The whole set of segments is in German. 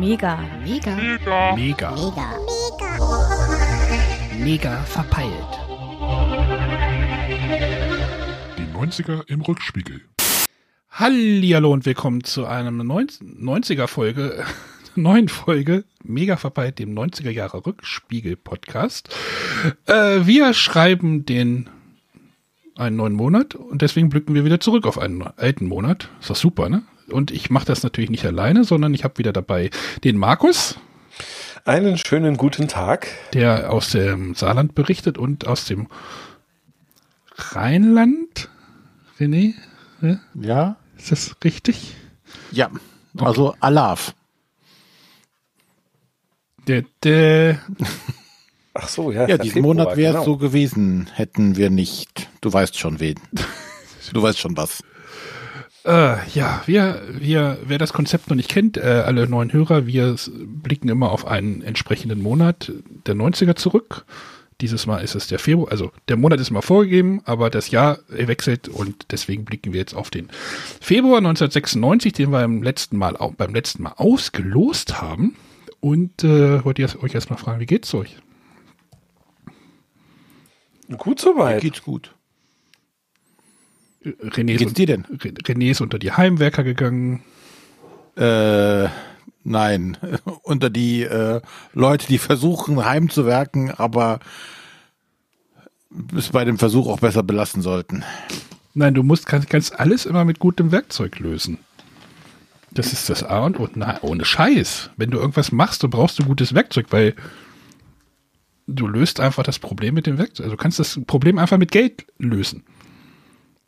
Mega. Mega. Mega. Mega. Mega. Mega verpeilt. Die 90er im Rückspiegel. Hallihallo und willkommen zu einem 90er Folge, neuen Folge Mega verpeilt, dem 90er Jahre Rückspiegel Podcast. Äh, wir schreiben den einen neuen Monat und deswegen blicken wir wieder zurück auf einen alten Monat. Ist doch super, ne? Und ich mache das natürlich nicht alleine, sondern ich habe wieder dabei den Markus. Einen schönen guten Tag. Der aus dem Saarland berichtet und aus dem Rheinland. René? Ne? Ja. Ist das richtig? Ja. Also Alaf. Der, der Ach so, ja. Ja, diesen Februar, Monat wäre es genau. so gewesen, hätten wir nicht. Du weißt schon wen. Du weißt schon was. Äh, ja, wir, wir, wer das Konzept noch nicht kennt, äh, alle neuen Hörer, wir blicken immer auf einen entsprechenden Monat der 90er zurück. Dieses Mal ist es der Februar, also der Monat ist mal vorgegeben, aber das Jahr wechselt und deswegen blicken wir jetzt auf den Februar 1996, den wir beim letzten Mal, beim letzten Mal ausgelost haben. Und äh, wollte ich euch erstmal fragen, wie geht's euch? Gut soweit. Geht's gut. René, ist, Geht's dir denn? Re- René ist unter die Heimwerker gegangen. Äh, nein. Unter die äh, Leute, die versuchen heimzuwerken, aber es bei dem Versuch auch besser belassen sollten. Nein, du musst kannst, kannst alles immer mit gutem Werkzeug lösen. Das ist das A und O. Nein, ohne Scheiß. Wenn du irgendwas machst, dann brauchst du gutes Werkzeug, weil du löst einfach das Problem mit dem Werkzeug. Also du kannst das Problem einfach mit Geld lösen.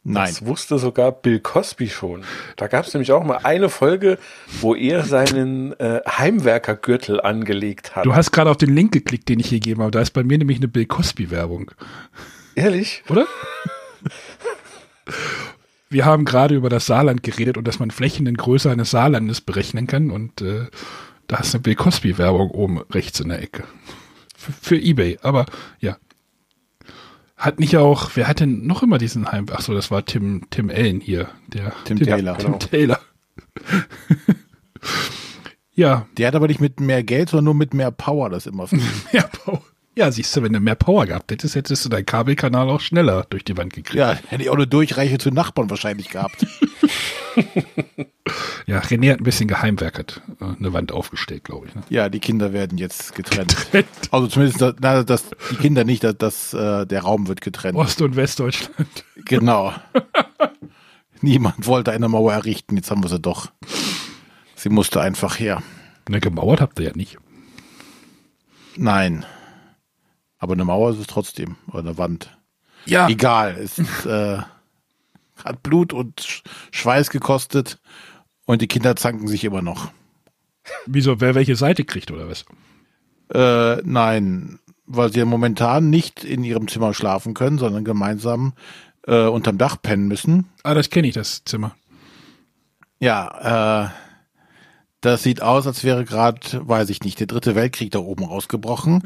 Nein. Das wusste sogar Bill Cosby schon. Da gab es nämlich auch mal eine Folge, wo er seinen äh, Heimwerkergürtel angelegt hat. Du hast gerade auf den Link geklickt, den ich hier gegeben habe. Da ist bei mir nämlich eine Bill Cosby-Werbung, Ehrlich? oder? Wir haben gerade über das Saarland geredet und dass man Flächen in Größe eines Saarlandes berechnen kann. Und äh, da ist eine Bill Cosby-Werbung oben rechts in der Ecke. Für, für Ebay. Aber ja. Hat nicht auch, wer hat denn noch immer diesen Heim? Ach so, das war Tim, Tim Allen hier. Der, Tim der, Taylor. Tim Genau. Taylor. ja, Der hat aber nicht mit mehr Geld, sondern nur mit mehr Power das immer. mehr Power. Ja, siehst du, wenn du mehr Power gehabt hättest, hättest du deinen Kabelkanal auch schneller durch die Wand gekriegt. ja, hätte ich auch eine Durchreiche zu Nachbarn wahrscheinlich gehabt. Ja, René hat ein bisschen geheimwerkert. äh, Eine Wand aufgestellt, glaube ich. Ne? Ja, die Kinder werden jetzt getrennt. Also zumindest, das, na, das, die Kinder nicht, dass das, äh, der Raum wird getrennt. Ost- und Westdeutschland. Genau. Niemand wollte eine Mauer errichten, jetzt haben wir sie doch. Sie musste einfach her. Ne, gemauert habt ihr ja nicht. Nein. Aber eine Mauer ist es trotzdem. Oder eine Wand. Ja. Egal. Es ist, äh, hat Blut und Sch- Schweiß gekostet. Und die Kinder zanken sich immer noch. Wieso, wer welche Seite kriegt oder was? Äh, nein, weil sie ja momentan nicht in ihrem Zimmer schlafen können, sondern gemeinsam äh, unterm Dach pennen müssen. Ah, das kenne ich, das Zimmer. Ja, äh, das sieht aus, als wäre gerade, weiß ich nicht, der dritte Weltkrieg da oben ausgebrochen.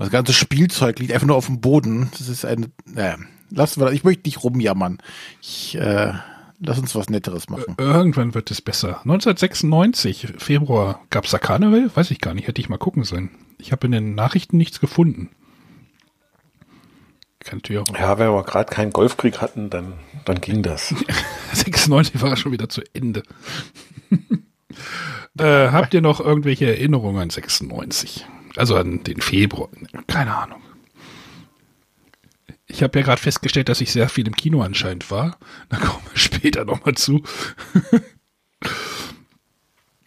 Das ganze Spielzeug liegt einfach nur auf dem Boden. Das ist eine, naja, lassen wir das. Ich möchte nicht rumjammern. Ich, äh, lass uns was Netteres machen. Irgendwann wird es besser. 1996, Februar, gab es da Karneval? Weiß ich gar nicht, hätte ich mal gucken sollen. Ich habe in den Nachrichten nichts gefunden. Kann natürlich auch. Ja, wenn wir gerade keinen Golfkrieg hatten, dann, dann ging das. 96 war schon wieder zu Ende. äh, habt ihr noch irgendwelche Erinnerungen an 96? Also an den Februar? Keine Ahnung. Ich habe ja gerade festgestellt, dass ich sehr viel im Kino anscheinend war. Da kommen wir später nochmal zu.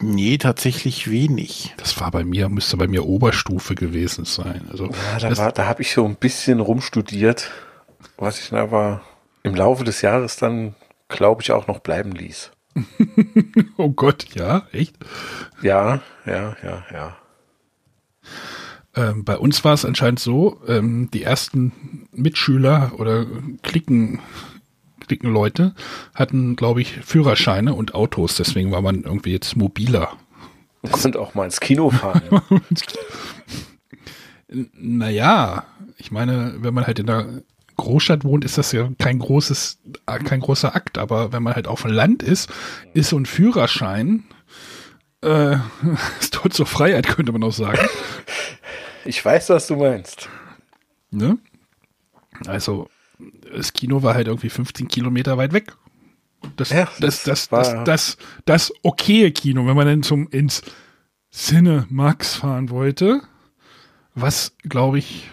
Nee, tatsächlich wenig. Das war bei mir, müsste bei mir Oberstufe gewesen sein. Also Ja, da, war- da habe ich so ein bisschen rumstudiert, was ich dann aber im Laufe des Jahres dann, glaube ich, auch noch bleiben ließ. oh Gott, ja, echt? Ja, ja, ja, ja. Ähm, bei uns war es anscheinend so, ähm, die ersten Mitschüler oder Klicken, Klickenleute hatten, glaube ich, Führerscheine und Autos, deswegen war man irgendwie jetzt mobiler. Man konnte auch mal ins Kino fahren. Naja, ich meine, wenn man halt in der Großstadt wohnt, ist das ja kein großes, kein großer Akt, aber wenn man halt auf dem Land ist, ist so ein Führerschein Äh, es tut zur Freiheit, könnte man auch sagen. Ich weiß, was du meinst. Ne? Also, das Kino war halt irgendwie 15 Kilometer weit weg. Das, Ja, das, das das, war- das, das, das okaye Kino, wenn man dann zum ins Cinemax fahren wollte, was glaube ich,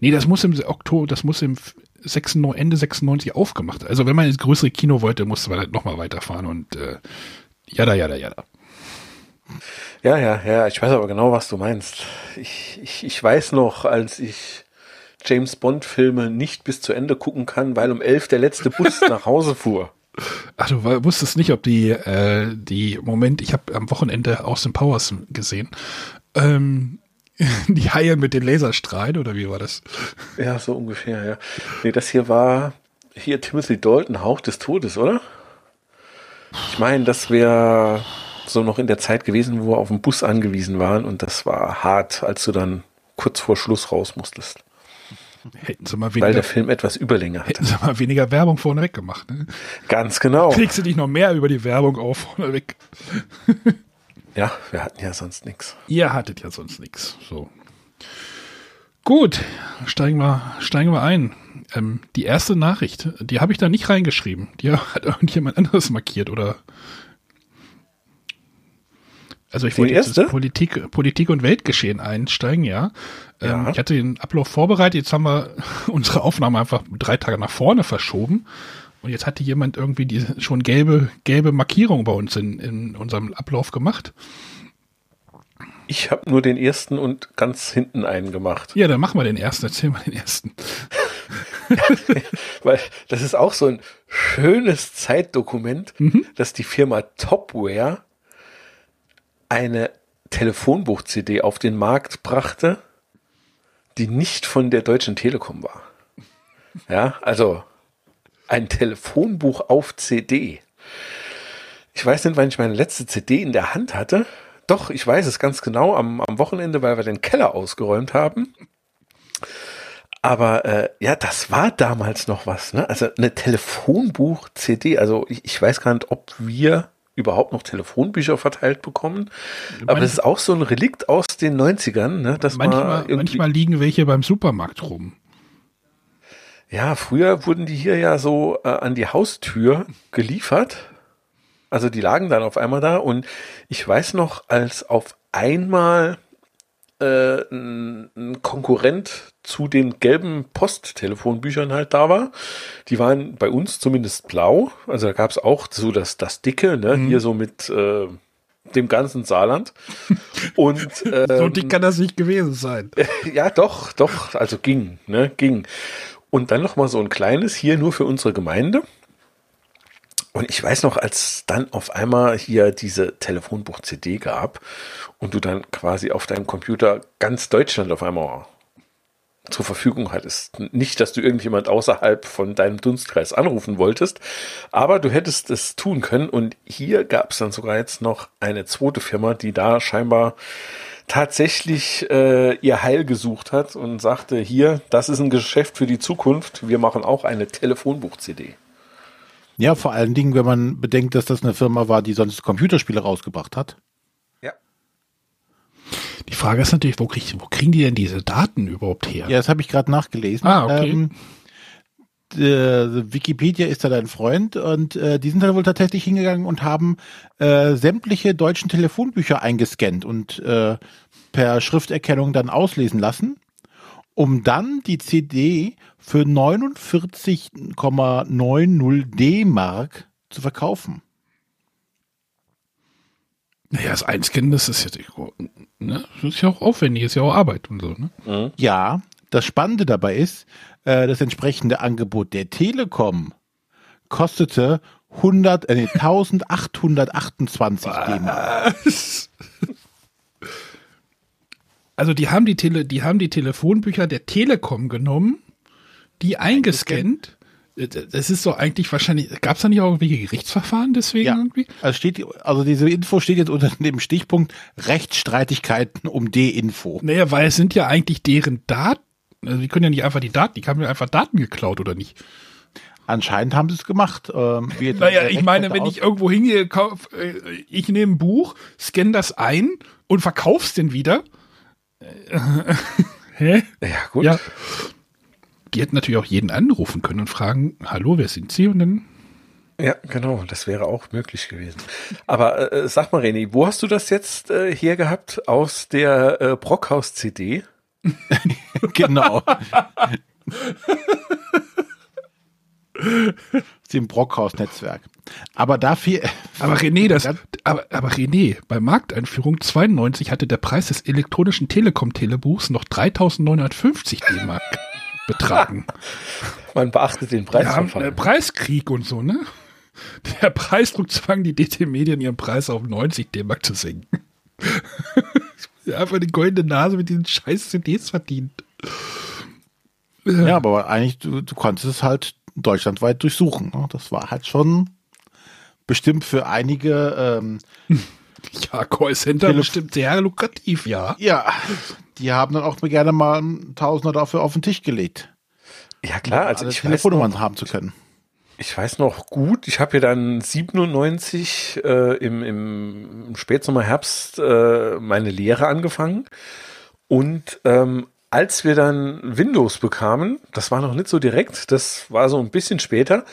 nee, das muss im Oktober, das muss im 96, Ende 96 aufgemacht. Also wenn man ins größere Kino wollte, musste man halt nochmal weiterfahren und äh, jada, jada, jada. Ja, ja, ja, ich weiß aber genau, was du meinst. Ich, ich, ich weiß noch, als ich James Bond Filme nicht bis zu Ende gucken kann, weil um elf der letzte Bus nach Hause fuhr. Ach, du wusstest nicht, ob die, äh, die, Moment, ich habe am Wochenende Austin Powers gesehen. Ähm, die Haie mit den Laserstrahlen, oder wie war das? Ja, so ungefähr, ja. Nee, das hier war hier Timothy Dalton, Hauch des Todes, oder? Ich meine, das wäre so noch in der Zeit gewesen, wo wir auf den Bus angewiesen waren und das war hart, als du dann kurz vor Schluss raus musstest, Hätten sie mal weil weniger, der Film etwas Überlänge hatte. hätten sie mal weniger Werbung vorneweg gemacht. Ne? Ganz genau. Kriegst du dich noch mehr über die Werbung auf vorneweg? Ja, wir hatten ja sonst nichts. Ihr hattet ja sonst nichts. So. Gut, steigen wir, steigen wir ein. Ähm, die erste Nachricht, die habe ich da nicht reingeschrieben. Die hat irgendjemand anderes markiert, oder? Also ich wollte jetzt Politik, Politik und Weltgeschehen einsteigen, ja. Ähm, Ja. Ich hatte den Ablauf vorbereitet, jetzt haben wir unsere Aufnahme einfach drei Tage nach vorne verschoben. Und jetzt hatte jemand irgendwie die schon gelbe, gelbe Markierung bei uns in, in unserem Ablauf gemacht. Ich habe nur den ersten und ganz hinten einen gemacht. Ja, dann machen wir den ersten. Erzähl mal den ersten. Weil das ist auch so ein schönes Zeitdokument, dass die Firma Topware eine Telefonbuch-CD auf den Markt brachte, die nicht von der Deutschen Telekom war. Ja, also ein Telefonbuch auf CD. Ich weiß nicht, wann ich meine letzte CD in der Hand hatte. Doch, ich weiß es ganz genau, am, am Wochenende, weil wir den Keller ausgeräumt haben. Aber äh, ja, das war damals noch was, ne? Also eine Telefonbuch-CD. Also ich, ich weiß gar nicht, ob wir überhaupt noch Telefonbücher verteilt bekommen. Aber Manch- das ist auch so ein Relikt aus den 90ern, ne? Dass man Manchmal, irgendwie, manchmal liegen welche beim Supermarkt rum. Ja, früher wurden die hier ja so äh, an die Haustür geliefert. Also die lagen dann auf einmal da und ich weiß noch, als auf einmal äh, ein Konkurrent zu den gelben Posttelefonbüchern halt da war. Die waren bei uns zumindest blau. Also da gab es auch so das, das Dicke, ne? hier so mit äh, dem ganzen Saarland. Und So ähm, dick kann das nicht gewesen sein. ja, doch, doch, also ging, ne, ging. Und dann noch mal so ein kleines hier nur für unsere Gemeinde. Und ich weiß noch, als dann auf einmal hier diese Telefonbuch-CD gab und du dann quasi auf deinem Computer ganz Deutschland auf einmal zur Verfügung hattest. Nicht, dass du irgendjemand außerhalb von deinem Dunstkreis anrufen wolltest, aber du hättest es tun können. Und hier gab es dann sogar jetzt noch eine zweite Firma, die da scheinbar tatsächlich äh, ihr Heil gesucht hat und sagte, hier, das ist ein Geschäft für die Zukunft. Wir machen auch eine Telefonbuch-CD. Ja, vor allen Dingen, wenn man bedenkt, dass das eine Firma war, die sonst Computerspiele rausgebracht hat. Die Frage ist natürlich, wo, krieg, wo kriegen die denn diese Daten überhaupt her? Ja, das habe ich gerade nachgelesen. Ah, okay. Ähm, äh, Wikipedia ist da dein Freund und äh, die sind dann wohl tatsächlich hingegangen und haben äh, sämtliche deutschen Telefonbücher eingescannt und äh, per Schrifterkennung dann auslesen lassen, um dann die CD für 49,90 D-Mark zu verkaufen. Naja, das Einscannen, das ist jetzt ne? das ist ja auch aufwendig, ist ja auch Arbeit und so. Ne? Ja, das Spannende dabei ist, äh, das entsprechende Angebot der Telekom kostete 100, äh, nee, 1828 D-Mark. Also die haben die Tele, die haben die Telefonbücher der Telekom genommen, die eingescannt. Das ist so eigentlich wahrscheinlich, gab es da nicht auch irgendwelche Gerichtsverfahren deswegen Ja, irgendwie? also, steht, also diese Info steht jetzt unter dem Stichpunkt Rechtsstreitigkeiten um D-Info. Naja, weil es sind ja eigentlich deren Daten. Also die können ja nicht einfach die Daten, die haben ja einfach Daten geklaut, oder nicht? Anscheinend haben sie es gemacht. Ähm, Naja, ich meine, wenn aus- ich irgendwo hingehe, kauf, äh, ich nehme ein Buch, scanne das ein und verkauf's denn wieder. Äh, Hä? Ja, gut. Ja. Die hätten natürlich auch jeden anrufen können und fragen, hallo, wer sind Sie? Und dann, Ja, genau, das wäre auch möglich gewesen. Aber äh, sag mal, René, wo hast du das jetzt äh, hergehabt? Aus der äh, Brockhaus-CD? Genau. dem Brockhaus-Netzwerk. Aber dafür. aber René, das, aber, aber René, bei Markteinführung 92 hatte der Preis des elektronischen Telekom-Telebuchs noch 3950 D-Mark betragen. Man beachtet den Wir haben äh, Preisverfall. Preiskrieg und so, ne? Der Preisdruck zwang die DT-Medien, ihren Preis auf 90 D-Mark zu senken. Einfach die goldene Nase mit diesen scheiß CDs verdient. Ja, aber eigentlich, du, du konntest es halt deutschlandweit durchsuchen. ne? Das war halt schon bestimmt für einige, ähm, Ja, Callcenter Telef- bestimmt sehr lukrativ, ja. ja, die haben dann auch gerne mal einen Tausender dafür auf den Tisch gelegt. Ja klar, also alle ich weiß, Telefonnummern noch, haben zu können. ich weiß noch gut, ich habe ja dann 97 äh, im, im Spätsommer, Herbst äh, meine Lehre angefangen und ähm, als wir dann Windows bekamen, das war noch nicht so direkt, das war so ein bisschen später,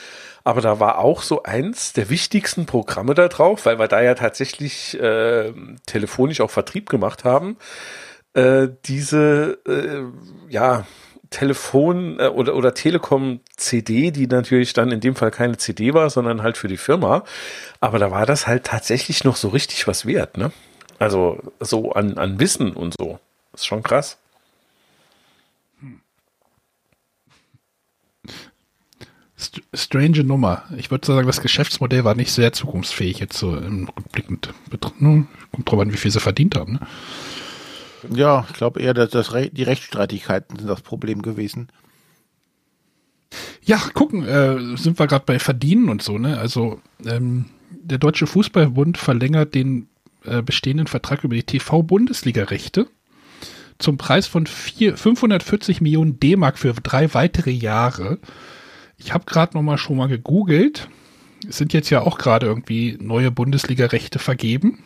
aber da war auch so eins der wichtigsten Programme da drauf, weil wir da ja tatsächlich äh, telefonisch auch Vertrieb gemacht haben. Äh, diese, äh, ja, Telefon- äh, oder, oder Telekom-CD, die natürlich dann in dem Fall keine CD war, sondern halt für die Firma. Aber da war das halt tatsächlich noch so richtig was wert, ne? Also so an, an Wissen und so. ist schon krass. St strange Nummer. Ich würde sagen, das Geschäftsmodell war nicht sehr zukunftsfähig jetzt so im rückblickend. betr- ne? Kommt drauf an, wie viel sie verdient haben. Ne? Ja, ich glaube eher, dass das Re die Rechtsstreitigkeiten sind das Problem gewesen. Ja, gucken, äh, sind wir gerade bei Verdienen und so, ne? Also ähm, der Deutsche Fußballbund verlängert den äh, bestehenden Vertrag über die TV-Bundesliga-Rechte zum Preis von vier, 540 Millionen D-Mark für drei weitere Jahre. Ich habe gerade noch mal schon mal gegoogelt. Es sind jetzt ja auch gerade irgendwie neue Bundesliga-Rechte vergeben.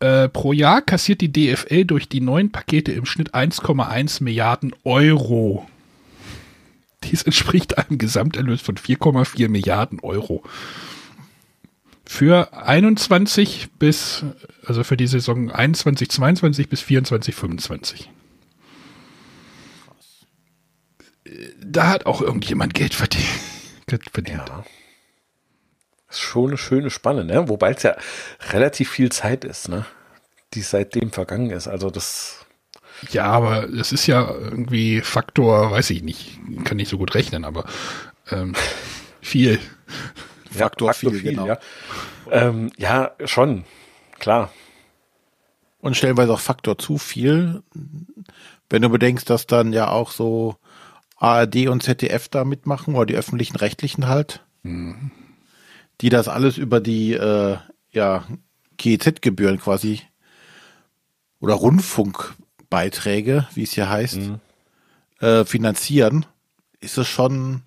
Äh, pro Jahr kassiert die DFL durch die neuen Pakete im Schnitt 1,1 Milliarden Euro. Dies entspricht einem Gesamterlös von 4,4 Milliarden Euro. Für 21 bis, also für die Saison 21, 22 bis 24, 25. Da hat auch irgendjemand Geld verdient. Geld verdient. Ja. Ist schon eine schöne Spanne, ne? Wobei es ja relativ viel Zeit ist, ne? Die seitdem vergangen ist. Also das, Ja, aber es ist ja irgendwie Faktor, weiß ich nicht, kann nicht so gut rechnen, aber ähm, viel. Faktor viel, genau. ja. Ähm, ja, schon, klar. Und stellenweise auch Faktor zu viel. Wenn du bedenkst, dass dann ja auch so ARD und ZDF da mitmachen oder die öffentlichen Rechtlichen halt, die das alles über die äh, ja, GEZ-Gebühren quasi oder Rundfunkbeiträge, wie es hier heißt, äh, finanzieren, ist es schon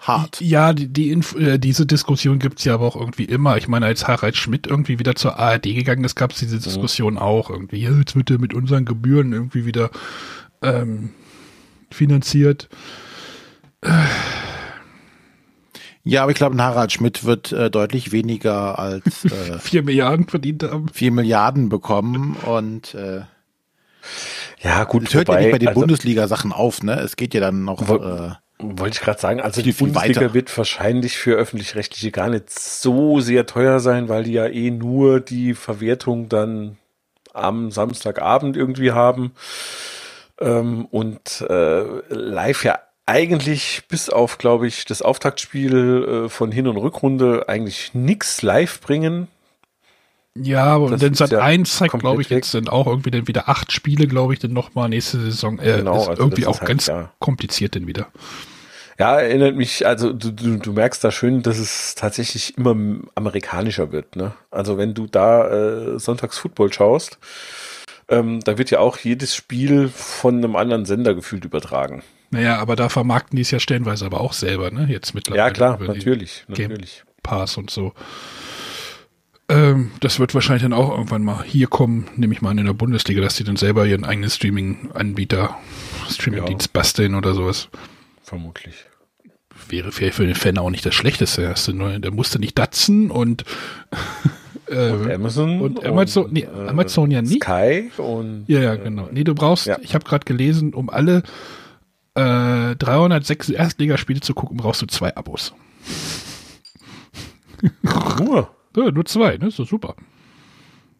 hart. Ja, die, die Inf äh, diese Diskussion gibt's ja aber auch irgendwie immer. Ich meine, als Harald Schmidt irgendwie wieder zur ARD gegangen ist, gab's diese Diskussion auch irgendwie. Jetzt wird er mit unseren Gebühren irgendwie wieder ähm, finanziert. Ja, aber ich glaube, ein Harald Schmidt wird äh, deutlich weniger als äh, Vier Milliarden verdient haben. 4 Milliarden bekommen und äh, Ja, gut, es hört ja nicht bei den also, Bundesliga-Sachen auf, ne? Es geht ja dann noch. Wo- Äh, Wollte ich gerade sagen, also die Bundesliga weiter. wird wahrscheinlich für öffentlich-rechtliche gar nicht so sehr teuer sein, weil die ja eh nur die Verwertung dann am Samstagabend irgendwie haben ähm, und äh, live ja eigentlich bis auf, glaube ich, das Auftaktspiel äh, von Hin- und Rückrunde eigentlich nix live bringen. Ja, aber Das dann ist Sat ja 1 zeigt, glaube ich, jetzt sind auch irgendwie dann wieder acht Spiele, glaube ich, dann nochmal nächste Saison. Äh, Genau, ist also irgendwie auch halt, ganz ja. kompliziert dann wieder. Ja, erinnert mich, also du, du, du merkst da schön, dass es tatsächlich immer amerikanischer wird. Ne? Also wenn du da äh, Sonntags Football schaust, Ähm, da wird ja auch jedes Spiel von einem anderen Sender gefühlt übertragen. Naja, aber da vermarkten die es ja stellenweise aber auch selber, ne? Jetzt mittlerweile. Ja, klar, die natürlich, Game natürlich. Pass und so. Ähm, das wird wahrscheinlich dann auch irgendwann mal hier kommen, nehme ich mal an in der Bundesliga, dass die dann selber ihren eigenen Streaming-Anbieter, Streaming-Dienst basteln oder sowas. Vermutlich. Wäre vielleicht für den Fan auch nicht das Schlechteste. Der musste nicht datzen und, äh, Und Amazon. und Amazon- nee, äh, Amazon ja nicht. Sky und. Ja, ja, genau. Nee, du brauchst, Ja. ich habe gerade gelesen, um alle äh, 306 Erstligaspiele zu gucken, brauchst du zwei Abos. Nur. Ja, nur zwei, ne? Ist doch super.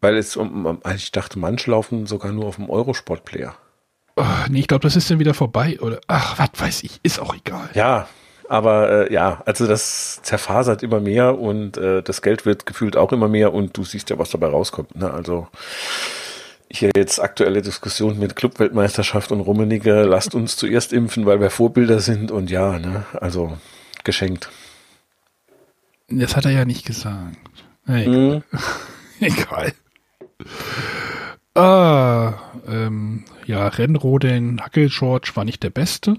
Weil es um, um, ich dachte, manche laufen sogar nur auf dem Eurosport-Player. Oh, nee, ich glaube, das ist dann wieder vorbei. Oder ach, was weiß ich, ist auch egal. Ja, aber äh, ja, also das zerfasert immer mehr und äh, das Geld wird gefühlt auch immer mehr und du siehst ja, was dabei rauskommt. Ne? Also hier jetzt aktuelle Diskussion mit Clubweltmeisterschaft und Rummenigge, lasst uns zuerst impfen, weil wir Vorbilder sind und ja, ne, also geschenkt. Das hat er ja nicht gesagt. Hey, Mhm. Egal. Ah, ähm, ja, Rennrodeln, Hackelschorsch war nicht der Beste.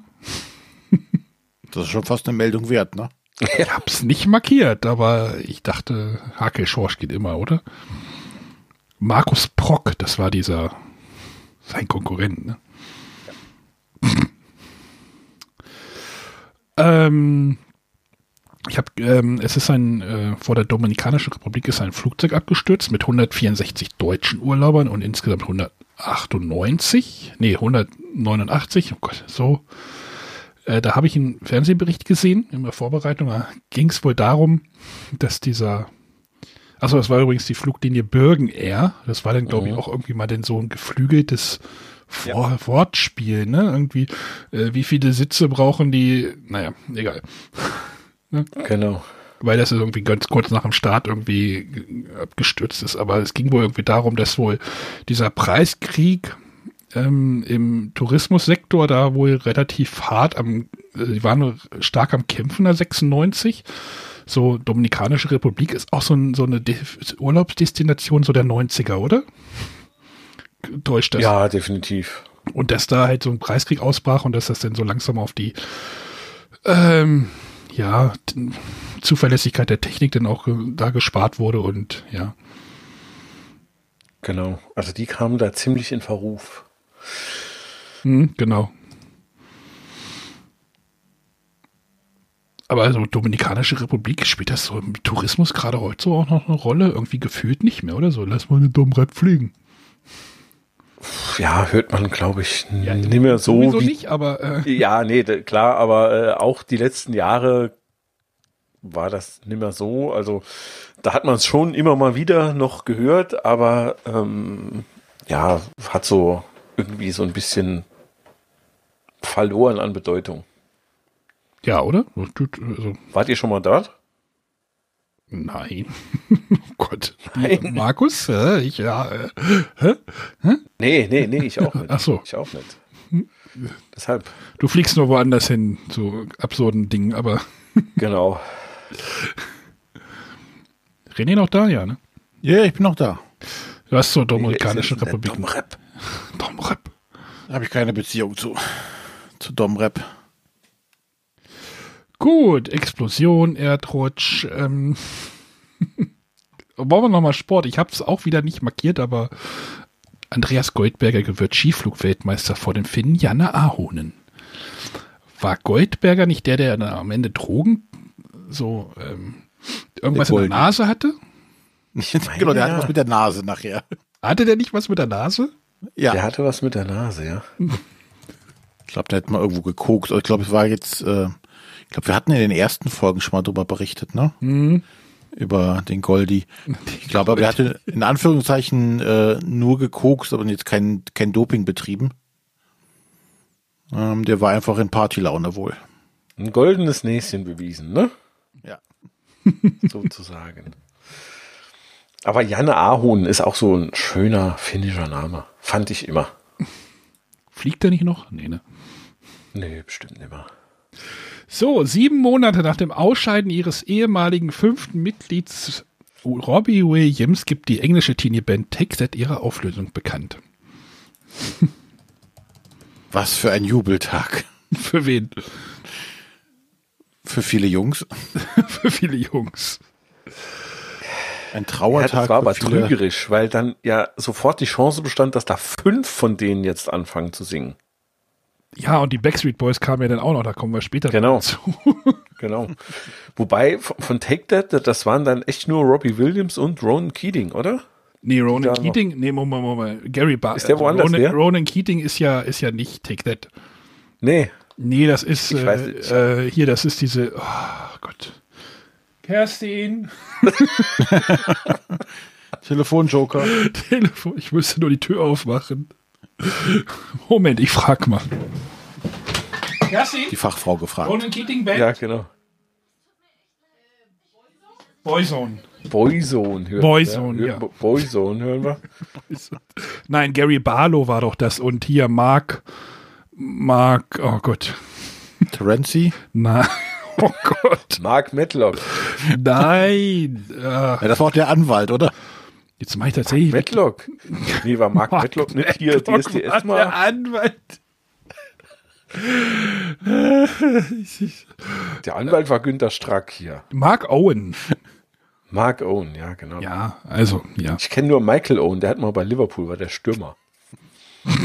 Das ist schon fast eine Meldung wert, ne? Ich hab's nicht markiert, aber ich dachte, Hackelschorsch geht immer, oder? Markus Prock, das war dieser, sein Konkurrent, ne? ähm, ich habe, ähm, es ist ein, äh, vor der Dominikanischen Republik ist ein Flugzeug abgestürzt mit 164 deutschen Urlaubern und insgesamt 198, nee, 189, oh Gott, so. Äh, da habe ich einen Fernsehbericht gesehen in der Vorbereitung. Da ging es wohl darum, dass dieser, achso, das war übrigens die Fluglinie Bergen Air. Das war dann, glaube ich, auch irgendwie mal denn so ein geflügeltes Vor Wortspiel, ne? Irgendwie, äh, wie viele Sitze brauchen die, naja, egal. Genau. Weil das irgendwie ganz kurz nach dem Start irgendwie g- abgestürzt ist. Aber es ging wohl irgendwie darum, dass wohl dieser Preiskrieg ähm, im Tourismussektor da wohl relativ hart am, äh, die waren stark am Kämpfen da 96. So Dominikanische Republik ist auch so, ein, so eine De Urlaubsdestination so der 90er, oder? Täuscht das? Ja, definitiv. Und dass da halt so ein Preiskrieg ausbrach und dass das dann so langsam auf die ähm, ja, Zuverlässigkeit der Technik dann auch ge- da gespart wurde und ja. Genau. Also die kamen da ziemlich in Verruf. Hm, genau. Aber also Dominikanische Republik, spielt das so im Tourismus gerade heute so auch noch eine Rolle? Irgendwie gefühlt nicht mehr, oder so? Lass mal eine Domrep fliegen. Ja, hört man, glaube ich, nicht mehr so Sowieso wie nicht, aber äh, Ja, nee, klar, aber äh, auch die letzten Jahre war das nicht mehr so. Also da hat man es schon immer mal wieder noch gehört, aber ähm, ja, hat so irgendwie so ein bisschen verloren an Bedeutung. ja, oder? Also, Wart ihr schon mal dort? nein. oh Gott. Markus? Äh, ich, ja, äh, hä? Nee, nee, nee, ich auch nicht. Ach so. Ich auch nicht. Deshalb, Du fliegst nur woanders hin, so absurden Dingen, aber genau. René noch da, ja, ne? Ja, ich bin noch da. Du hast zur Dominikanischen Republik. Domrep? Domrep. Habe ich keine Beziehung zu. Zu Domrep. Gut, Explosion, Erdrutsch. Ähm. Wollen wir nochmal Sport? Ich habe es auch wieder nicht markiert, aber Andreas Goldberger wird Skiflugweltmeister vor dem Finnen Janne Ahonen. War Goldberger nicht der, der am Ende Drogen so ähm, irgendwas in der. Nase hatte? genau, der ja. hat was mit der Nase nachher. Hatte der nicht was mit der Nase? Ja, Der hatte was mit der Nase, ja. ich glaube, der hat mal irgendwo gekokst. Ich glaube, es war jetzt, äh, ich glaube, wir hatten in den ersten Folgen schon mal drüber berichtet, ne? Mhm. Über den Goldi. Ich glaube, aber der hatte in Anführungszeichen äh, nur gekokst, aber jetzt kein, kein Doping betrieben. Ähm, der war einfach in Partylaune wohl. Ein goldenes Näschen bewiesen, ne? Ja. sozusagen. Aber Janne Ahun ist auch so ein schöner finnischer Name. Fand ich immer. Fliegt er nicht noch? Nee, ne? Nee, bestimmt nicht mehr. So, sieben Monate nach dem Ausscheiden ihres ehemaligen fünften Mitglieds Robbie Williams gibt die englische Teenie-Band Take That ihre Auflösung bekannt. Was für ein Jubeltag. Für wen? Für viele Jungs. Für viele Jungs. Ein Ja, Trauertag. das war aber trügerisch, weil dann ja sofort die Chance bestand, dass da fünf von denen jetzt anfangen zu singen. Ja, und die Backstreet Boys kamen ja dann auch noch, da kommen wir später Genau. dazu. Genau. Wobei von von Take That, das waren dann echt nur Robbie Williams und Ronan Keating, oder? Nee, Ronan Da noch. Keating, nee, Moment, Moment, Gary Bar Ist der woanders Ronan, her? Ronan Keating ist ja, ist ja nicht Take That. Nee. Nee, das ist, Ich weiß äh, nicht. äh, hier, das ist diese, oh Gott. Kerstin. Telefonjoker. Telefon, ich müsste nur die Tür aufmachen. Moment, ich frag mal. Kerstin? Die Fachfrau gefragt. Ronan Keating Band? Ja, genau. Boyzone. Boyzone hören Boyzone, wir. ja. Bo- Boyzone hören wir. Nein, Gary Barlow war doch das und hier Mark, Mark, oh Gott. Terenzi. Na, oh Gott. Mark Medlock. Nein. Ja, das war auch der Anwalt, oder? jetzt mache ich tatsächlich. Medlock. Nee, war Mark Medlock nicht hier DSDS war Der mal. Anwalt. Der Anwalt war Günter Strack hier. Mark Owen. Mark Owen, ja, genau. Ja, also, ja. Ich kenne nur Michael Owen, der hat mal bei Liverpool, war der Stürmer.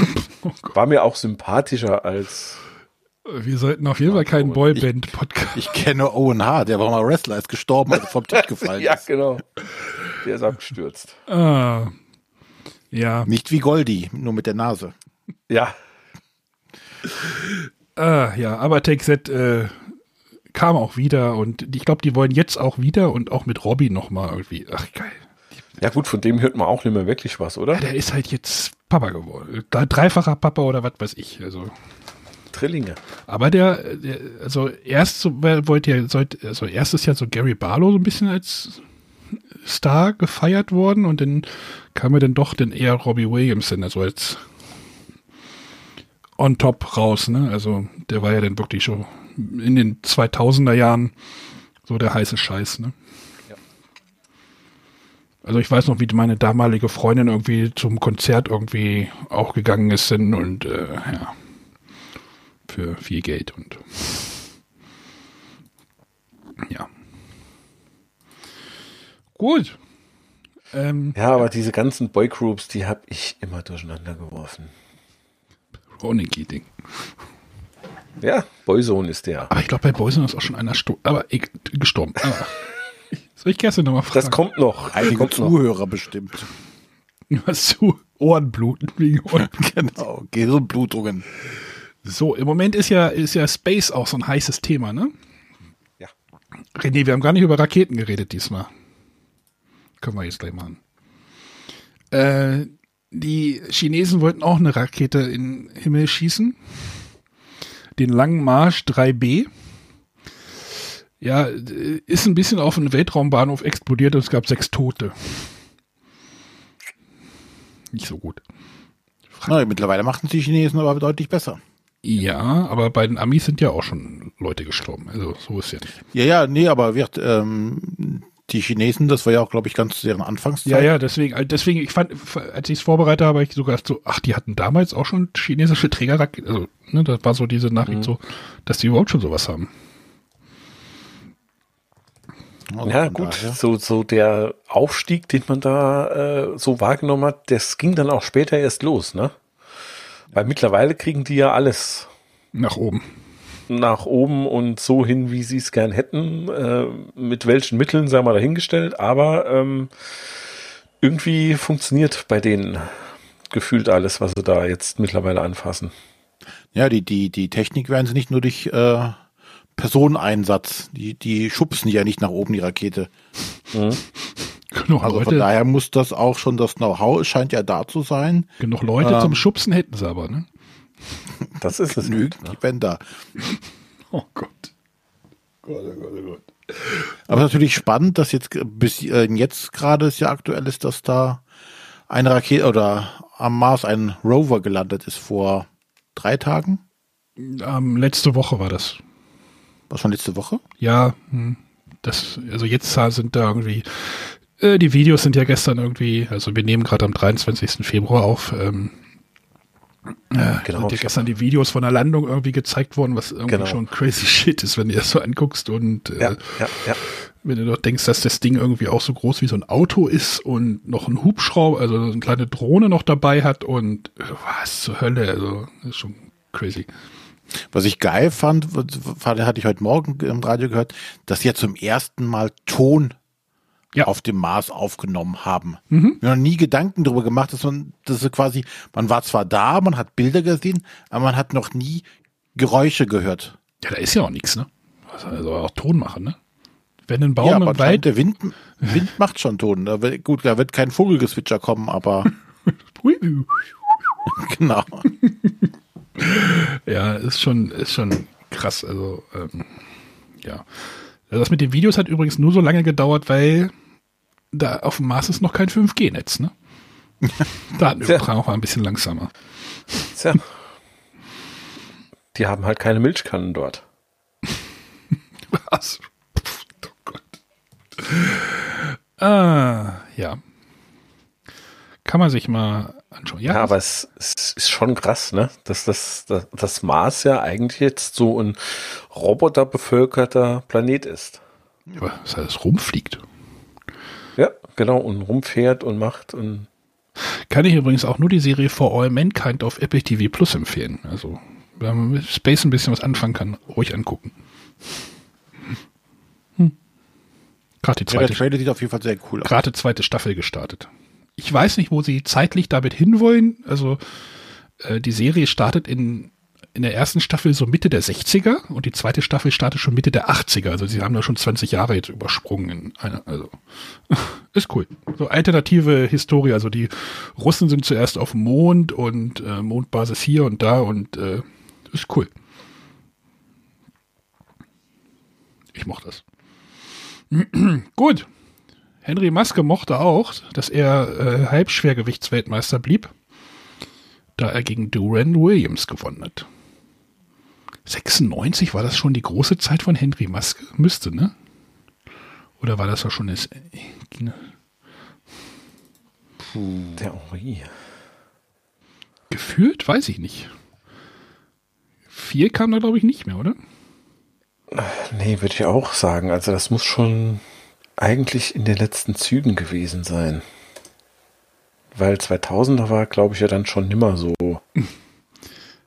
War mir auch sympathischer als. Wir sollten auf jeden Fall keinen Boyband-Podcast. Ich kenne Owen Hart, der war mal Wrestler, ist gestorben, als er vom Tisch gefallen Ja, ist. genau. Der ist abgestürzt. Ah, ja, Nicht wie Goldi, nur mit der Nase. Ja, ah, ja, aber Take That äh, kam auch wieder und ich glaube, die wollen jetzt auch wieder und auch mit Robbie nochmal irgendwie. Ach, geil. ja gut, von dem hört man auch nicht mehr wirklich was, oder? Ja, der ist halt jetzt Papa geworden. Dreifacher Papa oder was weiß ich. Also, Trillinge. aber der, der also erst so, wollte ja, sollte, also erstes Jahr so Gary Barlow so ein bisschen als Star gefeiert worden und dann kam er dann doch dann eher Robbie Williamson, also als on top raus, ne? Also der war ja dann wirklich schon in den 2000er Jahren so der heiße Scheiß, ne? Also ich weiß noch, wie meine damalige Freundin irgendwie zum Konzert irgendwie auch gegangen ist und äh, ja für viel Geld und ja. Gut. Ähm, Ja, aber diese ganzen Boygroups, die habe ich immer durcheinander geworfen. Ronan Keating. Ja, Boyzone ist der. Aber ich glaube, bei Boysen ist auch schon einer aber ich, gestorben. Aber, soll ich Kerstin nochmal fragen? Das kommt noch. Das Einige kommt noch. Zuhörer bestimmt. Was zu Ohrenbluten wegen Ohren. Genau, Gehirnblutungen. So, im Moment ist ja, ist ja Space auch so ein heißes Thema, ne? Ja. René, wir haben gar nicht über Raketen geredet diesmal. Können wir jetzt gleich machen. Äh, die Chinesen wollten auch eine Rakete in den Himmel schießen. Den Langen Marsch 3B. Ja, ist ein bisschen auf einem Weltraumbahnhof explodiert und es gab sechs Tote. Nicht so gut. Na, mittlerweile machten die Chinesen aber deutlich besser. Ja, aber bei den Amis sind ja auch schon Leute gestorben. Also so ist ja nicht. Ja, ja, nee, aber wird, ähm, die Chinesen, das war ja auch, glaube ich, ganz zu deren Anfangszeit. Ja, ja, deswegen, äh, deswegen, ich fand, als ich es vorbereitet habe, habe ich so gedacht, so, ach, die hatten damals auch schon chinesische Trägerraketen. Also, ne, das war so diese Nachricht so, dass die überhaupt schon sowas haben. Also Ja, gut, daher. so, so der Aufstieg, den man da äh, so wahrgenommen hat, das ging dann auch später erst los, ne? Weil mittlerweile kriegen die ja alles Nach oben. nach oben und so hin, wie sie es gern hätten. Äh, mit welchen Mitteln, sagen wir dahingestellt. Aber ähm, irgendwie funktioniert bei denen gefühlt alles, was sie da jetzt mittlerweile anfassen. Ja, die, die, die Technik werden sie nicht nur durch äh, Personeneinsatz. Die, die schubsen ja nicht nach oben die Rakete. Genug Also von Leute, daher muss das auch schon das Know-how, es scheint ja da zu sein. genug Leute ähm, zum Schubsen hätten sie aber, ne? Das ist es. Genügt, Ne? da. Oh Gott. Gott, oh Gott, oh Gott. Aber natürlich spannend, dass jetzt bis äh, jetzt gerade es ja aktuell ist, dass da eine Rakete oder am Mars ein Rover gelandet ist vor drei Tagen. Ähm, letzte Woche war das. Was schon letzte Woche? Ja, hm, das, also jetzt sind da irgendwie, äh, die Videos sind ja gestern irgendwie, also wir nehmen gerade am 23. Februar auf, ähm, Ja, Genau, sind ich gestern die Videos von der Landung irgendwie gezeigt worden, was irgendwie Genau. schon crazy shit ist, wenn du das so anguckst und äh, Ja, ja, ja. wenn du doch denkst, dass das Ding irgendwie auch so groß wie so ein Auto ist und noch ein Hubschrauber, also eine kleine Drohne noch dabei hat und äh, was zur Hölle, also das ist schon crazy. Was ich geil fand, hatte ich heute Morgen im Radio gehört, dass ja zum ersten Mal Ton Ja. auf dem Mars aufgenommen haben. Mhm. Mir noch nie Gedanken darüber gemacht, dass man, dass quasi, man war zwar da, man hat Bilder gesehen, aber man hat noch nie Geräusche gehört. Ja, da ist ja auch nichts, ne? Also, auch Ton machen, ne? Wenn ein Baum ja, aber im Wald, der Wind, Wind macht schon Ton. Da wird, gut, da wird kein Vogelgezwitscher kommen, aber genau. ja, ist schon, ist schon krass, also ähm, ja. Das mit den Videos hat übrigens nur so lange gedauert, weil da auf dem Mars ist noch kein 5G-Netz, ne? Datenübertragung auch ein bisschen langsamer. Tja. Die haben halt keine Milchkannen dort. Was? Oh Gott. Ah, ja. Kann man sich mal anschauen. Ja, Ja, aber es, es ist schon krass, ne? Dass das, das, das Mars ja eigentlich jetzt so ein roboterbevölkerter Planet ist. aber dass alles rumfliegt. Genau, und rumfährt und macht und Kann ich übrigens auch nur die Serie For All Mankind auf Apple TV Plus empfehlen. Also, wenn man mit Space ein bisschen was anfangen kann, ruhig angucken. Hm. Gerade die Ja, der zweite, Trailer sieht auf jeden Fall sehr cool aus. gerade zweite Staffel gestartet. Ich weiß nicht, wo sie zeitlich damit hinwollen. Also, äh, die Serie startet in, in der ersten Staffel so Mitte der 60er und die zweite Staffel startet schon Mitte der 80er. Also, sie haben da schon 20 Jahre jetzt übersprungen. In einer, also, ist cool. So alternative Historie. Also, die Russen sind zuerst auf Mond und äh, Mondbasis hier und da und äh, ist cool. Ich mochte das. Gut. Henry Maske mochte auch, dass er äh, Halbschwergewichtsweltmeister blieb, da er gegen Duran Williams gewonnen hat. 96 war das schon die große Zeit von Henry Maske? Müsste, ne? Oder war das ja schon das, äh, der Henri. gefühlt? Weiß ich nicht. Vier kam da, glaube ich, nicht mehr, oder? Nee, würde ich auch sagen. Also das muss schon eigentlich in den letzten Zügen gewesen sein. Weil 2000er war, glaube ich, ja dann schon nimmer so.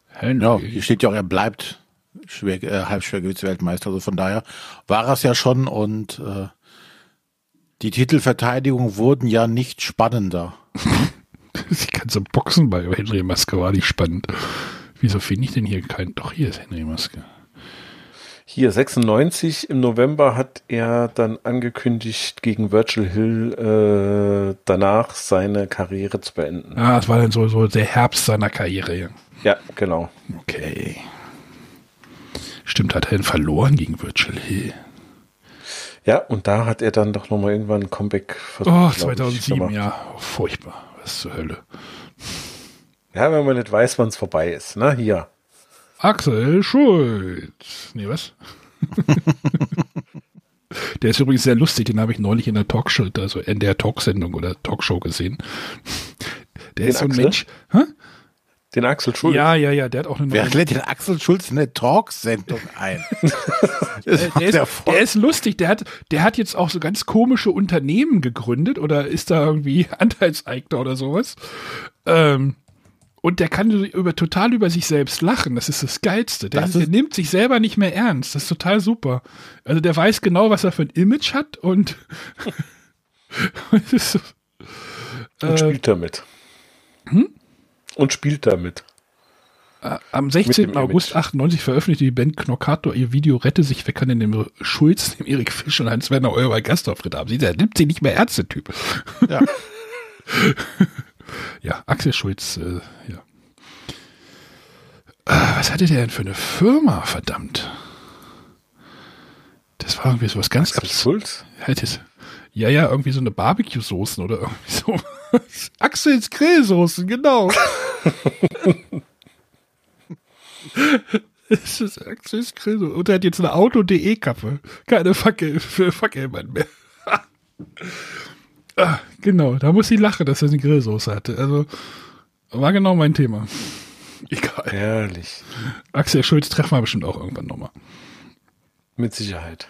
Henry. Ja, hier steht ja auch, er bleibt schwer, äh, Halbschwergewichtsweltmeister. Also von daher war es ja schon und äh, die Titelverteidigungen wurden ja nicht spannender. Die ganze Boxen bei Henry Maske war nicht spannend. Wieso finde ich denn hier keinen? Doch, hier ist Henry Maske. Hier 96 im November hat er dann angekündigt, gegen Virgil Hill äh, danach seine Karriere zu beenden. Ah, es war dann so, so der Herbst seiner Karriere. ja. Ja, genau. Okay. Stimmt, hat er denn verloren gegen Virtual Hill? Ja, und da hat er dann doch nochmal irgendwann ein Comeback versucht. Oh, glaub ich, 2007, gemacht. ja. Oh, furchtbar. Was zur Hölle. Ja, wenn man nicht weiß, wann es vorbei ist. Na, hier. Axel Schulz. Nee, was? der ist übrigens sehr lustig, den habe ich neulich in der Talkshow, also in der Talksendung oder Talkshow gesehen. Der Den ist so ein Axel? Mensch. Hä? Den Axel Schulz. Ja, ja, ja, der hat auch eine Wer neue lädt den Axel Schulz in eine Talksendung ein? Der, ist, der ist lustig, der hat, der hat jetzt auch so ganz komische Unternehmen gegründet oder ist da irgendwie Anteilseigner oder sowas. Ähm, und der kann über, total über sich selbst lachen. Das ist das Geilste. Der, Das der ist- nimmt sich selber nicht mehr ernst. Das ist total super. Also der weiß genau, was er für ein Image hat und, und so, Und äh, spielt damit. Hm? Und spielt damit. Am Mit 16. dem August Image. 98 veröffentlichte die Band Knockator ihr Video Rette sich, wer kann denn dem Schulz, dem Erik Fisch und Heinz-Werner Euer Gastauftritt haben. Sie, der nimmt sie nicht mehr ernst, der Typ. Ja. Ja, Axel Schulz, äh, ja. Äh, was hatte der denn für eine Firma, verdammt? Das war irgendwie so was ganz Axel Schulz? Halt es- Ja, ja, irgendwie so eine Barbecue-Soßen oder irgendwie so. Axels Grillsoßen, genau. Das ist Axels Grillsoßen. Und er hat jetzt eine Auto.de-Kappe. Keine Fackel für Fackelmann mehr. ah, genau, da muss sie lachen, dass er eine Grillsoße hatte. Also, war genau mein Thema. Egal. Herrlich. Axel Schulz treffen wir bestimmt auch irgendwann nochmal. Mit Sicherheit.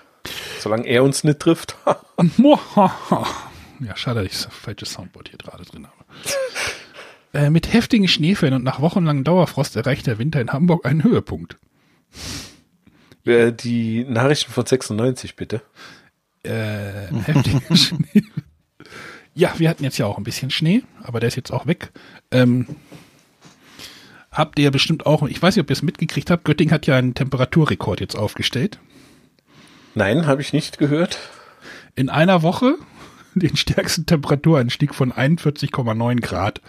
Solange er uns nicht trifft. Ja, schade, dass ich das falsche Soundboard hier gerade drin habe. äh, mit heftigen Schneefällen und nach wochenlangem Dauerfrost erreicht der Winter in Hamburg einen Höhepunkt. Äh, Die Nachrichten von 96, bitte. Äh, heftigen Schnee. Ja, wir hatten jetzt ja auch ein bisschen Schnee, aber der ist jetzt auch weg. Ähm, habt ihr bestimmt auch, ich weiß nicht, ob ihr es mitgekriegt habt, Göttingen hat ja einen Temperaturrekord jetzt aufgestellt. Nein, habe ich nicht gehört. In einer Woche den stärksten Temperaturanstieg von 41,9 Grad.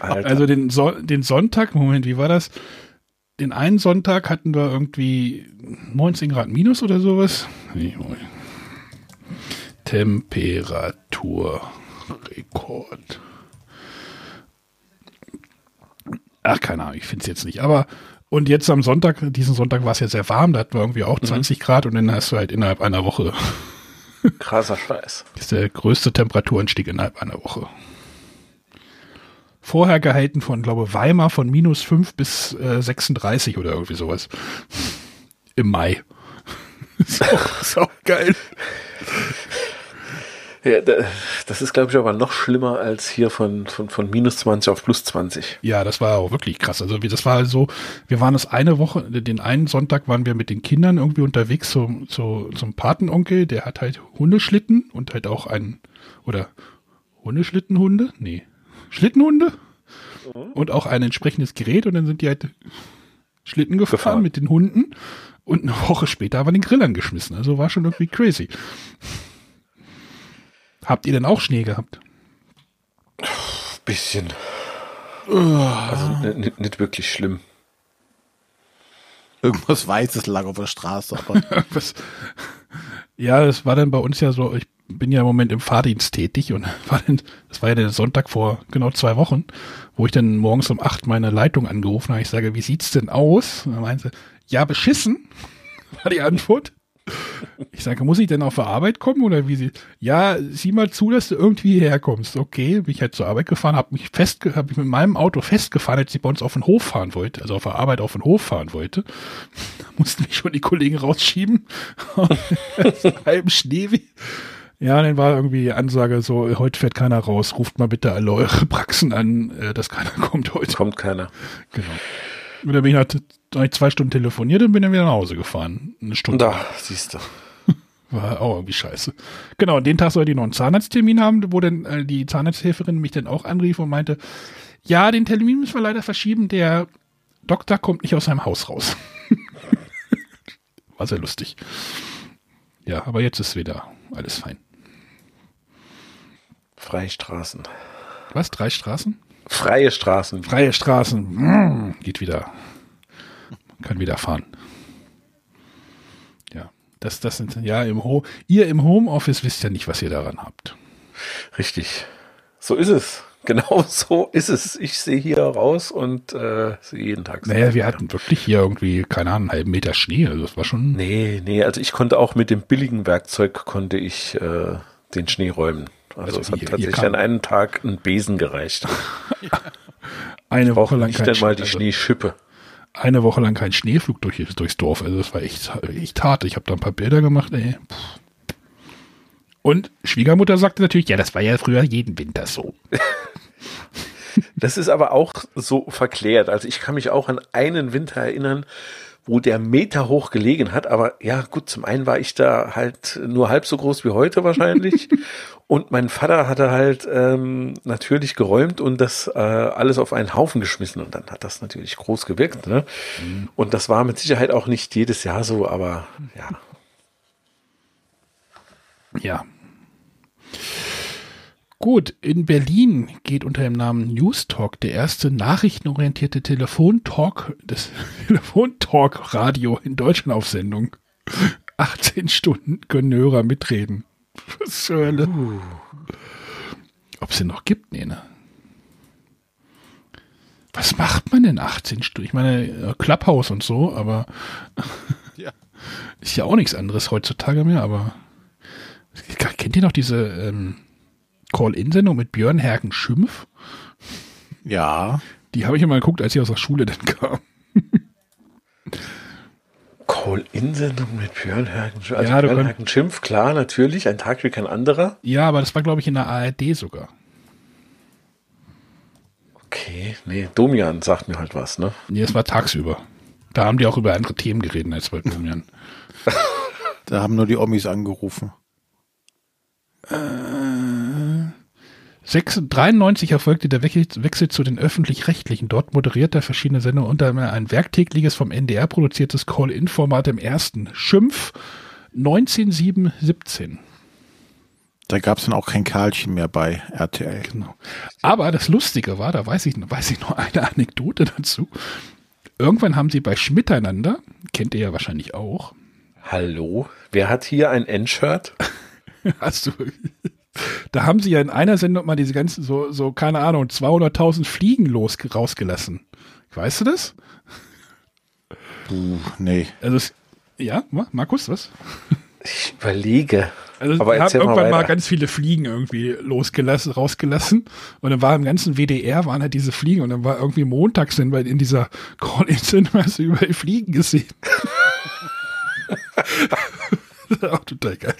Also den, so den Sonntag, Moment, wie war das? Den einen Sonntag hatten wir irgendwie 19 Grad minus oder sowas. Nee. Temperaturrekord. Ach, keine Ahnung, ich finde es jetzt nicht. Aber und jetzt am Sonntag, diesen Sonntag war es ja sehr warm, da hatten wir irgendwie auch 20 Grad und dann hast du halt innerhalb einer Woche, Krasser Scheiß. ist der größte Temperaturanstieg innerhalb einer Woche. Vorher gehalten von, glaube Weimar von minus 5 bis äh, 36 oder irgendwie sowas. Im Mai. ist, auch, ist auch geil. Ja, da- das ist, glaube ich, aber noch schlimmer als hier von, von, von minus 20 auf plus 20. Ja, das war auch wirklich krass. Also wie, das war so, wir waren das eine Woche, den einen Sonntag waren wir mit den Kindern irgendwie unterwegs zum, zu, zum Patenonkel, der hat halt Hundeschlitten und halt auch einen, oder Hundeschlittenhunde? Nee. Schlittenhunde? Und auch ein entsprechendes Gerät und dann sind die halt Schlitten gefahren, Gefahren. mit den Hunden und eine Woche später haben wir den Grill angeschmissen. Also war schon irgendwie crazy. Habt ihr denn auch Schnee gehabt? Bisschen. Also n- n- nicht wirklich schlimm. Irgendwas Weißes lag auf der Straße, aber Was? Ja, das war dann bei uns ja so, ich bin ja im Moment im Fahrdienst tätig und war dann, das war ja der Sonntag vor genau zwei Wochen, wo ich dann morgens um acht meine Leitung angerufen habe. Ich sage, wie sieht's denn aus? Und dann meinte sie, ja, beschissen, war die Antwort. Ich sage, muss ich denn auf der Arbeit kommen oder wie sie? Ja, sieh mal zu, dass du irgendwie hierher kommst. Okay, bin ich halt zur Arbeit gefahren, habe mich fest, habe mich mit meinem Auto festgefahren, als ich bei uns auf den Hof fahren wollte, also auf der Arbeit auf den Hof fahren wollte. Da mussten mich schon die Kollegen rausschieben. halben Schnee. wie- Ja, dann war irgendwie die Ansage so, heute fährt keiner raus, ruft mal bitte alle eure Praxen an, äh, dass keiner kommt heute. Kommt keiner. Genau. Und dann bin ich halt zwei Stunden telefoniert und bin dann wieder nach Hause gefahren. Eine Stunde. Da, siehst du. War auch irgendwie scheiße. Genau, den Tag sollte ich noch einen Zahnarzttermin haben, wo dann äh, die Zahnarzthelferin mich dann auch anrief und meinte, ja, den Termin müssen wir leider verschieben, der Doktor kommt nicht aus seinem Haus raus. War sehr lustig. Ja, aber jetzt ist wieder alles fein. Freie Straßen. Was? Drei Straßen? Freie Straßen. Freie Straßen. Mm, geht wieder. Kann wieder fahren. Ja, das, das sind, ja, im Ho ihr im Homeoffice wisst ja nicht, was ihr daran habt. Richtig. So ist es. Genau so ist es. Ich sehe hier raus und äh, sehe jeden Tag. Naja, wir hatten wirklich hier irgendwie, keine Ahnung, einen halben Meter Schnee. Also das war schon. Nee, nee, also ich konnte auch mit dem billigen Werkzeug konnte ich äh, den Schnee räumen. Also, Also es hat ihr tatsächlich an einem Tag ein Besen gereicht. eine Woche lang nicht kein einmal die also Schneeschippe. eine Woche lang kein Schneeflug durch, durchs Dorf. Also das war echt, echt hart. Ich habe da ein paar Bilder gemacht, ey. Und Schwiegermutter sagte natürlich, ja, das war ja früher jeden Winter so. Das ist aber auch so verklärt. Also ich kann mich auch an einen Winter erinnern, wo der Meter hoch gelegen hat. Aber ja, gut, zum einen war ich da halt nur halb so groß wie heute wahrscheinlich. und mein Vater hatte halt ähm, natürlich geräumt und das äh, alles auf einen Haufen geschmissen. Und dann hat das natürlich groß gewirkt. Ne? Und das war mit Sicherheit auch nicht jedes Jahr so, aber ja. Ja. Gut, in Berlin geht unter dem Namen News Talk der erste nachrichtenorientierte Telefontalk, das Telefontalk-Radio in Deutschland auf Sendung. 18 Stunden können Hörer mitreden. Was Hölle? Ob es den noch gibt? Nee, ne? Was macht man denn 18 Stunden? Ich meine, äh, Clubhouse und so, aber Ja. ist ja auch nichts anderes heutzutage mehr, aber kennt ihr noch diese ähm, Call-In-Sendung mit Björn Herken Schimpf? ja. Die habe ich immer geguckt, als ich aus der Schule dann kam. Call-In-Sendung mit Björn Hagen. Also Ja, Björn Hagen Schimpf, klar, natürlich. Ein Tag wie kein anderer. Ja, aber das war, glaube ich, in der ARD sogar. Okay, nee, Domian sagt mir halt was, ne? Nee, das war tagsüber. Da haben die auch über andere Themen geredet als bei Domian. Da haben nur die Omis angerufen. 96 93 erfolgte der Wechsel, zu den öffentlich-rechtlichen. Dort moderiert er verschiedene Sendungen, unter anderem ein werktägliges vom NDR produziertes Call-In-Format im ersten. Schimpf 19717. Da gab es dann auch kein Karlchen mehr bei RTL. Genau. Aber das Lustige war, da weiß ich, weiß ich noch eine Anekdote dazu. Irgendwann haben sie bei Schmiteinander, kennt ihr ja wahrscheinlich auch, Hallo? Wer hat hier ein N-Shirt? Hast du. Da haben sie ja in einer Sendung mal diese ganzen, so, so keine Ahnung, 200.000 Fliegen los, rausgelassen. Weißt du das? Puh, nee. Also, es, ja, Ma- Markus, was? Ich überlege. Also, Aber die haben mal irgendwann mal, weiter. ganz viele Fliegen irgendwie losgelassen, rausgelassen. Und dann war im ganzen WDR waren halt diese Fliegen und dann war irgendwie montags dann bei in dieser Call-In-Sendung hast du überall Fliegen gesehen. das war auch total geil.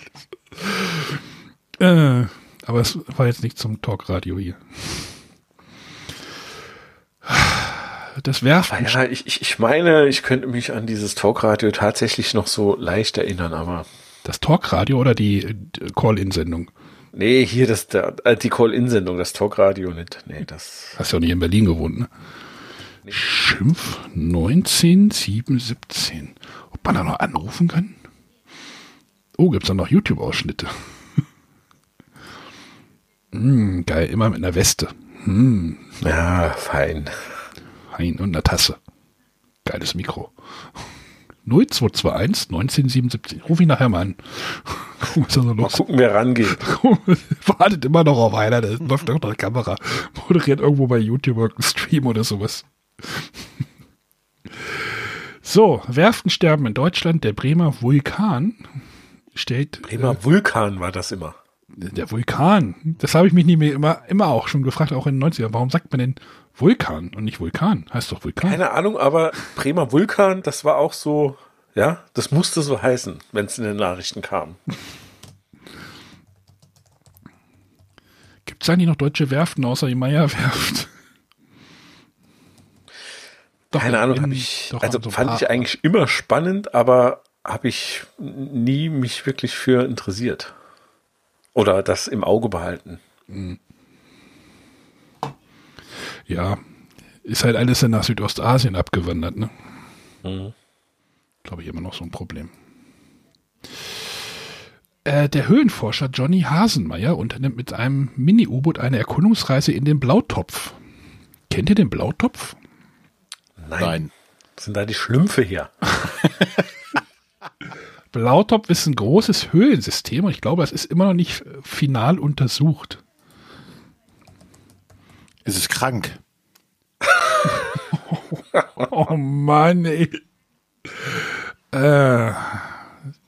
Äh, aber es war jetzt nicht zum Talkradio hier. Das Werfen. Ja, ich, ich, ich meine, ich könnte mich an dieses Talkradio tatsächlich noch so leicht erinnern, aber Das Talkradio oder die äh, Call-In-Sendung? nee, hier das, äh, die Call-In-Sendung, das Talkradio nicht. Nee, das. Hast ja auch nicht in Berlin gewohnt, ne? Schimpf 19717. Ob man da noch anrufen kann? Oh, gibt's da noch YouTube-Ausschnitte? Hm, geil, immer mit einer Weste. Hm, Ja, fein. Hein und einer Tasse. Geiles Mikro. 0221 1977. Ruf ich nachher mal an. Gucken, was da so Mal los ist. gucken, wer rangeht. Wartet immer noch auf einer, der läuft doch noch eine Kamera. Moderiert irgendwo bei YouTube irgendeinen Stream oder sowas. So, Werften sterben in Deutschland. Der Bremer Vulkan stellt. Bremer Vulkan war das immer. Der Vulkan. Das habe ich mich nie mehr immer, immer auch schon gefragt, auch in den 90ern. Warum sagt man denn Vulkan und nicht Vulkan? Heißt doch Vulkan. Keine Ahnung, aber Bremer Vulkan, das war auch so, ja, das musste so heißen, wenn es in den Nachrichten kam. Gibt es eigentlich noch deutsche Werften außer die Meyer-Werft? Doch, Keine Ahnung, in- ich, doch, also so ein fand ich eigentlich immer spannend, aber habe ich nie mich wirklich für interessiert. Oder das im Auge behalten. Ja, ist halt alles dann nach Südostasien abgewandert, ne? Glaube ich immer noch so ein Problem. Äh, der Höhlenforscher Johnny Hasenmeier unternimmt mit einem Mini-U-Boot eine Erkundungsreise in den Blautopf. Kennt ihr den Blautopf? Nein. Nein. Sind da die Schlümpfe her? Blautopf ist ein großes Höhlensystem und ich glaube, es ist immer noch nicht final untersucht. Es ist krank. Oh Mann, ey. Äh,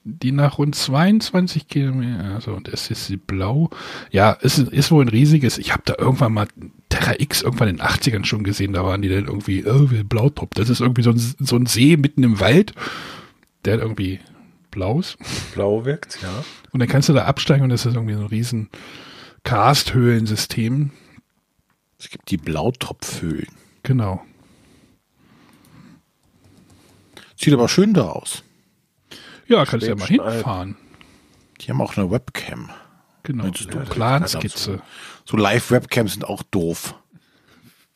die nach rund 22 Kilometer, also und es ist sie blau. Ja, es ist, ist wohl ein riesiges. Ich habe da irgendwann mal Terra X irgendwann in den 80ern schon gesehen. Da waren die dann irgendwie, oh, Blautop. Das ist irgendwie so ein, so ein See mitten im Wald, der hat irgendwie blau ist. Blau wirkt, ja. Und dann kannst du da absteigen und das ist irgendwie so ein riesen Karsthöhlensystem. Es gibt die Blautopfhöhlen. Genau. Sieht aber schön da aus. Ja, kannst du ja mal hinfahren. Die haben auch eine Webcam. Genau. Du- So Planskizze. So Live-Webcams sind auch doof.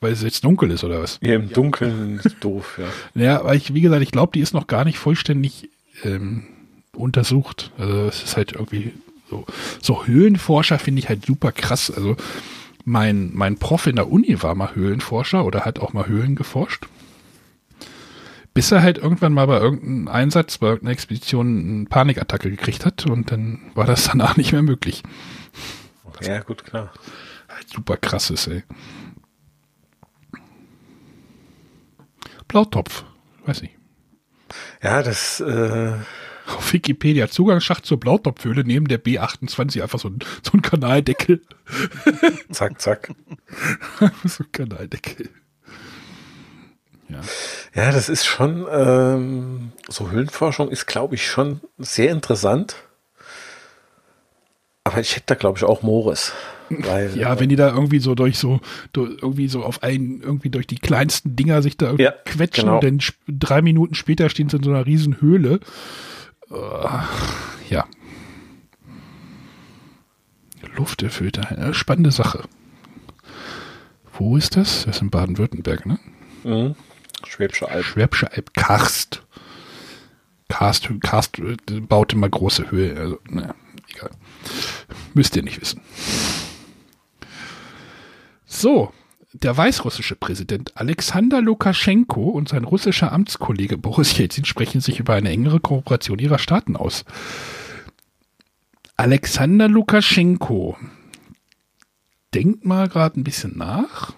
Weil es jetzt dunkel ist oder was? Hier im Dunkeln ist doof, ja. Ja, aber ich, wie gesagt, ich glaube, die ist noch gar nicht vollständig ähm, untersucht. Also es ist halt irgendwie so, so Höhlenforscher finde ich halt super krass. Also mein, mein Prof in der Uni war mal Höhlenforscher oder hat auch mal Höhlen geforscht. Bis er halt irgendwann mal bei irgendeinem Einsatz, bei irgendeiner Expedition eine Panikattacke gekriegt hat und dann war das danach nicht mehr möglich. Ja, gut, klar. Halt super krasses, ey. Blautopf, weiß ich. Ja, das, äh, Auf Wikipedia Zugangsschacht zur Blautopfhöhle neben der B28 einfach so ein, so ein Kanaldeckel. zack, zack. so ein Kanaldeckel. Ja. Ja, das ist schon, ähm, so Höhlenforschung ist, glaube ich, schon sehr interessant. Aber ich hätte da, glaube ich, auch Moris. Weil, Ja, wenn die da irgendwie so durch so, du- irgendwie so auf einen, irgendwie durch die kleinsten Dinger sich da Ja, quetschen genau. und dann drei Minuten später stehen sie in so einer riesen Höhle. Äh, ja. Lufterfilter, eine spannende Sache. Wo ist das? Das ist in Baden-Württemberg, ne? Mhm. Schwäbische Alb. Schwäbische Alb, Karst. Karst, Karst äh, baut immer große Höhe. Also, naja, egal. Müsst ihr nicht wissen. So, der weißrussische Präsident Alexander Lukaschenko und sein russischer Amtskollege Boris Jelzin sprechen sich über eine engere Kooperation ihrer Staaten aus. Alexander Lukaschenko. Denkt mal gerade ein bisschen nach.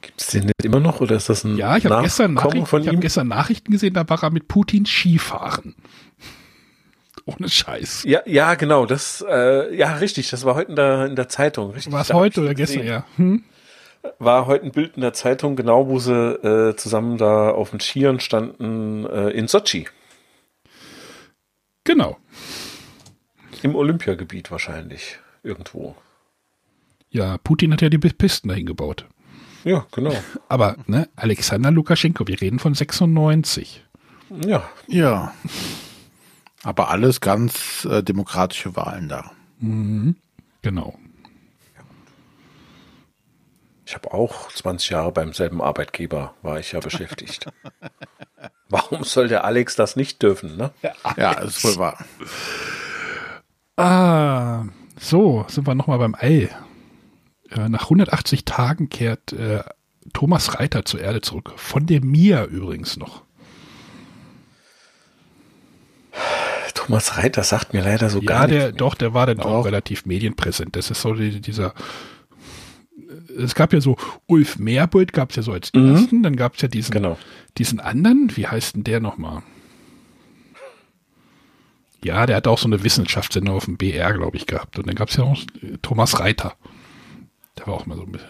Gibt es den nicht immer noch oder ist das ein Ja, ich habe gestern, Nachricht, ich hab gestern Nachrichten gesehen, da war er mit Putin Skifahren. Ohne Scheiß. Ja, ja, genau. Das, äh, ja, richtig. Das war heute in der, in der Zeitung. War es heute oder gestern? Ja. Hm? War heute ein Bild in der Zeitung, genau, wo sie äh, zusammen da auf den Skiern standen äh, in Sochi. Genau. Im Olympiagebiet wahrscheinlich. Irgendwo. Ja, Putin hat ja die Pisten dahin gebaut. Ja, genau. Aber ne, Alexander Lukaschenko, wir reden von 96. Ja, Ja. Aber alles ganz äh, demokratische Wahlen da. Genau. Ich habe auch 20 Jahre beim selben Arbeitgeber war ich ja beschäftigt. Warum soll der Alex das nicht dürfen, ne? Ja, das ist wohl wahr. Ah, so, sind wir nochmal beim Ei. Äh, nach 180 Tagen kehrt äh, Thomas Reiter zur Erde zurück. Von der Mir übrigens noch. Thomas Reiter sagt mir leider so Ja, gar der, nichts. doch, der war dann auch Doch. relativ medienpräsent. Das ist so die, dieser. Es gab ja so Ulf Merbold, gab es ja so als ersten, dann gab es ja diesen, Genau. diesen anderen, wie heißt denn der nochmal? Ja, der hat auch so eine Wissenschaftssendung auf dem BR, glaube ich, gehabt. Und dann gab es ja auch äh, Thomas Reiter. Der war auch mal so ein bisschen.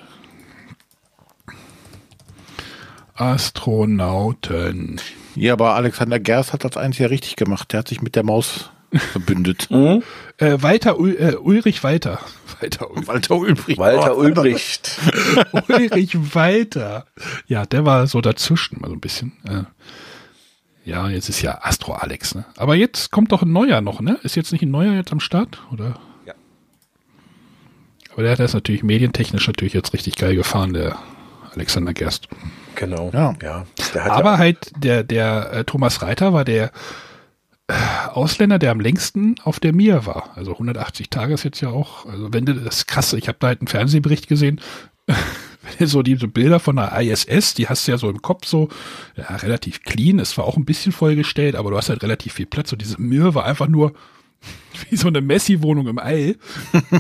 Astronauten. Ja, aber Alexander Gers hat das einzige richtig gemacht. Der hat sich mit der Maus verbündet. Hm? Äh, Walter, Ul äh, Ulrich Walter. Walter Ulrich. Walter Ulbricht. Walter Ulbricht. Ulrich Walter. Ja, der war so dazwischen, mal so ein bisschen. Äh, ja, jetzt ist ja Astro Alex, ne? Aber jetzt kommt doch ein neuer noch, ne? Ist jetzt nicht ein neuer jetzt am Start, oder? Ja. Aber der hat das natürlich medientechnisch natürlich jetzt richtig geil gefahren, der Alexander Gerst. Genau. Ja. ja. Der hat Aber ja, halt der, der äh, Thomas Reiter war der Ausländer, der am längsten auf der Mir war. Also 180 Tage ist jetzt ja auch, also wenn du das ist krass, ich habe da halt einen Fernsehbericht gesehen, wenn du so diese Bilder von der ISS, die hast du ja so im Kopf so, ja, relativ clean, es war auch ein bisschen vollgestellt, aber du hast halt relativ viel Platz und diese Mir war einfach nur wie so eine Messi-Wohnung im All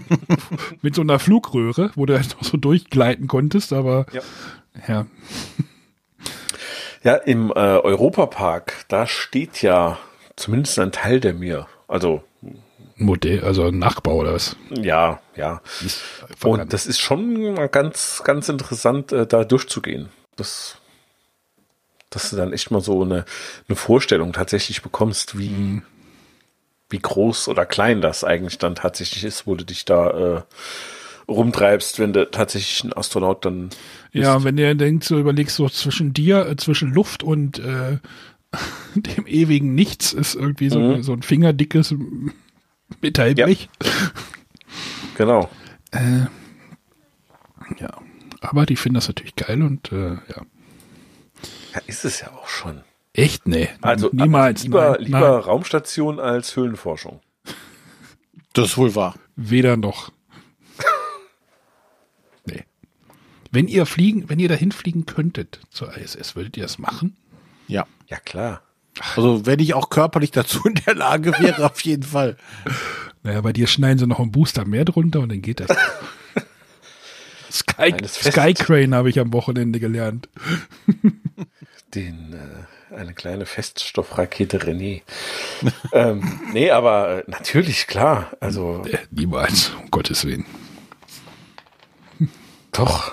mit so einer Flugröhre, wo du halt noch so durchgleiten konntest, aber Ja. ja ja, im äh, Europapark, da steht ja zumindest ein Teil der mir. Also, Modell, also ein Nachbau oder was? ja, ja. Und das ist schon mal ganz, ganz interessant, äh, da durchzugehen. Das, dass du dann echt mal so eine, eine Vorstellung tatsächlich bekommst, wie, wie groß oder klein das eigentlich dann tatsächlich ist, wo du dich da äh, rumtreibst, wenn du tatsächlich ein Astronaut dann Ja, und wenn ihr denkt, so überlegst, so zwischen dir, äh, zwischen Luft und äh, dem ewigen Nichts ist irgendwie so, Mhm. so ein fingerdickes Metallblech. Genau. Äh, ja. Aber die finden das natürlich geil und äh, ja. Ja, ist es ja auch schon. Echt? Nee. Also niemals. lieber, nein, lieber nein. Raumstation als Höhlenforschung. Das ist wohl wahr. Weder noch. nee. Wenn ihr fliegen, wenn ihr dahin fliegen könntet zur ISS, würdet ihr das machen? Ja. Ja, klar. Also wenn ich auch körperlich dazu in der Lage wäre, auf jeden Fall. Naja, bei dir schneiden sie noch einen Booster mehr drunter und dann geht das. Sky, Fest. Skycrane habe ich am Wochenende gelernt. Den, äh, eine kleine Feststoffrakete René. ähm, nee, aber äh, natürlich, klar. Also Äh, niemals, um Gottes Willen. doch.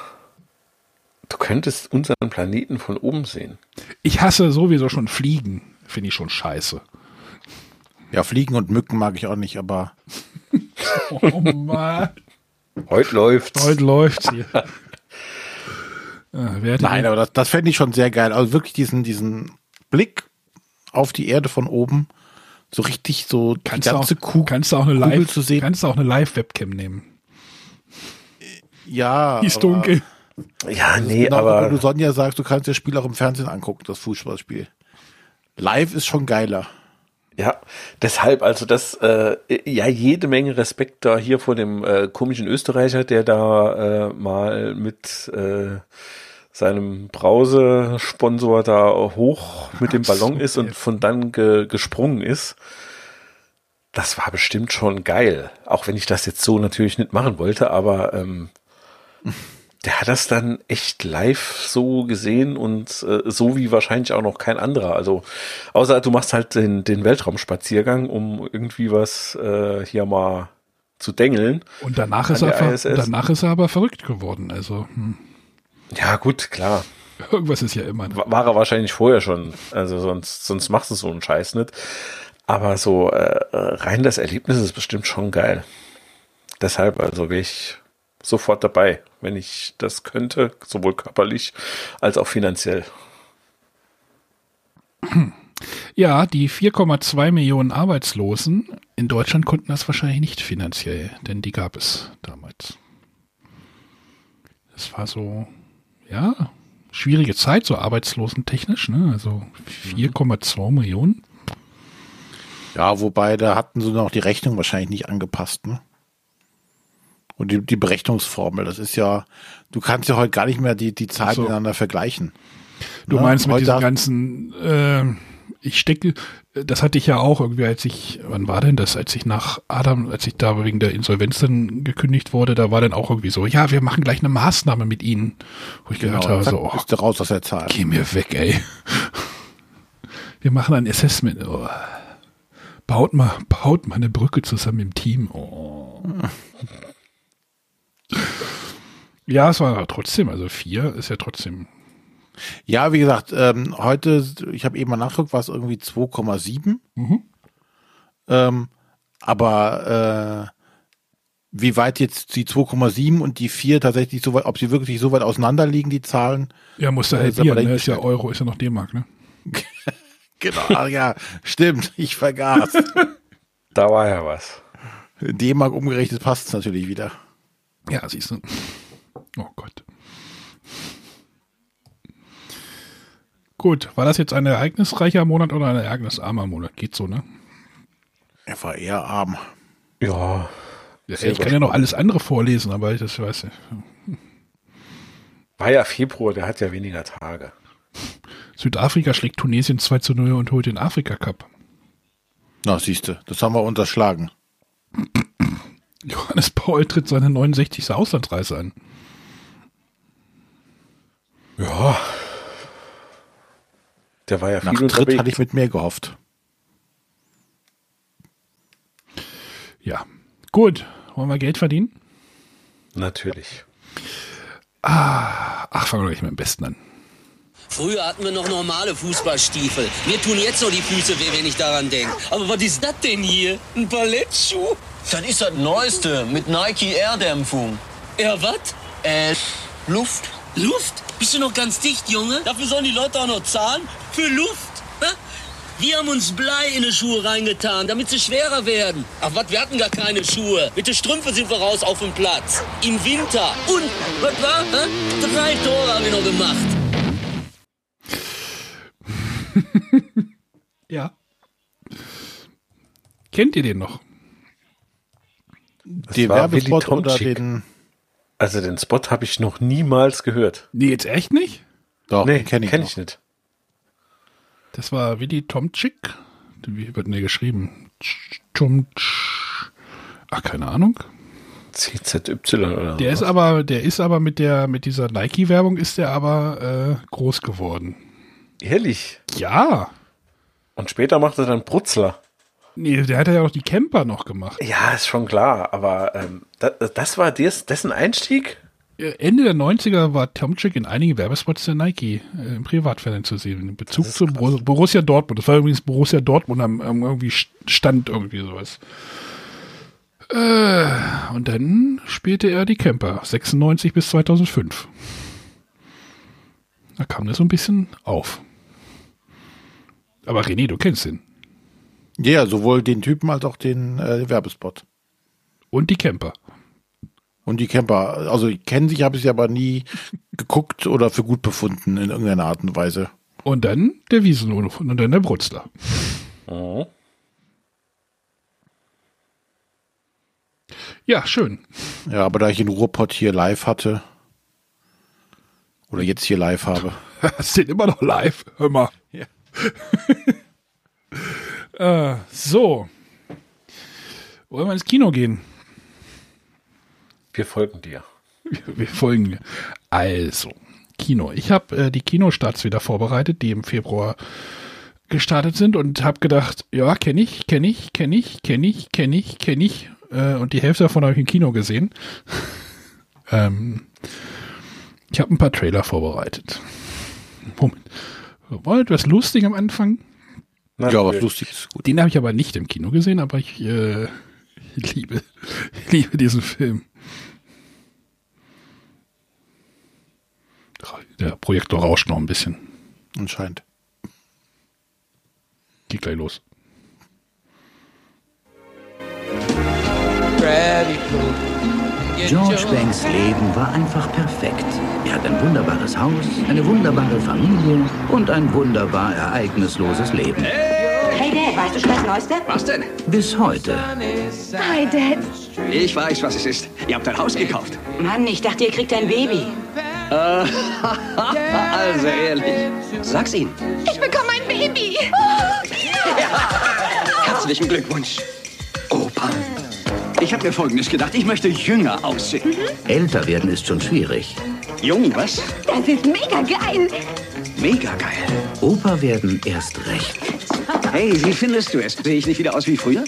Du könntest unseren Planeten von oben sehen. Ich hasse sowieso schon Fliegen. Finde ich schon scheiße. Ja, Fliegen und Mücken mag ich auch nicht, aber Oh Mann. Heute läuft's. Heute läuft's hier. Ja, nein, aber das, das fände ich schon sehr geil. Also wirklich diesen, diesen Blick auf die Erde von oben, so richtig so kannst die du auch, ganze Kugel, kannst du auch eine Kugel Live zu sehen. Kannst du auch eine Live-Webcam nehmen. ja, Die ist aber- dunkel. Ja, nee, Genau, aber du aber Sonja sagst, du kannst das Spiel auch im Fernsehen angucken, das Fußballspiel. Live ist schon geiler. ja, deshalb, also das, äh, ja, jede Menge Respekt da hier vor dem äh, komischen Österreicher, der da äh, mal mit äh, seinem Brausesponsor da hoch mit dem Ballon ist und von dann ge gesprungen ist. Das war bestimmt schon geil. Auch wenn ich das jetzt so natürlich nicht machen wollte, aber ähm, der hat das dann echt live so gesehen und äh, so wie wahrscheinlich auch noch kein anderer. Also außer du machst halt den, den Weltraumspaziergang, um irgendwie was äh, hier mal zu dengeln. Und danach An ist, er, ISS. danach ist er aber verrückt geworden. Also hm, Ja gut, klar. irgendwas ist ja immer. Wa- War er wahrscheinlich vorher schon. Also sonst, sonst machst du so einen Scheiß nicht. Aber so äh, äh, rein das Erlebnis ist bestimmt schon geil. Deshalb, also wäre ich sofort dabei, wenn ich das könnte, sowohl körperlich als auch finanziell. Ja, die 4,2 Millionen Arbeitslosen in Deutschland konnten das wahrscheinlich nicht finanziell, denn die gab es damals. Das war so, ja, schwierige Zeit, so arbeitslosentechnisch, ne? Also 4,2 Millionen. Ja, wobei da hatten sie noch die Rechnung wahrscheinlich nicht angepasst, ne? Und die, die Berechnungsformel, das ist ja, du kannst ja heute gar nicht mehr die, die Zahlen so. miteinander vergleichen. Du Ja, meinst mit heute diesem hast- ganzen, äh, ich stecke, das hatte ich ja auch irgendwie, als ich, wann war denn das, als ich nach Adam, als ich da wegen der Insolvenz dann gekündigt wurde, da war dann auch irgendwie so, ja, wir machen gleich eine Maßnahme mit Ihnen. Wo ich gehört habe, so, oh, bist du raus aus der Zahl. geh mir weg, ey. Wir machen ein Assessment. Oh. Baut mal, baut mal eine Brücke zusammen im Team. Oh. Ja, es war aber trotzdem, also vier ist ja trotzdem Ja, wie gesagt, ähm, heute, ich habe eben mal nachgeguckt, war es irgendwie 2,7. Mhm. Ähm, aber äh, wie weit jetzt die 2,7 und die 4 tatsächlich so weit, ob sie wirklich so weit auseinander liegen, die Zahlen? Ja, Ja, ist aber halbieren, ne? Ist ja dahingestellt. Euro, ist ja noch D-Mark, ne? Genau, ach ja, stimmt, ich vergaß. Da war ja was. D-Mark umgerechnet passt es natürlich wieder. Ja, siehst du. Oh Gott. Gut, war das jetzt ein ereignisreicher Monat oder ein ereignisarmer Monat? Geht so, ne? Er war eher arm. Ja, Ja, ich kann ja noch alles andere vorlesen, aber ich das weiß nicht. war ja Februar, der hat ja weniger Tage. Südafrika schlägt Tunesien 2 zu 0 und holt den Afrika Cup. Na, siehste, das haben wir unterschlagen. Johannes Paul tritt seine 69. Auslandsreise an. Ja. Der war ja Nach viel Tritt unterwegs. hatte ich mit mehr gehofft. Ja. Gut. Wollen wir Geld verdienen? Natürlich. Ach, fangen wir gleich mit dem Besten an. Früher hatten wir noch normale Fußballstiefel. Mir tun jetzt noch die Füße weh, wenn ich daran denke. Aber was ist das denn hier? Ein Ballettschuh? Das ist das Neueste mit Nike Air-Dämpfung. Ja, was? Äh, Luft. Luft? Bist du noch ganz dicht, Junge? Dafür sollen die Leute auch noch zahlen? Für Luft? Hä? Wir haben uns Blei in die Schuhe reingetan, damit sie schwerer werden. Ach was, wir hatten gar keine Schuhe. Mit den Strümpfen sind wir raus auf den Platz. Im Winter. Und, was war? Hä? Drei Tore haben wir noch gemacht. Ja. Kennt ihr den noch? Den Werbespot oder Tomczyk. den. Also den Spot habe ich noch niemals gehört. Nee, jetzt echt nicht? Doch, Nee, kenne ich, kenn ich nicht. Das war Willy Tomczyk. Wie wird denn der geschrieben? Tomczyk. Ach, keine Ahnung. CZY oder Der ist was? aber, der ist aber mit der, mit dieser Nike-Werbung ist der aber äh, groß geworden. Ehrlich. Ja. Und später macht er dann Brutzler. Nee, der hat ja auch die Camper noch gemacht. Ja, ist schon klar. Aber ähm, das, das war des, dessen Einstieg? Ende der 90er war Tomczyk in einigen Werbespots der Nike äh, im Privatfernsehen zu sehen. In Bezug zu Bor Borussia Dortmund. Das war übrigens Borussia Dortmund am, am irgendwie Stand irgendwie sowas. Äh, und dann spielte er die Camper. 96 bis 2005. Da kam das so ein bisschen auf. Aber René, du kennst ihn. Ja, sowohl den Typen als auch den äh, Werbespot. Und die Camper. Und die Camper, also kennen sich, habe ich sie aber nie geguckt oder für gut befunden in irgendeiner Art und Weise. Und dann der Wiesenhof und dann der Brutzler. Mhm. Ja, schön. Ja, aber da ich den Ruhrpott hier live hatte, oder jetzt hier live habe. Sind immer noch live. Hör mal. Ja. äh, so. Wollen wir ins Kino gehen? Wir folgen dir. Wir folgen dir. Also, Kino. Ich habe äh, die Kinostarts wieder vorbereitet, die im Februar gestartet sind und habe gedacht, ja, kenne ich, kenne ich, kenne ich, kenne ich, kenne ich, kenne ich. Äh, und die Hälfte davon habe ich im Kino gesehen. ähm, ich habe ein paar Trailer vorbereitet. Moment. Wollt was lustig am Anfang? Ja, was lustig ist gut. Den habe ich aber nicht im Kino gesehen, aber ich, äh, ich liebe, ich liebe diesen Film. Der Projektor rauscht noch ein bisschen. Anscheinend. Geht gleich los. George Banks Leben war einfach perfekt. Er hat ein wunderbares Haus, eine wunderbare Familie und ein wunderbar ereignisloses Leben. Hey Dad, weißt du schon das Neueste? Was denn? Bis heute. Hi Dad. Ich weiß, was es ist. Ihr habt ein Haus gekauft. Mann, ich dachte, ihr kriegt ein Baby. Also ehrlich. Sag's ihnen. Ich bekomme ein Baby. Herzlichen Glückwunsch. Opa. Ich habe mir Folgendes gedacht. Ich möchte jünger aussehen. Älter werden ist schon schwierig. Jung, was? Das ist mega geil. Mega geil. Opa werden erst recht. Hey, wie findest du es? Sehe ich nicht wieder aus wie früher?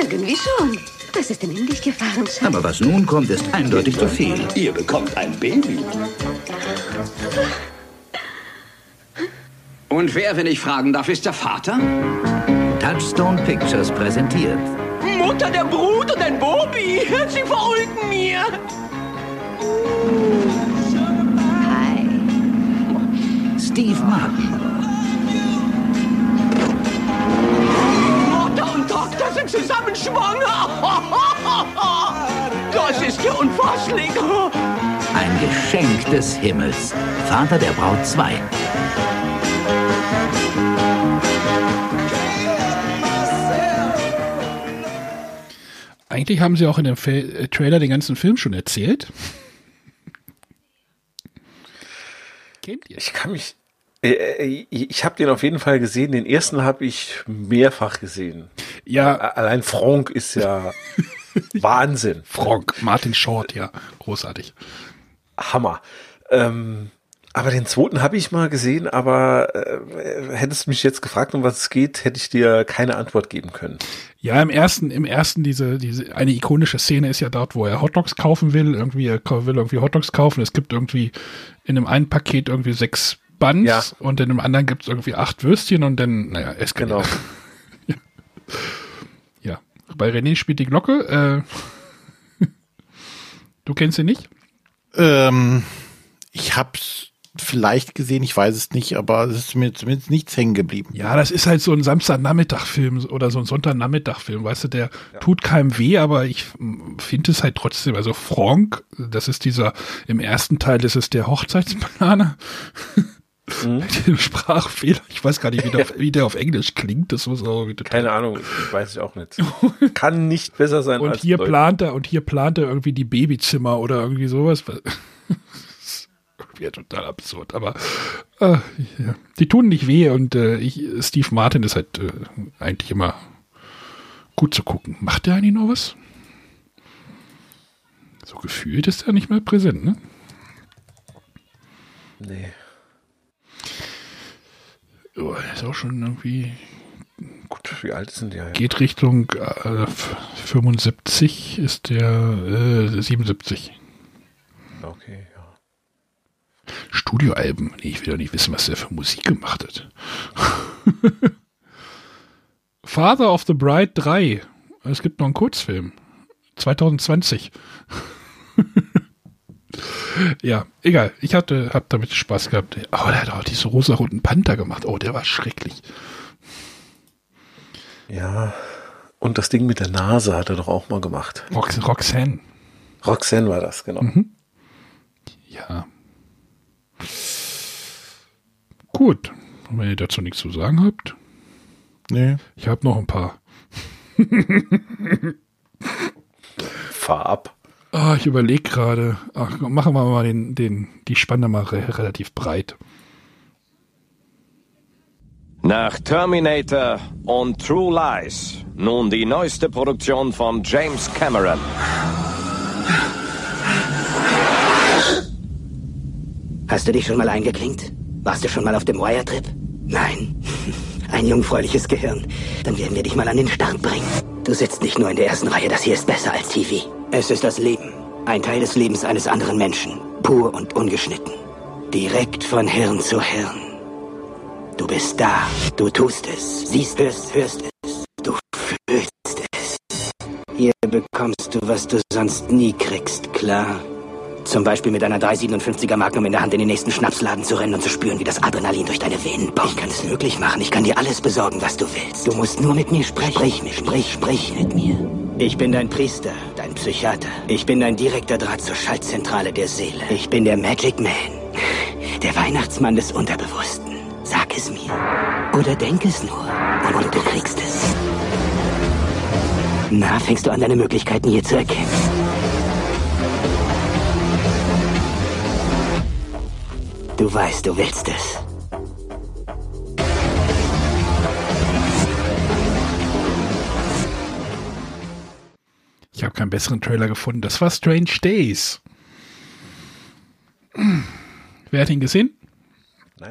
Irgendwie schon. Was ist denn in dich gefahren, Schatz? Aber was nun kommt, ist eindeutig zu viel. Ihr bekommt ein Baby. Und wer, wenn ich fragen darf, ist der Vater? Touchstone Pictures präsentiert Mutter, der Brut und ein Bobby. Sie verulken mir. Hi. Steve Martin, Mutter und Tochter sind zusammen schwanger. Das ist ja unfasslich. ein Geschenk des Himmels. Vater der Braut 2. Eigentlich haben sie auch in dem Fa äh, Trailer den ganzen Film schon erzählt. Kennt ihr? Ich kann mich. äh, äh, Ich habe den auf jeden Fall gesehen. Den ersten habe ich mehrfach gesehen. Ja, Allein Frank ist ja Wahnsinn. Frank, Martin Short, ja, großartig. Hammer. Ähm, aber den zweiten habe ich mal gesehen, aber äh, hättest du mich jetzt gefragt, um was es geht, hätte ich dir keine Antwort geben können. Ja, im ersten, im ersten, diese, diese, eine ikonische Szene ist ja dort, wo er Hotdogs kaufen will. Irgendwie, er will irgendwie Hotdogs kaufen. Es gibt irgendwie in dem einen Paket irgendwie sechs Buns Ja. und in dem anderen gibt es irgendwie acht Würstchen und dann, naja, es Genau. Ja. Bei René spielt die Glocke. Äh, du kennst sie nicht? Ähm, ich hab's vielleicht gesehen, ich weiß es nicht, aber es ist mir zumindest nichts hängen geblieben. Ja, das ist halt so ein Samstagnachmittag-Film oder so ein Sonntagnachmittag-Film, weißt du, der tut keinem weh, aber ich finde es halt trotzdem, also Frank, das ist dieser, im ersten Teil ist es der Hochzeitsplaner. Mit dem Sprachfehler, ich weiß gar nicht, wie der, auf, wie der auf Englisch klingt, das muss auch wieder Keine Ahnung, ich weiß ich auch nicht. Kann nicht besser sein Und als hier Deutsch. plant er, und hier plant er irgendwie die Babyzimmer oder irgendwie sowas. Irgendwie total absurd, aber äh, ja. die tun nicht weh und äh, ich, Steve Martin ist halt äh, eigentlich immer gut zu gucken. Macht der eigentlich noch was? So gefühlt ist er nicht mehr präsent, ne? Nee. Oh, ist auch schon irgendwie, Gut, wie alt sind die ja? geht Richtung äh, f- 75, ist der äh, 77. Okay. Studioalben. Nee, ich will doch nicht wissen, was der für Musik gemacht hat. Father of the Bride 3. Es gibt noch einen Kurzfilm. 2020. ja, egal. Ich hatte, hab damit Spaß gehabt. Oh, der hat auch diese rosa-roten Panther gemacht. Oh, der war schrecklich. Ja. Und das Ding mit der Nase hat er doch auch mal gemacht. Rox Roxanne. Roxanne war das, genau. Ja. Gut. Und wenn ihr dazu nichts zu sagen habt, Nee. ich habe noch ein paar. Fahr ab. Ah, ich überlege gerade. Ach, machen wir mal den, den, die Spanne mal re relativ breit. Nach Terminator und True Lies nun die neueste Produktion von James Cameron. Hast du dich schon mal eingeklinkt? Warst du schon mal auf dem Wire-Trip? Nein. Ein jungfräuliches Gehirn. Dann werden wir dich mal an den Start bringen. Du sitzt nicht nur in der ersten Reihe, das hier ist besser als TV. Es ist das Leben. Ein Teil des Lebens eines anderen Menschen. Pur und ungeschnitten. Direkt von Hirn zu Hirn. Du bist da. Du tust es. Siehst es, hörst es. Du fühlst es. Hier bekommst du, was du sonst nie kriegst, klar? Zum Beispiel mit einer 357er Magnum in der Hand in den nächsten Schnapsladen zu rennen und zu spüren, wie das Adrenalin durch deine Venen pumpt. Ich kann es möglich machen. Ich kann dir alles besorgen, was du willst. Du musst nur mit mir sprechen. Sprich mit sprich, sprich mit mir. Ich bin dein Priester, dein Psychiater. Ich bin dein direkter Draht zur Schaltzentrale der Seele. Ich bin der Magic Man. Der Weihnachtsmann des Unterbewussten. Sag es mir. Oder denk es nur. Und, und du kriegst es. Na, fängst du an, deine Möglichkeiten hier zu erkennen? Du weißt, du willst es. Ich habe keinen besseren Trailer gefunden. Das war Strange Days. Wer hat ihn gesehen?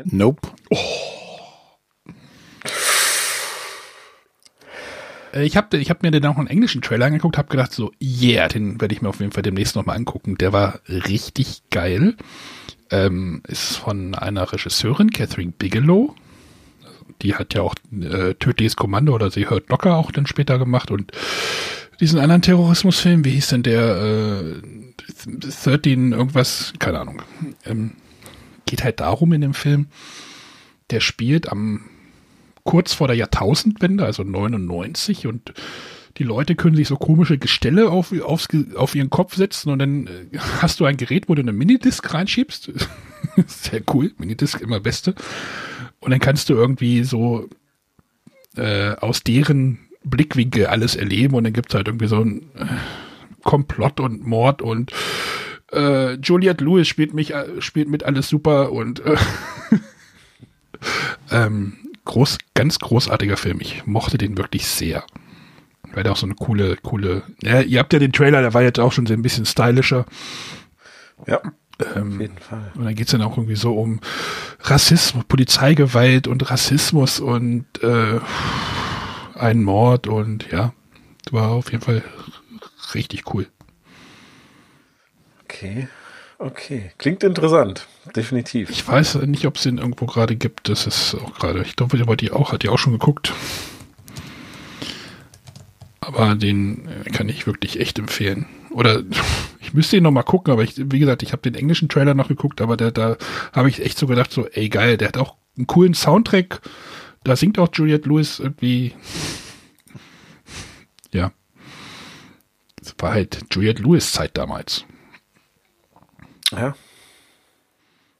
Nope. Äh, Ich habe ich hab mir dann auch einen englischen Trailer angeguckt, habe gedacht so, yeah, den werde ich mir auf jeden Fall demnächst nochmal angucken. Der war richtig geil. Ähm, ist von einer Regisseurin, Catherine Bigelow. Die hat ja auch äh, Tödliches Kommando oder sie hört locker auch dann später gemacht und diesen anderen Terrorismusfilm, wie hieß denn der äh, 13 irgendwas, keine Ahnung. Ähm, geht halt darum in dem Film, der spielt am kurz vor der Jahrtausendwende, also 99 und die Leute können sich so komische Gestelle auf, aufs, auf ihren Kopf setzen und dann äh, hast du ein Gerät, wo du eine Minidisc reinschiebst. Sehr cool, Minidisc immer beste. Und dann kannst du irgendwie so äh, aus deren Blickwinkel alles erleben und dann gibt's halt irgendwie so ein äh, Komplott und Mord und äh, Juliette Lewis spielt mich äh, spielt mit alles super und äh, ähm, groß, ganz großartiger Film. Ich mochte den wirklich sehr. Weil der auch so eine coole, coole. Ja, ihr habt ja den Trailer, der war jetzt auch schon so ein bisschen stylischer. Ja, Ähm, auf jeden Fall. und dann geht's dann auch irgendwie so um Rassismus, Polizeigewalt und Rassismus und äh, einen Mord und ja, war auf jeden Fall richtig cool. Okay. Okay. Klingt interessant. Definitiv. Ich weiß nicht, ob es den irgendwo gerade gibt. Das ist auch gerade. Ich glaube, aber die auch hat die auch schon geguckt. Aber den äh, kann ich wirklich echt empfehlen. Oder ich müsste ihn noch mal gucken, aber ich, wie gesagt, ich habe den englischen Trailer noch geguckt, aber der, da habe ich echt so gedacht, so, ey geil, der hat auch einen coolen Soundtrack. Da singt auch Juliette Lewis irgendwie. Ja. Es war halt Juliette Lewis Zeit damals. Ja.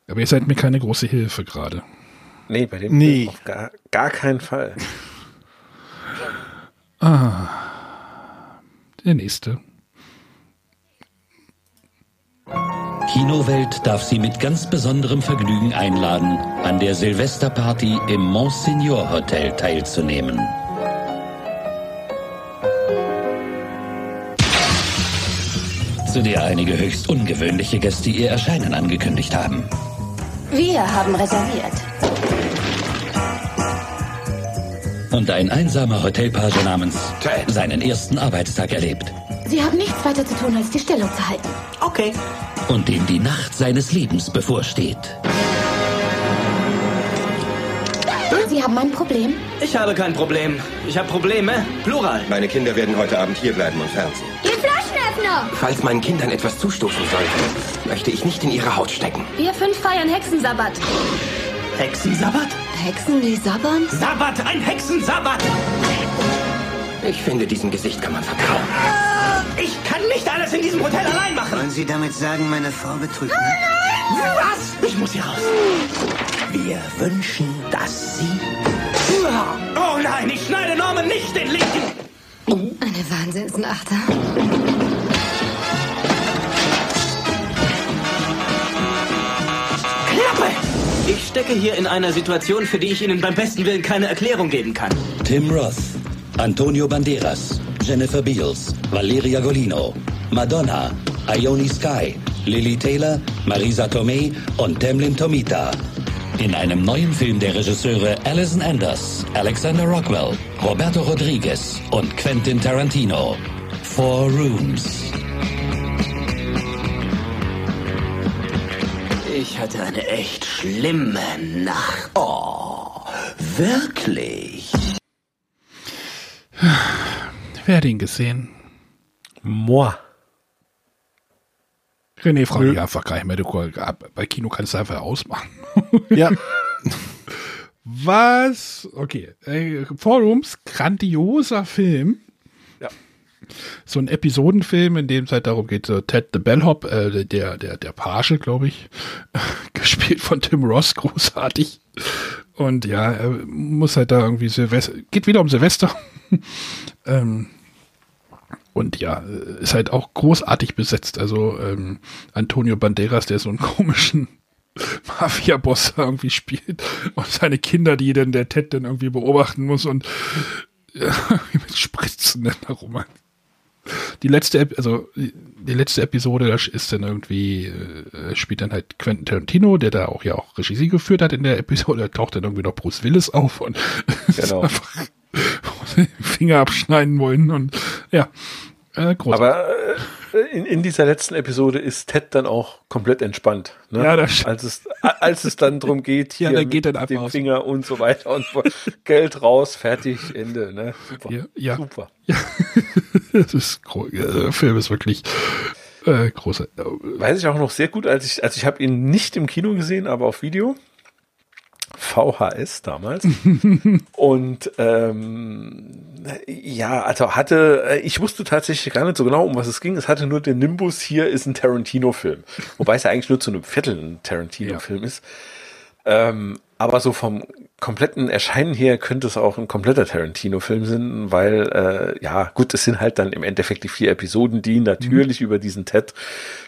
Aber ihr seid mir keine große Hilfe gerade. Nee, bei dem Nee. Auf gar, gar keinen Fall. Ah. Der nächste. Kinowelt darf Sie mit ganz besonderem Vergnügen einladen, an der Silvesterparty im Monsignor Hotel teilzunehmen. Zu der einige höchst ungewöhnliche Gäste ihr Erscheinen angekündigt haben. Wir haben reserviert. Und ein einsamer Hotelpage namens seinen ersten Arbeitstag erlebt. Sie haben nichts weiter zu tun, als die Stellung zu halten. Okay. und dem die Nacht seines Lebens bevorsteht. Sie haben ein Problem? Ich habe kein Problem. Ich habe Probleme. Plural. Meine Kinder werden heute Abend hier bleiben und fernsehen. Den Flaschenöffner! Falls meinen Kindern etwas zustoßen sollte, möchte ich nicht in ihre Haut stecken. Wir fünf feiern Hexensabbat. Hexensabbat? Hexen, die sabbern? Sabbat, ein Hexensabbat! Ich finde, diesem Gesicht kann man vertrauen. Ich kann nicht alles in diesem Hotel allein machen. Wollen Sie damit sagen, meine Frau betrügt mich? Was? Ich muss hier raus. Wir wünschen, dass Sie... Oh nein, ich schneide Norman nicht den linken! Eine Wahnsinnsnachter. Klappe! Stecke hier in einer Situation, für die ich Ihnen beim besten Willen keine Erklärung geben kann. Tim Roth, Antonio Banderas, Jennifer Beals, Valeria Golino, Madonna, Ione Sky, Lily Taylor, Marisa Tomei und Temlin Tomita. In einem neuen Film der Regisseure Alison Anders, Alexander Rockwell, Roberto Rodriguez und Quentin Tarantino. Four Rooms. Ich hatte eine echt schlimme Nacht. Oh, wirklich. Wer hat ihn gesehen? Moi. René, frag mich einfach gar nicht mehr. Du, bei Kino kannst du einfach ausmachen. Ja. Was? Okay. Äh, Forums, grandioser Film. So ein Episodenfilm, in dem es halt darum geht, so Ted the Bellhop, äh, der, der, der Page, glaube ich, gespielt von Tim Ross, großartig. Und ja, er muss halt da irgendwie Silvester, geht wieder um Silvester. ähm, und ja, ist halt auch großartig besetzt. Also ähm, Antonio Banderas, der so einen komischen Mafia-Boss irgendwie spielt und seine Kinder, die dann der Ted dann irgendwie beobachten muss und ja, mit Spritzen dann herum. Die letzte, also die letzte Episode, ist dann irgendwie, äh, spielt dann halt Quentin Tarantino, der da auch ja auch Regie geführt hat in der Episode, da taucht dann irgendwie noch Bruce Willis auf und genau. einfach Finger abschneiden wollen und ja, äh, groß. Aber äh, in, in dieser letzten Episode ist Ted dann auch komplett entspannt. Ne? Ja, das als es als es dann drum geht, hier ja, der geht dann mit dem aus. Finger und so weiter und so. Geld raus, fertig, Ende. Ne? Super, ja, ja. super. Ja. das ist der Film ist wirklich äh, großer. Weiß ich auch noch sehr gut, als ich also ich habe ihn nicht im Kino gesehen, aber auf Video. VHS damals. und ähm, ja, also hatte, ich wusste tatsächlich gar nicht so genau, um was es ging. Es hatte nur den Nimbus, hier ist ein Tarantino-Film. Wobei es ja eigentlich nur zu einem Viertel ein Tarantino-Film ja. ist. Ähm, aber so vom kompletten Erscheinen her könnte es auch ein kompletter Tarantino-Film sein, weil, äh, ja, gut, es sind halt dann im Endeffekt die vier Episoden, die natürlich mhm. über diesen Ted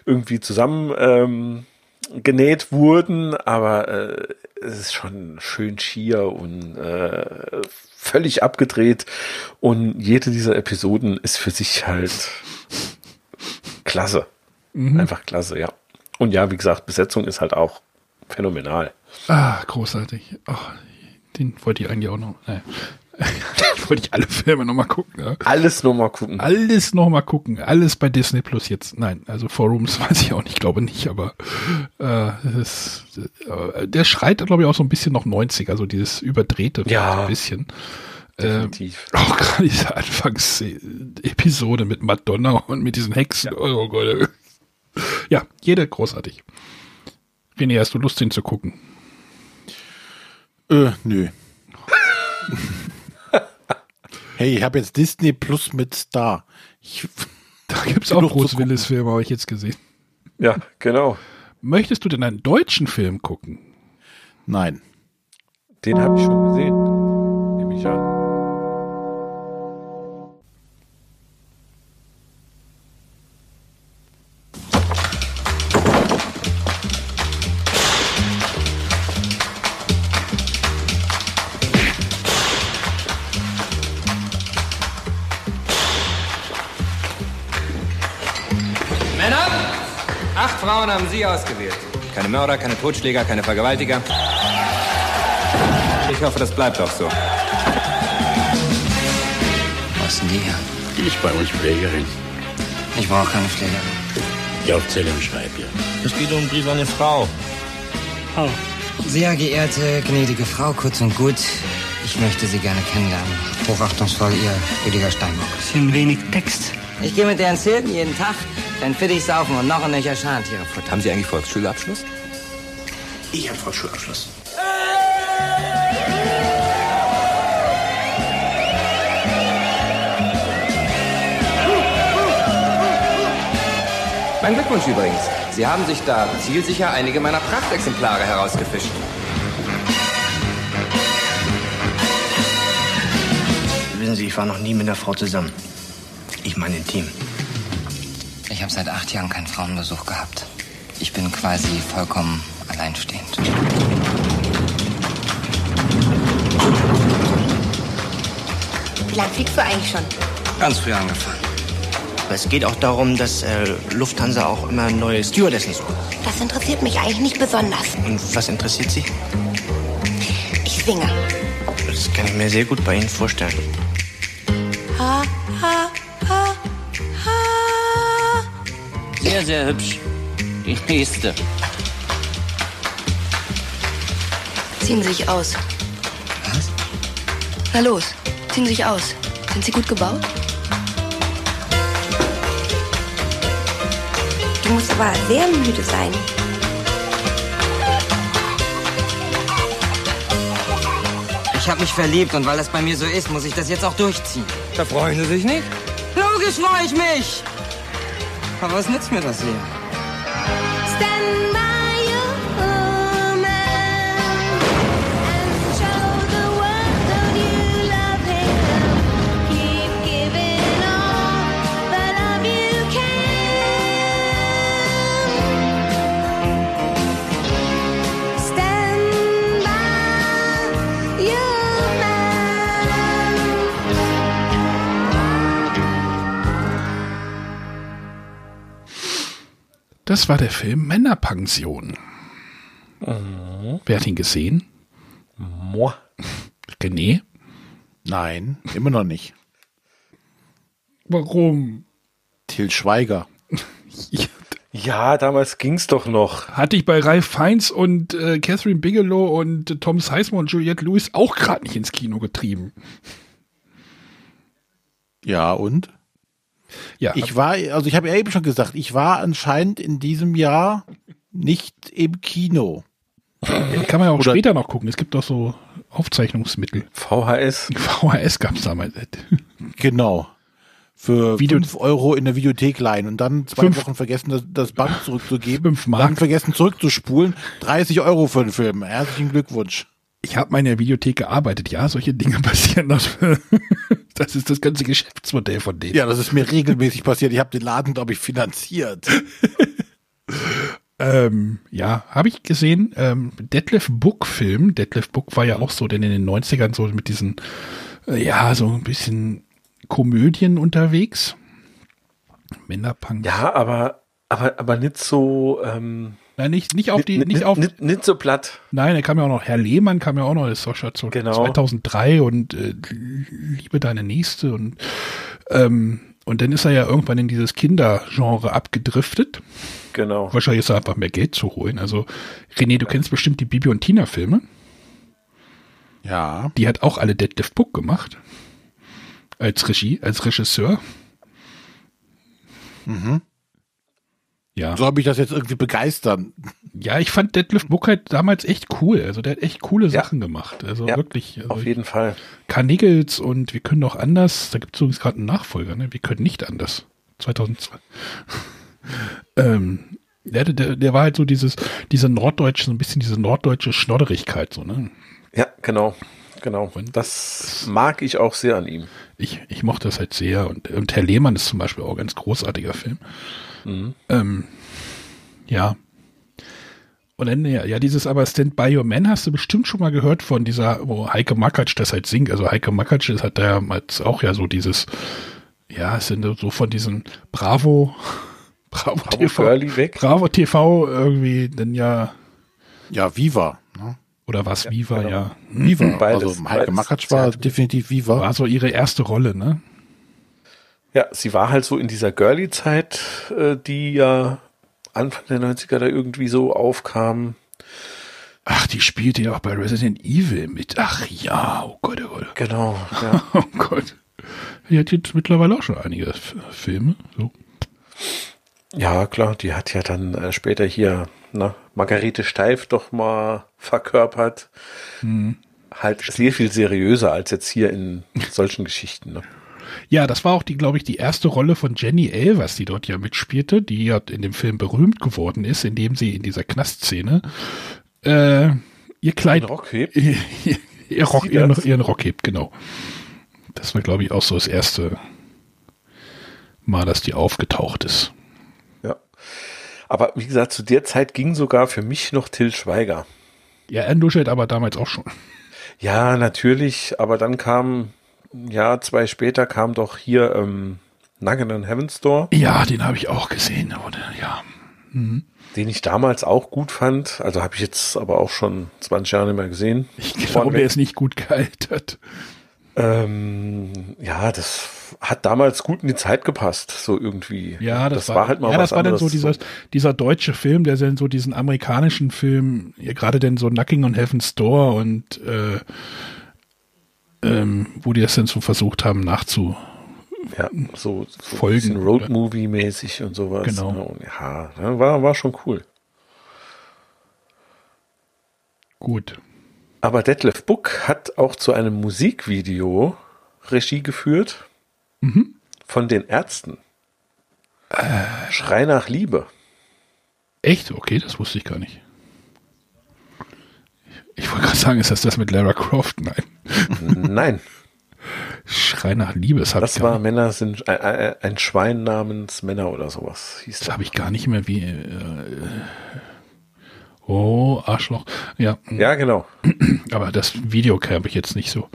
irgendwie zusammen ähm, genäht wurden, aber äh, es ist schon schön schier und äh, völlig abgedreht und jede dieser Episoden ist für sich halt klasse. Mhm. Einfach klasse, ja. Und ja, wie gesagt, Besetzung ist halt auch phänomenal. Ah, großartig. Oh, den wollte ich eigentlich auch noch. Naja. wollte ich alle Filme nochmal gucken. Ja. Alles nochmal gucken. Alles nochmal gucken. Alles bei Disney Plus jetzt. Nein, also Forums weiß ich auch nicht, glaube nicht, aber äh, das, äh, der schreit, glaube ich, auch so ein bisschen noch 90, also dieses überdrehte ja, so ein bisschen. Definitiv. Äh, auch gerade diese Anfangsepisode mit Madonna und mit diesen Hexen. Ja. Oh Gott. Ja, jede großartig. René, hast du Lust, den zu gucken? Äh, nö. hey, ich habe jetzt Disney Plus mit Star. Ich, da gibt es auch Bruce Willis-Filme, habe ich jetzt gesehen. Ja, genau. Möchtest du denn einen deutschen Film gucken? Nein. Den habe ich schon gesehen. Nehme ich an. Haben Sie ausgewählt. Keine Mörder, keine Totschläger, keine Vergewaltiger. Ich hoffe, das bleibt auch so. Was denn die hier? Die ist bei uns Pflegerin. Ich brauche keine Pflegerin. Die Aufzählung schreibt ihr. Es geht um einen Brief an eine Frau. Oh. Sehr geehrte, gnädige Frau, kurz und gut, ich möchte Sie gerne kennenlernen. Hochachtungsvoll, Ihr Rüdiger Steinbock. Bisschen wenig Text. Ich gehe mit der ins jeden Tag, dann Fittich saufen und noch ein Nöcher Scharentiere futtern. Haben Sie eigentlich Volksschulabschluss? Ich habe Volksschulabschluss. Mein Glückwunsch übrigens. Sie haben sich da zielsicher einige meiner Prachtexemplare herausgefischt. Wissen Sie, ich war noch nie mit einer Frau zusammen. Ich meine intim. Ich habe seit acht Jahren keinen Frauenbesuch gehabt. Ich bin quasi vollkommen alleinstehend. Wie lange fliegst du eigentlich schon? Ganz früh angefangen. Aber es geht auch darum, dass äh, Lufthansa auch immer neue Stewardessen sucht. Das interessiert mich eigentlich nicht besonders. Und was interessiert Sie? Ich swinge. Das kann ich mir sehr gut bei Ihnen vorstellen. Sehr, sehr hübsch. Die nächste. Ziehen Sie sich aus. Was? Na los, ziehen Sie sich aus. Sind Sie gut gebaut? Du musst aber sehr müde sein. Ich habe mich verliebt und weil das bei mir so ist, muss ich das jetzt auch durchziehen. Da freuen Sie sich nicht? Logisch freue ich mich! Aber was nützt mir das hier? Stand by Das war der Film Männerpension. Wer hat ihn gesehen? Moi. René? Nein, immer noch nicht. Warum? Till Schweiger. Ja, damals ging's doch noch. Hatte ich bei Ralph Fiennes und äh, Catherine Bigelow und äh, Tom Sizemore und Juliette Lewis auch gerade nicht ins Kino getrieben. Ja, und? Ja. Ich war, also ich habe ja eben schon gesagt, ich war anscheinend in diesem Jahr nicht im Kino. Kann man ja auch Oder- später noch gucken. Es gibt doch so Aufzeichnungsmittel. VHS. VHS gab es damals. Genau. Für Video- 5 Euro in der Videothek leihen und dann zwei Fünf- Wochen vergessen, das, das Band zurückzugeben. Fünf Mark. Dann vergessen zurückzuspulen. 30 Euro für den Film. Herzlichen Glückwunsch. Ich habe mal in der Videothek gearbeitet. Ja, solche Dinge passieren. Das, das ist das ganze Geschäftsmodell von denen. Ja, das ist mir regelmäßig passiert. Ich habe den Laden, glaube ich, finanziert. Ähm, ja, habe ich gesehen. Ähm, Detlef Book Film. Detlef Book war ja auch so, denn in den 90ern so mit diesen, äh, ja, so ein bisschen Komödien unterwegs. Männerpunk. Ja, aber, aber, aber nicht so, ähm, Nein, nicht, nicht auf die, nicht, nicht, auf, nicht, nicht so platt. nein, da kam ja auch noch, Herr Lehmann kam ja auch noch, das ist doch schon so Genau. 2003 und äh, Liebe deine Nächste und, ähm, und dann ist er ja irgendwann in dieses Kindergenre abgedriftet. Genau. Wahrscheinlich ist er einfach mehr Geld zu holen. Also, René, du kennst bestimmt die Bibi und Tina Filme. Ja. Die hat auch alle Detlef Book gemacht. Als Regie, als Regisseur. Mhm. Ja. So habe ich das jetzt irgendwie begeistern. Ja, ich fand Detlef Book halt damals echt cool. Also der hat echt coole Sachen gemacht. Also Ja, wirklich. Also Auf jeden Fall. Carnigels und wir können doch anders. Da gibt es übrigens gerade einen Nachfolger, ne? Wir können nicht anders. 2002. ähm, der, der, der war halt so dieses, diese norddeutsche, so ein bisschen diese norddeutsche Schnodderigkeit, so, ne? Ja, genau. Genau. Das mag ich auch sehr an ihm. Ich, ich mochte das halt sehr. Und, und Herr Lehmann ist zum Beispiel auch ein ganz großartiger Film. Mhm. Ähm, ja. Und dann, ja, ja, dieses aber Stand By Your Man hast du bestimmt schon mal gehört von dieser, wo Heike Makatsch das halt singt. Also Heike Makatsch ist hat da damals auch ja so dieses, ja, es sind so von diesen Bravo, Bravo, Bravo TV, Girlie weg. Bravo TV irgendwie, dann ja, Ja, Viva. Ne? oder was Viva, genau. ja. Viva. Beides, also Heike beides. Makatsch war definitiv Viva. War so ihre erste Rolle, ne? Ja, sie war halt so in dieser Girly-Zeit, äh, die ja Anfang der 90er da irgendwie so aufkam. Ach, die spielte ja auch bei Resident Evil mit. Ach ja, oh Gott, oh Gott. Genau, ja. oh Gott. Die hat jetzt mittlerweile auch schon einige Filme. So. Ja, klar, die hat ja dann äh, später hier ne, Margarete Steif doch mal verkörpert. Mhm. Halt sehr viel seriöser als jetzt hier in solchen Geschichten. Ne? Ja, das war auch die, glaube ich, die erste Rolle von Jenny Elvers, die dort ja mitspielte, die ja in dem Film berühmt geworden ist, indem sie in dieser Knastszene äh, ihr Kleid, Rock hebt. ihr, ihr Rock, ihren, ihren Rock hebt, genau. Das war, glaube ich, auch so das erste Mal, dass die aufgetaucht ist. Ja. Aber wie gesagt, zu der Zeit ging sogar für mich noch Till Schweiger. Ja, Anduschet aber damals auch schon. Ja, natürlich, aber dann kam, ja, zwei später kam doch hier ähm, Nugget and Heaven's Door. Ja, den habe ich auch gesehen, oder? Ja. Mhm. Den ich damals auch gut fand. Also habe ich jetzt aber auch schon 20 Jahre nicht mehr gesehen. Ich glaube, der ist nicht gut gealtert. Ähm, ja, das hat damals gut in die Zeit gepasst, so irgendwie. Ja, das, war, halt mal ja, was das war dann so dieser, dieser deutsche Film, der dann so diesen amerikanischen Film, ja, gerade denn so Knocking on Heaven's Door und äh, ähm, wo die das dann so versucht haben nachzu ja, so, so folgen. Roadmovie-mäßig und sowas. Genau. ne? Ja, ja, war, war schon cool. Gut. Aber Detlef Buck hat auch zu einem Musikvideo Regie geführt Mhm. von den Ärzten. Schrei nach Liebe. Echt? Okay, das wusste ich gar nicht. Ich wollte gerade sagen, ist das das mit Lara Croft? Nein. Nein. Schrei nach Liebe, das Das war Männer sind ein, ein, ein Schwein namens Männer oder sowas hieß Das habe ich gar nicht mehr wie. Äh, oh, Arschloch. Ja. Ja, genau. Aber das Video habe ich jetzt nicht so.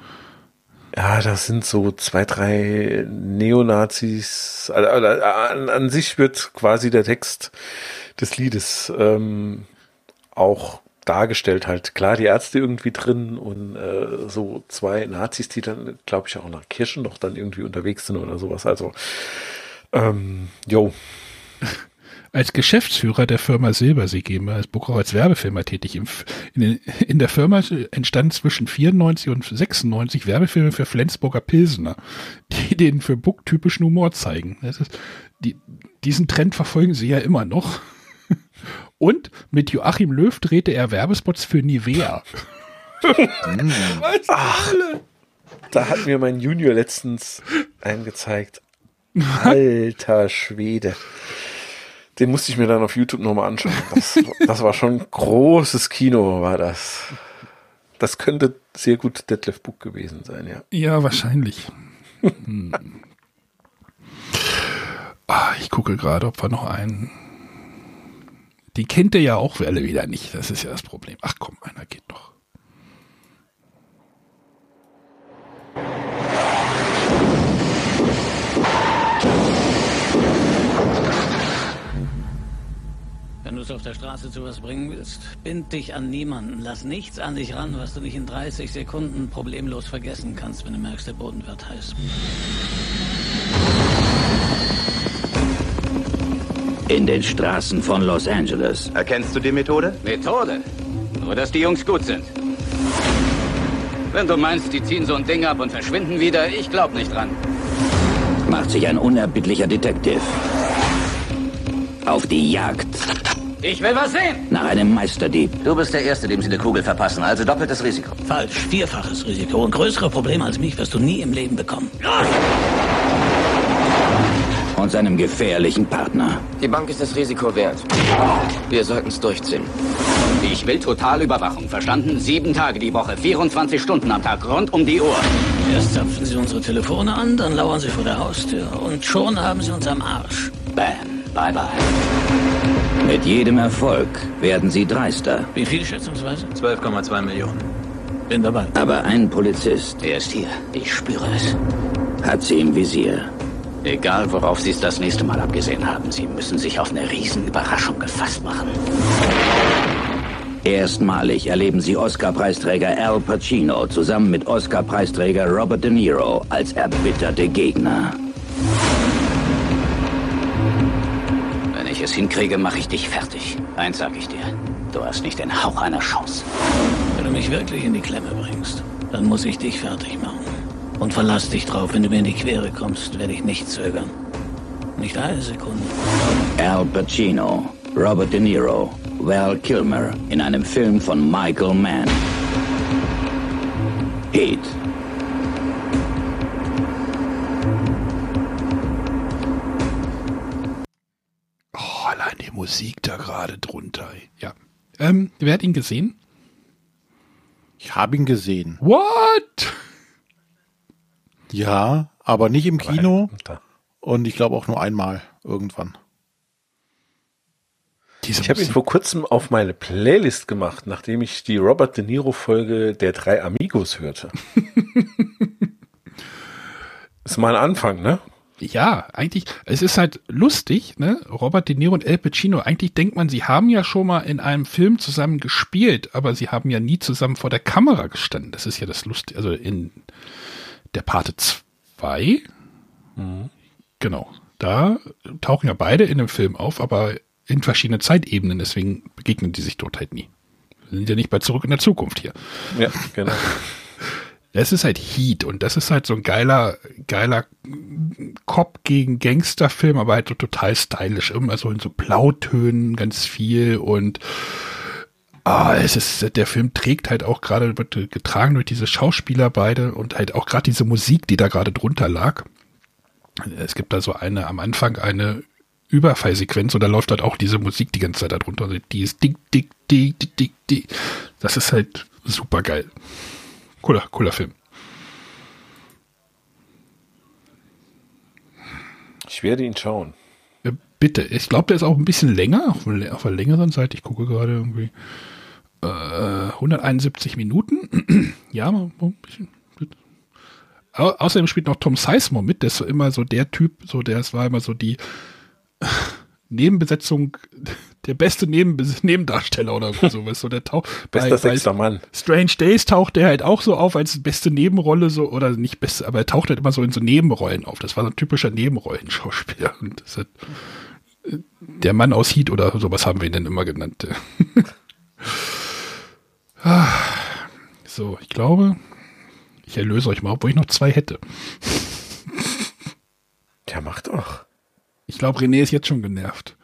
Ja, das sind so zwei, drei Neonazis. Also, An, an sich wird quasi der Text des Liedes ähm, auch dargestellt halt. Klar, die Ärzte irgendwie drin und äh, so zwei Nazis, die dann, glaube ich, auch nach Kirchen noch dann irgendwie unterwegs sind oder sowas. Also, ähm, jo. Als Geschäftsführer der Firma Silbersee GmbH ist Buck auch als Werbefilmer tätig. Im In, in der Firma entstanden zwischen 94 und 96 Werbefilme für Flensburger Pilsener, die den für Buck typischen Humor zeigen. Ist, die, diesen Trend verfolgen sie ja immer noch. Und mit Joachim Löw drehte er Werbespots für Nivea. Ach, da hat mir mein Junior letztens eingezeigt. Alter Schwede. Den musste ich mir dann auf YouTube nochmal anschauen. Das, das war schon großes Kino, war das. Das könnte sehr gut Detlef Buck gewesen sein, ja. Ja, wahrscheinlich. Hm. Ah, ich gucke gerade, ob wir noch einen. Die kennt ihr ja auch alle wieder nicht. Das ist ja das Problem. Ach komm, einer geht doch. Wenn du es auf der Straße zu was bringen willst, bind dich an niemanden. Lass nichts an dich ran, was du nicht in 30 Sekunden problemlos vergessen kannst, wenn du merkst, der Boden wird heiß. In den Straßen von Los Angeles. Erkennst du die Methode? Methode? Nur, dass die Jungs gut sind. Wenn du meinst, die ziehen so ein Ding ab und verschwinden wieder, ich glaub nicht dran. Macht sich ein unerbittlicher Detective auf die Jagd Ich will was sehen! nach einem Meisterdieb. Du bist der Erste, dem sie eine Kugel verpassen, also doppeltes Risiko. Falsch, vierfaches Risiko. Und größere Probleme als mich wirst du nie im Leben bekommen. Und seinem gefährlichen Partner. Die Bank ist das Risiko wert. Wir sollten es durchziehen. Ich will Totalüberwachung, verstanden? Sieben Tage die Woche, 24 Stunden am Tag, rund um die Uhr. Erst zapfen sie unsere Telefone an, dann lauern sie vor der Haustür. Und schon haben sie uns am Arsch. Bam, bye bye. Mit jedem Erfolg werden sie dreister. Wie viel schätzungsweise? 12,2 Millionen. Bin dabei. Aber ein Polizist Er ist hier. Ich spüre es. hat sie im Visier. Egal, worauf Sie es das nächste Mal abgesehen haben, Sie müssen sich auf eine Riesenüberraschung gefasst machen. Erstmalig erleben sie Oscar-Preisträger Al Pacino zusammen mit Oscar-Preisträger Robert De Niro als erbitterte Gegner. Wenn ich es hinkriege, mache ich dich fertig. Eins sag ich dir. Du hast nicht den Hauch einer Chance. Wenn du mich wirklich in die Klemme bringst, dann muss ich dich fertig machen. Und verlass dich drauf, wenn du mir in die Quere kommst, werde ich nicht zögern. Nicht eine Sekunde. Al Pacino, Robert De Niro, Val Kilmer in einem Film von Michael Mann. Heat. Oh, allein die Musik da gerade drunter. Ja. Ähm, wer hat ihn gesehen? Ich habe ihn gesehen. What? Ja, aber nicht im Kino. Und ich glaube auch nur einmal irgendwann. ich habe ihn vor kurzem auf meine Playlist gemacht, nachdem ich die Robert De Niro Folge der drei Amigos hörte. ist mal ein Anfang, ne? Ja, eigentlich, es ist halt lustig, ne? Robert De Niro und El Pacino, eigentlich denkt man, sie haben ja schon mal in einem Film zusammen gespielt, aber sie haben ja nie zusammen vor der Kamera gestanden. Das ist ja das Lustige. Also in der Parte 2, genau, da tauchen ja beide in dem Film auf, aber in verschiedenen Zeitebenen, deswegen begegnen die sich dort halt nie. Wir sind ja nicht bei Zurück in der Zukunft hier. Ja, genau. Es ist halt Heat und das ist halt so ein geiler, geiler Cop gegen Gangsterfilm, aber halt so total stylisch, immer so in so Blautönen ganz viel und ah, es ist, der Film trägt halt auch gerade, wird getragen durch diese Schauspieler beide und halt auch gerade diese Musik, die da gerade drunter lag. Es gibt da so eine, am Anfang eine Überfallsequenz und da läuft halt auch diese Musik die ganze Zeit da drunter. Also die ist dick, dick, dick, dick, dick, dick. Das ist halt super geil. Cooler, cooler Film. Ich werde ihn schauen. Bitte, ich glaube, der ist auch ein bisschen länger, auf der längeren Seite. Ich gucke gerade irgendwie. Äh, 171 Minuten. ja, mal ein bisschen. Au außerdem spielt noch Tom Sizemore mit. Der ist so immer so der Typ, so der es war immer so die Nebenbesetzung, der beste Nebenbes Nebendarsteller oder sowas. So der Tau Bester sechster Mann. Strange Days taucht der halt auch so auf als beste Nebenrolle, so, oder nicht beste, aber er taucht halt immer so in so Nebenrollen auf. Das war so ein typischer Nebenrollenschauspieler. Und das hat, äh, der Mann aus Heat oder sowas haben wir ihn dann immer genannt. Ah, so, ich glaube, ich erlöse euch mal, obwohl ich noch zwei hätte. Ja, mach doch. Ich glaube, René ist jetzt schon genervt.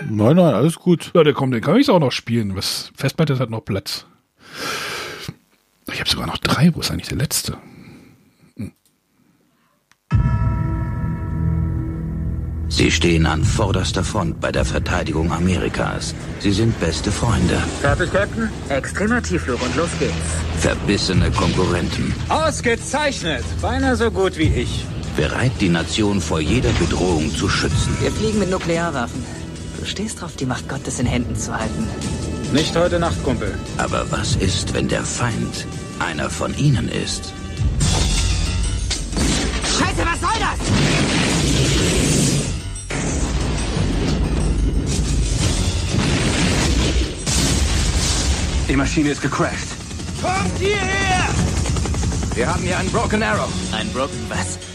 Nein, nein, alles gut. Ja, der kommt, den kann ich auch noch spielen. Was, Festplatte hat noch Platz. Ich habe sogar noch drei. Wo ist eigentlich der letzte? Sie stehen an vorderster Front bei der Verteidigung Amerikas. Sie sind beste Freunde, Fertig, Captain? Extremer Tiefflug und los geht's. verbissene Konkurrenten, Ausgezeichnet. Beinahe so gut wie ich. bereit, die Nation vor jeder Bedrohung zu schützen. Wir fliegen mit Nuklearwaffen. Du stehst drauf, die Macht Gottes in Händen zu halten. Nicht heute Nacht, Kumpel. Aber was ist, wenn der Feind einer von ihnen ist? Scheiße, was soll das? Die Maschine ist gecrashed. Kommt hierher! Wir haben hier einen Broken Arrow. Ein Broken was?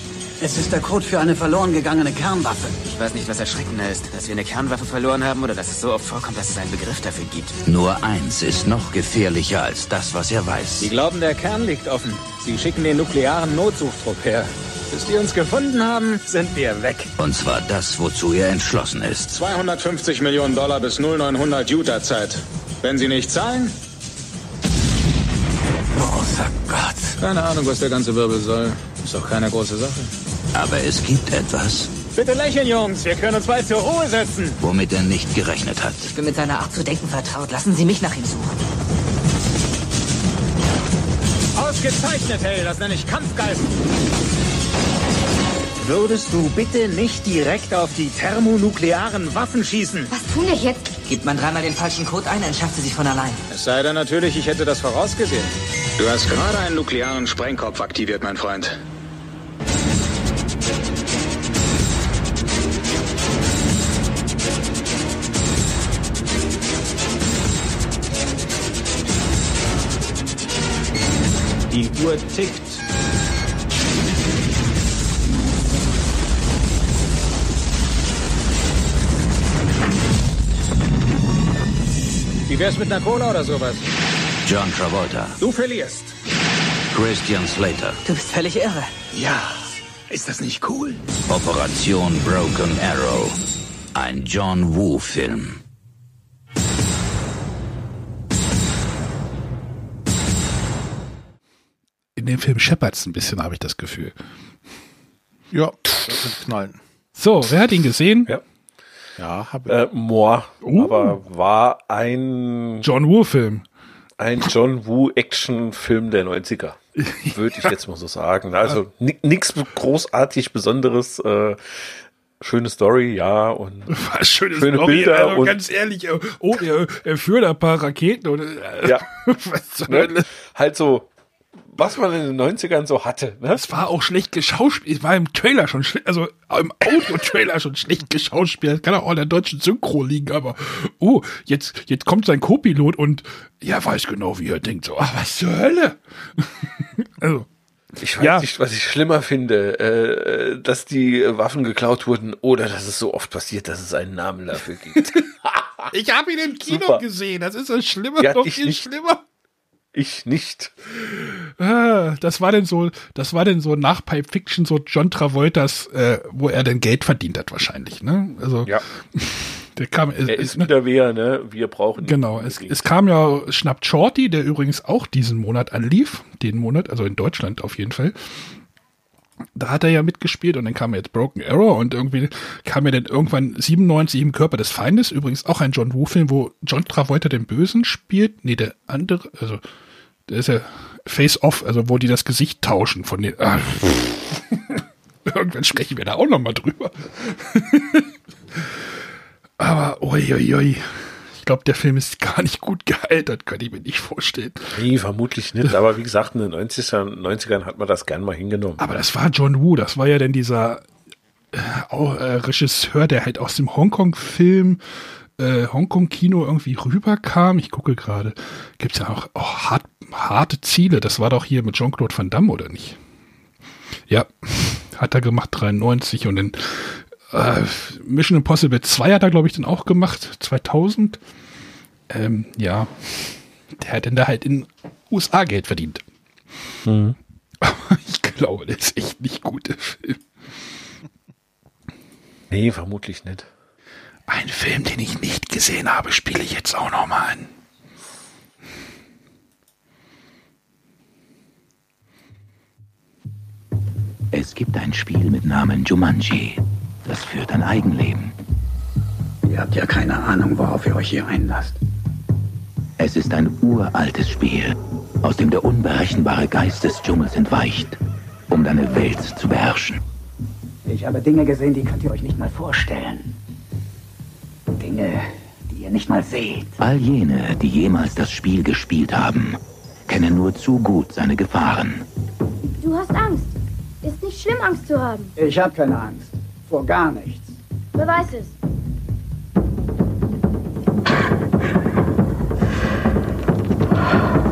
Es ist der Code für eine verloren gegangene Kernwaffe. Ich weiß nicht, was erschreckender ist, dass wir eine Kernwaffe verloren haben oder dass es so oft vorkommt, dass es einen Begriff dafür gibt. Nur eins ist noch gefährlicher als das, was er weiß. Sie glauben, der Kern liegt offen. Sie schicken den nuklearen Notsuchtrupp her. Bis die uns gefunden haben, sind wir weg. Und zwar das, wozu er entschlossen ist. 250 Millionen Dollar bis 0900 Utah-Zeit. Wenn Sie nicht zahlen? Großer Gott. Keine Ahnung, was der ganze Wirbel soll. Ist doch keine große Sache. Aber es gibt etwas, Bitte lächeln, Jungs. Wir können uns bald zur Ruhe setzen. womit er nicht gerechnet hat. Ich bin mit seiner Art zu denken vertraut. Lassen Sie mich nach ihm suchen. Ausgezeichnet, hey. Das nenne ich Kampfgeist. Würdest du bitte nicht direkt auf die thermonuklearen Waffen schießen? Was tun wir jetzt? Gibt man dreimal den falschen Code ein, entschärft sie sich von allein. Es sei denn natürlich, ich hätte das vorausgesehen. Du hast gerade einen nuklearen Sprengkopf aktiviert, mein Freund. Die Uhr tickt. Wie wär's mit einer Cola oder sowas? John Travolta. Du verlierst. Christian Slater. Du bist völlig irre. Ja, ist das nicht cool? Operation Broken Arrow. Ein John Woo-Film. In dem Film scheppert's ein bisschen, habe ich das Gefühl. Ja, das wird knallen. So, wer hat ihn gesehen? Ja. Ja, hab Äh, Moore, aber war ein John Woo-Film. ein John Woo Action-Film der 90er. Würde ich jetzt mal so sagen. Also ni nichts großartig Besonderes. Äh, schöne Story, ja. Und Was schöne Story, Bilder. also und, ganz ehrlich, oh, er, er führt ein paar Raketen und äh, ja, was zur ne? Hölle? halt so, was man in den 90ern so hatte. Ne? Es war auch schlecht geschauspielt. Es war im Trailer schon schlecht, also im Audio-Trailer schon schlecht geschauspielt. Das kann auch an der deutschen Synchro liegen, aber oh, jetzt, jetzt kommt sein Co-Pilot und ja, weiß genau, wie er denkt. So, ach, was zur Hölle? also, Ich weiß Ja. nicht, was ich schlimmer finde, äh, dass die Waffen geklaut wurden oder dass es so oft passiert, dass es einen Namen dafür gibt. ich habe ihn im Kino Super. gesehen. Das ist das Schlimme, Ja, ich viel schlimmer. Ich nicht. Ah, das war denn so, das war denn so nach Pipe Fiction so John Travoltas, äh, wo er denn Geld verdient hat wahrscheinlich, ne? Also Ja. der kam, es, Er es, ist wieder wer, ne? Wir brauchen. Genau, es, es kam ja Schnappt Shorty, der übrigens auch diesen Monat anlief, den Monat, also in Deutschland auf jeden Fall. Da hat er ja mitgespielt und dann kam jetzt Broken Arrow und irgendwie kam ja dann irgendwann 97 im Körper des Feindes, übrigens auch ein John Woo-Film, wo John Travolta den Bösen spielt. Nee, der andere, also der ist ja Face-Off, also wo die das Gesicht tauschen von den. Ah, irgendwann sprechen wir da auch nochmal drüber. Aber oi, oi, oi. Ich glaube, der Film ist gar nicht gut gealtert, kann ich mir nicht vorstellen. Nee, vermutlich nicht. Aber wie gesagt, in den 90ern, 90ern hat man das gern mal hingenommen. Aber das war John Woo, das war ja dann dieser äh, auch, äh, Regisseur, der halt aus dem Hongkong-Film, äh, Hongkong-Kino irgendwie rüberkam. Ich gucke gerade, gibt's ja auch oh, hart, harte Ziele. Das war doch hier mit Jean-Claude Van Damme, oder nicht? Ja, hat er gemacht, 93 und dann äh, Mission Impossible 2 hat er, glaube ich, dann auch gemacht, 2000. Ähm, ja, der hat dann da halt in USA Geld verdient. Mhm. Aber ich glaube, der ist echt nicht gut, der Film. Nee, vermutlich nicht. Ein Film, den ich nicht gesehen habe, spiele ich jetzt auch noch mal an. Es gibt ein Spiel mit Namen Jumanji. Das führt ein Eigenleben. Ihr habt ja keine Ahnung, worauf ihr euch hier einlasst. Es ist ein uraltes Spiel, aus dem der unberechenbare Geist des Dschungels entweicht, um deine Welt zu beherrschen. Ich habe Dinge gesehen, die könnt ihr euch nicht mal vorstellen. Dinge, die ihr nicht mal seht. All jene, die jemals das Spiel gespielt haben, kennen nur zu gut seine Gefahren. Du hast Angst. Ist nicht schlimm, Angst zu haben. Ich habe keine Angst. Vor gar nichts. Beweis es.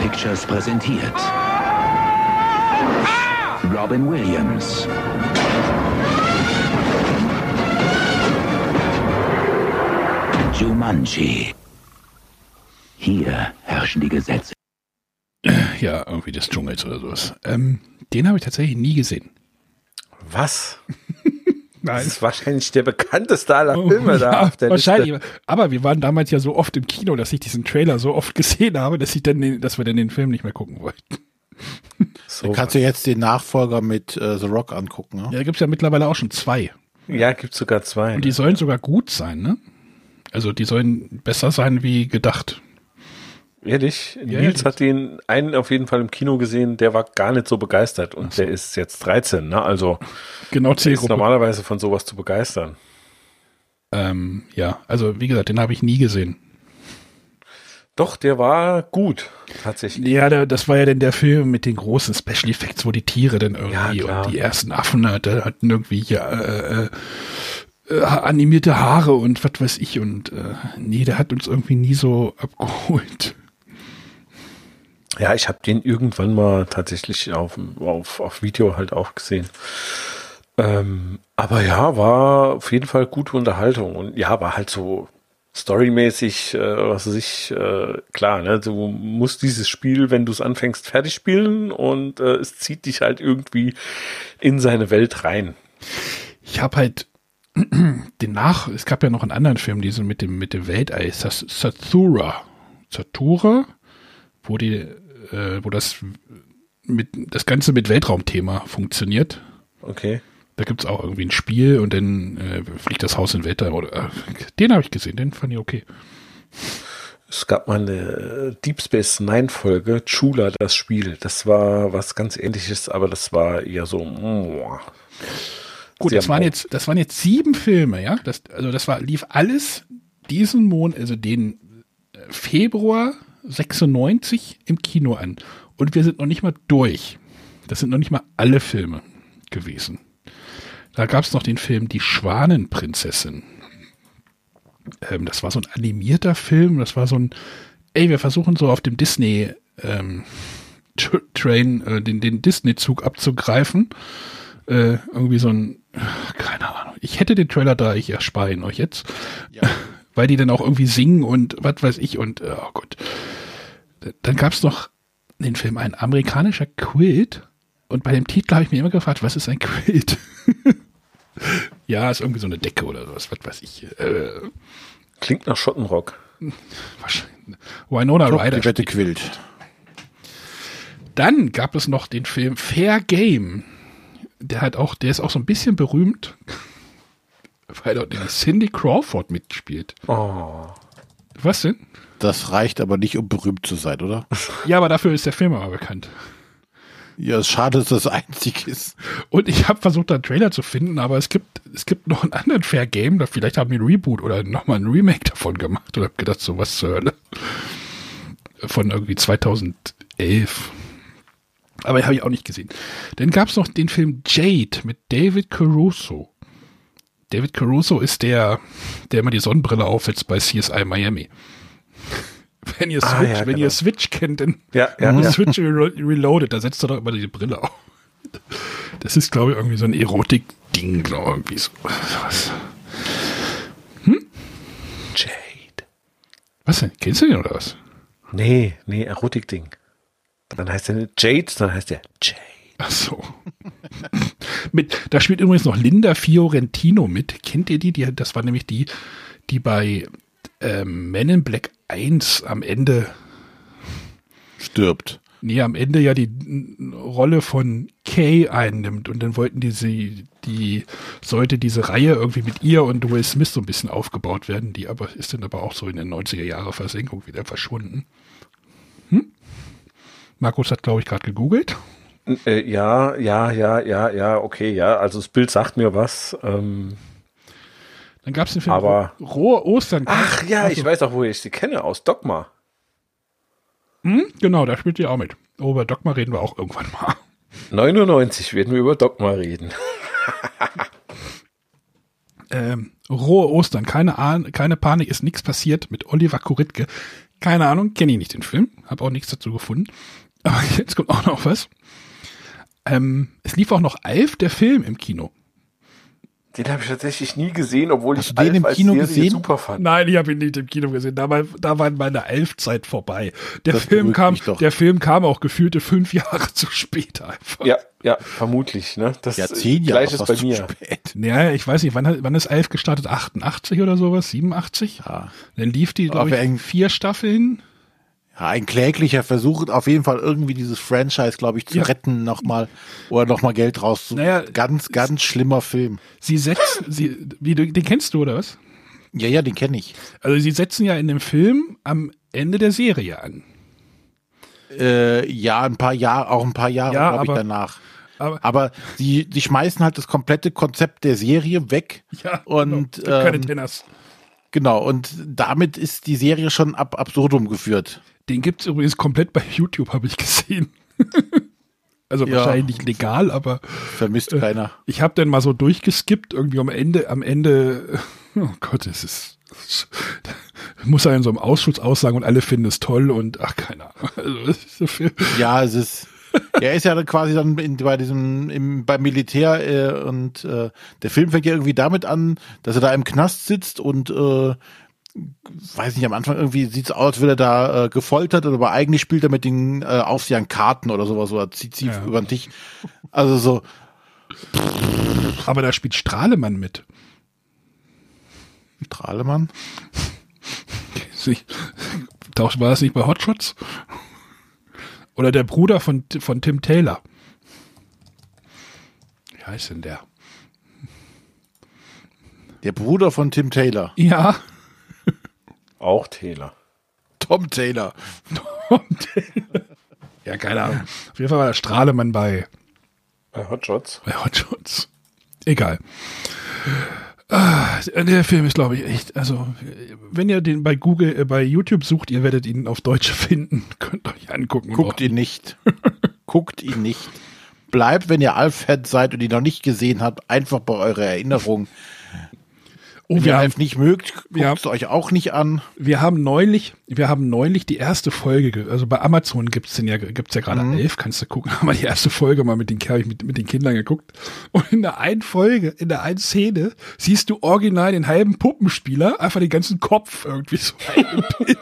Pictures präsentiert Robin Williams. Jumanji. Hier herrschen die Gesetze. Ja, irgendwie des Dschungels oder sowas. Ähm, den habe ich tatsächlich nie gesehen. Was? Nein. Das ist wahrscheinlich der bekannteste aller Filme da ja, auf der wahrscheinlich. Liste. Aber wir waren damals ja so oft im Kino, dass ich diesen Trailer so oft gesehen habe, dass ich dann den, dass wir dann den Film nicht mehr gucken wollten. Dann kannst du jetzt den Nachfolger mit äh, The Rock angucken. Ne? Ja, da gibt's ja mittlerweile auch schon zwei. Ja, gibt's sogar zwei. Und die sollen sogar gut sein, ne? Also die sollen besser sein wie gedacht. Ehrlich? Ja, Nils ja. hat den einen auf jeden Fall im Kino gesehen, der war gar nicht so begeistert und der ist jetzt 13, ne? Also Genau der ist normalerweise von sowas zu begeistern. Ähm, ja, also wie gesagt, den habe ich nie gesehen. Doch, der war gut, tatsächlich. Ja, der, das war ja dann der Film mit den großen Special Effects, wo die Tiere dann irgendwie klar. und die ersten Affen hatte, hatten irgendwie hier, äh, äh, äh, animierte Haare und was weiß ich und äh, nee, der hat uns irgendwie nie so abgeholt. Ja, ich habe den irgendwann mal tatsächlich auf, auf, auf Video halt auch gesehen. Ähm, aber ja, war auf jeden Fall gute Unterhaltung und ja, war halt so storymäßig, äh, was weiß ich, äh, klar, ne, du musst dieses Spiel, wenn du es anfängst, fertig spielen und äh, es zieht dich halt irgendwie in seine Welt rein. Ich habe halt den nach, es gab ja noch einen anderen Film, diesen mit dem mit dem Weltall, Sas- Satura, Satura, wo die, äh, wo das mit das Ganze mit Weltraumthema funktioniert. Okay. Da gibt's auch irgendwie ein Spiel und dann äh, fliegt das Haus in Weltall. Oder, äh, den habe ich gesehen, den fand ich okay. Es gab mal eine äh, Deep Space Nine Folge, Chula, das Spiel. Das war was ganz ähnliches, aber das war eher so. mm, Gut, das waren jetzt, das waren jetzt sieben Filme, ja. Das, also das war, lief alles diesen Monat, also den äh, Februar 96 im Kino an. Und wir sind noch nicht mal durch. Das sind noch nicht mal alle Filme gewesen. Da gab es noch den Film Die Schwanenprinzessin. Ähm, das war so ein animierter Film. Das war so ein, ey, wir versuchen so auf dem Disney ähm, Tr- Train, äh, den, den Disney-Zug abzugreifen. Äh, irgendwie so ein, keine Ahnung. Ich hätte den Trailer da, ich erspare ihn euch jetzt. Weil die dann auch irgendwie singen und was weiß ich und, äh, oh Gott. Dann gab es noch den Film Ein amerikanischer Quilt. Und bei dem Titel habe ich mir immer gefragt, was ist ein Quilt? ja, ist irgendwie so eine Decke oder sowas, was weiß ich. Äh, Klingt nach Schottenrock. wahrscheinlich. Winona Klopp, Ryder. die Wette mit. Dann gab es noch den Film Fair Game. Der hat auch, der ist auch so ein bisschen berühmt, weil dort nämlich Cindy Crawford mitspielt. Oh. Was denn? Das reicht aber nicht, um berühmt zu sein, oder? Ja, aber dafür ist der Film aber bekannt. Ja, es ist schade, dass das einzig ist. Und ich habe versucht, da einen Trailer zu finden, aber es gibt, es gibt noch einen anderen Fair Game. Da vielleicht haben die ein Reboot oder nochmal ein Remake davon gemacht. Und hab gedacht, so was zur Hölle. Von irgendwie 2011. Aber habe ich auch nicht gesehen. Dann gab es noch den Film Jade mit David Caruso. David Caruso ist der, der immer die Sonnenbrille aufsetzt bei CSI Miami. Wenn ihr Switch, Ah, ja, wenn genau. ihr Switch kennt, dann Ja, ja, ja. Switch Relo- Reloaded, da setzt er doch immer die Brille auf. Das ist, glaube ich, irgendwie so ein Erotik-Ding, glaube ich. Irgendwie so. Was? Hm? Jade. Was denn? Kennst du den oder was? Nee, nee, Erotik-Ding. Dann heißt er Jade, dann heißt er Jade. Ach so. mit, da spielt übrigens noch Linda Fiorentino mit. Kennt ihr die? die das war nämlich die, die bei ähm, Men in Black 1 am Ende Stirbt. Nee, am Ende ja die n- Rolle von Kay einnimmt und dann wollten die sie, die sollte diese Reihe irgendwie mit ihr und Will Smith so ein bisschen aufgebaut werden, die aber ist dann aber auch so in den 90er Jahre Versenkung wieder verschwunden. Hm? Markus hat, glaube ich, gerade gegoogelt. Äh, ja, ja, ja, ja, ja, okay, ja. Also das Bild sagt mir was. Ähm, Dann gab es den Film Aber- Ro- Rohe Ostern. ach ja, Ach ich weiß auch, wo ich sie kenne, aus Dogma. Hm? Genau, da spielt ihr auch mit. Oh, über Dogma reden wir auch irgendwann mal. 99 werden wir über Dogma reden. ähm, rohe Ostern, keine, Ahn keine Panik, ist nichts passiert mit Oliver Kuritke. Keine Ahnung, kenne ich nicht den Film, habe auch nichts dazu gefunden. Aber jetzt kommt auch noch was. Ähm, es lief auch noch Alf, der Film im Kino. Den habe ich tatsächlich nie gesehen, obwohl ich du den Alf im Kino gesehen? super fand. Nein, ich habe ihn nicht im Kino gesehen. Da war, da war meine Alf-Zeit vorbei. Der Das Film kam, der Film kam auch gefühlte fünf Jahre zu spät einfach. Ja, ja, vermutlich. Ne? Das Ja, zehn Jahre Gleiches fast bei zu mir. spät. Ja, ich weiß nicht, wann, hat- wann ist Alf gestartet? 88 oder sowas? 87? Ja. Dann lief die, glaube ich, vier Staffeln. Ja, ein kläglicher Versuch, auf jeden Fall irgendwie dieses Franchise, glaube ich, zu Ja. retten nochmal oder nochmal Geld rauszu. Naja, ganz, ganz schlimmer Film. Sie setzen, sie, wie den kennst du oder was? Ja, ja, den kenne ich. Also sie setzen ja in dem Film am Ende der Serie an. Äh, ja, ein paar Jahre, auch ein paar Jahre, Ja, glaube ich, danach. aber- Aber, sie, die schmeißen halt das komplette Konzept der Serie weg. Ja, und genau. Keine ähm. Genau, und damit ist die Serie schon ab absurdum geführt. Den gibt's übrigens komplett bei YouTube, habe ich gesehen. also Ja. wahrscheinlich nicht legal, aber Vermisst keiner. ich habe dann mal so durchgeskippt, irgendwie am Ende, am Ende, oh Gott, es ist, es muss er in so einem Ausschuss aussagen und alle finden es toll und ach, keine Ahnung. Also, es so. Ja, es ist. Er ist ja dann quasi dann in, bei diesem im, beim Militär äh, und äh, der Film fängt ja irgendwie damit an, dass er da im Knast sitzt und äh, weiß nicht, am Anfang irgendwie sieht's aus, als würde er da äh, gefoltert, aber eigentlich spielt er mit den äh, Aufsehern Karten oder sowas oder zieht sie Ja. über den Tisch. Also so, Aber da spielt Strahlemann mit. Strahlemann? War das nicht bei Hotshots? Oder der Bruder von, von Tim Taylor. Wie heißt denn der? Der Bruder von Tim Taylor. Ja. Auch Taylor. Tom Taylor. Ja, keine Ahnung. Auf jeden Fall war der Strahlemann bei, Bei Hotshots. bei Hotshots. Egal. Ah, der Film ist, glaube ich, echt, also, wenn ihr den bei Google, äh, bei YouTube sucht, ihr werdet ihn auf Deutsch finden. Könnt euch angucken. Guckt ihn nicht. Guckt ihn nicht. Bleibt, wenn ihr Alf-Fan seid und ihn noch nicht gesehen habt, einfach bei eurer Erinnerung. Oh, wenn wir ihr haben- Alf nicht mögt, guckt wir haben- es euch auch nicht an. Wir haben neulich, wir haben neulich die erste Folge, ge- also bei Amazon gibt's den ja, gibt's ja gerade elf, kannst du gucken, haben wir die erste Folge mal mit den, mit, mit den Kindern geguckt. Und in der einen Folge, in der einen Szene, siehst du original den halben Puppenspieler, einfach den ganzen Kopf irgendwie so.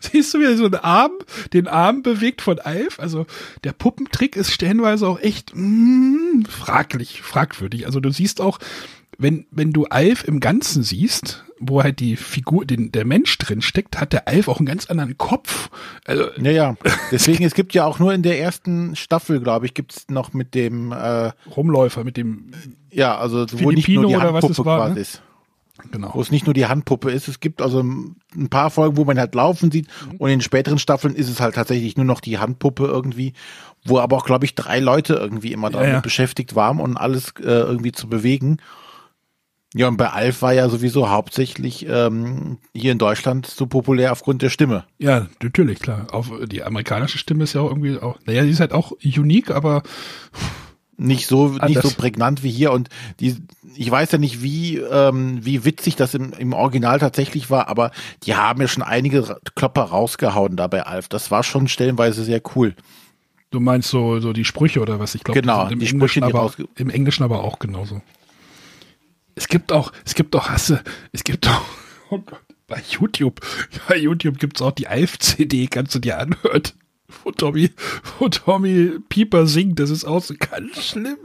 Siehst du, wie er so einen Arm, den Arm bewegt von Alf? Also der Puppentrick ist stellenweise auch echt mm, fraglich, fragwürdig. Also du siehst auch, wenn, wenn du Alf im Ganzen siehst, wo halt die Figur, den, der Mensch drin steckt, hat der Alf auch einen ganz anderen Kopf. Also, Ja, ja. Deswegen, es gibt ja auch nur in der ersten Staffel, glaube ich, gibt's noch mit dem äh, Rumläufer, mit dem Ja, also wo nicht nur die oder was Handpuppe es war, quasi ne? ist. Genau. Wo es nicht nur die Handpuppe ist. Es gibt also ein paar Folgen, wo man halt laufen sieht. Mhm. Und in späteren Staffeln ist es halt tatsächlich nur noch die Handpuppe irgendwie, wo aber auch, glaube ich, drei Leute irgendwie immer damit ja. beschäftigt waren und alles äh, irgendwie zu bewegen. Ja, und bei Alf war ja sowieso hauptsächlich ähm, hier in Deutschland so populär aufgrund der Stimme. Ja, natürlich, klar. Auf, die amerikanische Stimme ist ja auch irgendwie auch, naja, die ist halt auch unique, aber nicht so nicht Anders. so prägnant wie hier und die ich weiß ja nicht wie ähm, wie witzig das im, im Original tatsächlich war, aber die haben ja schon einige Klopper rausgehauen da bei Alf. Das war schon stellenweise sehr cool. du meinst so, so die Sprüche oder was? Ich glaube, Genau, im, die Englischen Sprüche, die aber, im Englischen aber auch genauso. Es gibt auch, es gibt auch Hasse, es gibt auch, oh Gott, bei YouTube, bei YouTube gibt's auch die Alf-CD, kannst du dir anhören. Wo Tommy, wo Tommy Pieper singt, das ist auch so ganz schlimm.